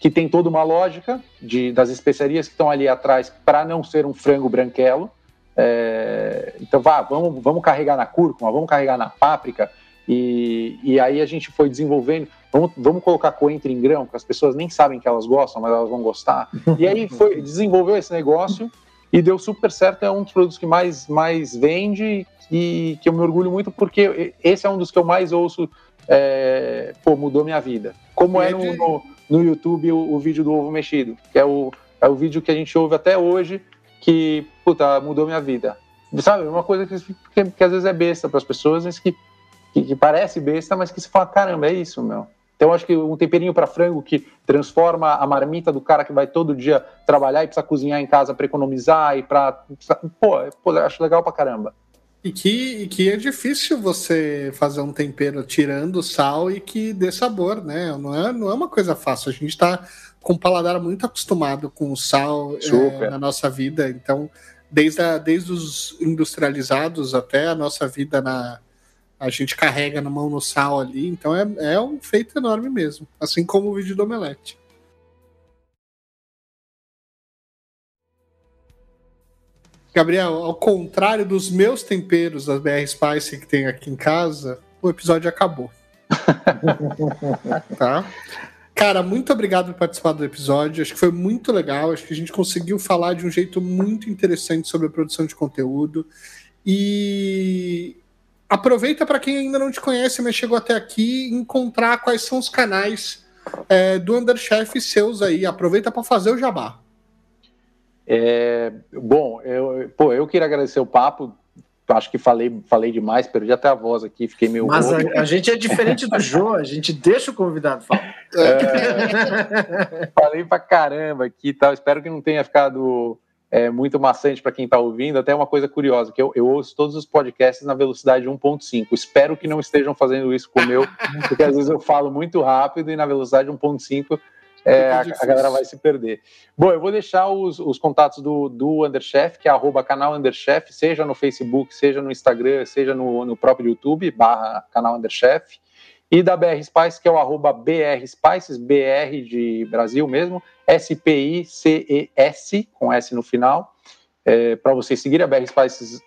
que tem toda uma lógica de, das especiarias que estão ali atrás para não ser um frango branquelo. É, então, vá, vamos, vamos carregar na cúrcuma, vamos carregar na páprica, e, e aí a gente foi desenvolvendo. Vamos, vamos colocar coentro em grão, que as pessoas nem sabem que elas gostam, mas elas vão gostar. E aí foi, desenvolveu esse negócio e deu super certo. É um dos produtos que mais, mais vende e que eu me orgulho muito, porque esse é um dos que eu mais ouço. É, pô, mudou minha vida. Como é no, no no YouTube o, o, vídeo do ovo mexido, que é o, é o vídeo que a gente ouve até hoje, que, puta, mudou minha vida. Sabe, uma coisa que, que, que às vezes é besta para as pessoas, mas que, que, que, parece besta, mas que se fala, caramba, é isso, meu. Então, acho que um temperinho para frango que transforma a marmita do cara que vai todo dia trabalhar e precisa cozinhar em casa para economizar e para. Pô, pô, acho legal pra caramba. E que, e que é difícil você fazer um tempero tirando sal e que dê sabor, né? Não é, não é uma coisa fácil. A gente está com o paladar muito acostumado com o sal é, na nossa vida. Então, desde, a, desde os industrializados até a nossa vida na. A gente carrega na mão no sal ali. Então, é, é um feito enorme mesmo. Assim como o vídeo do Omelete. Gabriel, ao contrário dos meus temperos das BR Spice que tem aqui em casa, o episódio acabou. tá? Cara, muito obrigado por participar do episódio. Acho que foi muito legal. Acho que a gente conseguiu falar de um jeito muito interessante sobre a produção de conteúdo. E aproveita para quem ainda não te conhece, mas chegou até aqui, encontrar quais são os canais é, do Underchef seus aí. Aproveita para fazer o jabá. É, bom, eu, pô, eu queria agradecer o papo. Acho que falei, falei demais, perdi até a voz aqui, fiquei meio. Mas a, a, gente é diferente do João, a gente deixa o convidado falar. É, falei pra caramba aqui e tal. Espero que não tenha ficado é, muito maçante para quem está ouvindo. Até uma coisa curiosa, que eu, eu, ouço todos os podcasts na velocidade 1.5. Espero que não estejam fazendo isso com o meu, porque às vezes eu falo muito rápido e na velocidade 1.5 é, a, a, galera vai se perder. Bom, eu vou deixar os, os contatos do, do Underchef, que é arroba canal Underchef, seja no Facebook, seja no Instagram, seja no, no próprio YouTube, barra canal Underchef, e da BR Spice, que é o arroba BR Spices, BR de Brasil mesmo, S-P-I-C-E-S, com S no final, é, para vocês seguirem a BR Spices,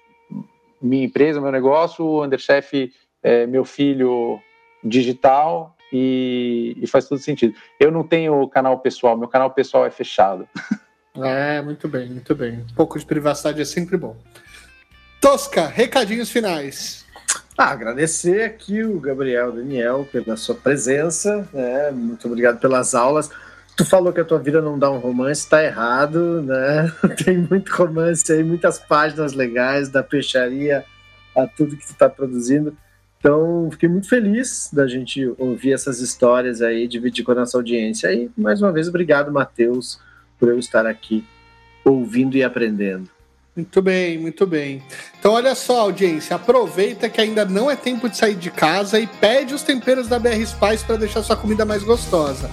minha empresa, meu negócio, o Underchef, é, meu filho digital, e, e, faz todo sentido. Eu não tenho canal pessoal, meu canal pessoal é fechado. É, muito bem, muito bem. Um pouco de privacidade é sempre bom. Tosca, recadinhos finais. Ah, agradecer aqui o Gabriel Daniel pela sua presença, né? Muito obrigado pelas aulas. Tu falou que a tua vida não dá um romance, tá errado, né? Tem muito romance aí, muitas páginas legais da peixaria a tudo que tu tá produzindo. Então, fiquei muito feliz da gente ouvir essas histórias aí, dividir com a nossa audiência. E, mais uma vez, obrigado, Matheus, por eu estar aqui ouvindo e aprendendo. Muito bem, muito bem. Então, olha só, audiência, aproveita que ainda não é tempo de sair de casa e pede os temperos da BR Spice para deixar sua comida mais gostosa.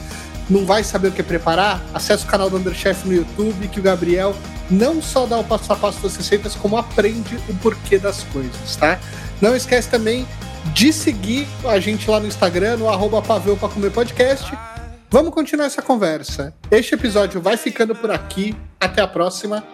Não vai saber o que preparar? Acesse o canal do Underchef no YouTube, que o Gabriel não só dá o passo a passo das receitas, como aprende o porquê das coisas, tá? Não esquece também de seguir a gente lá no Instagram, no arroba Paveu para Comer Podcast. Vamos continuar essa conversa. Este episódio vai ficando por aqui. Até a próxima.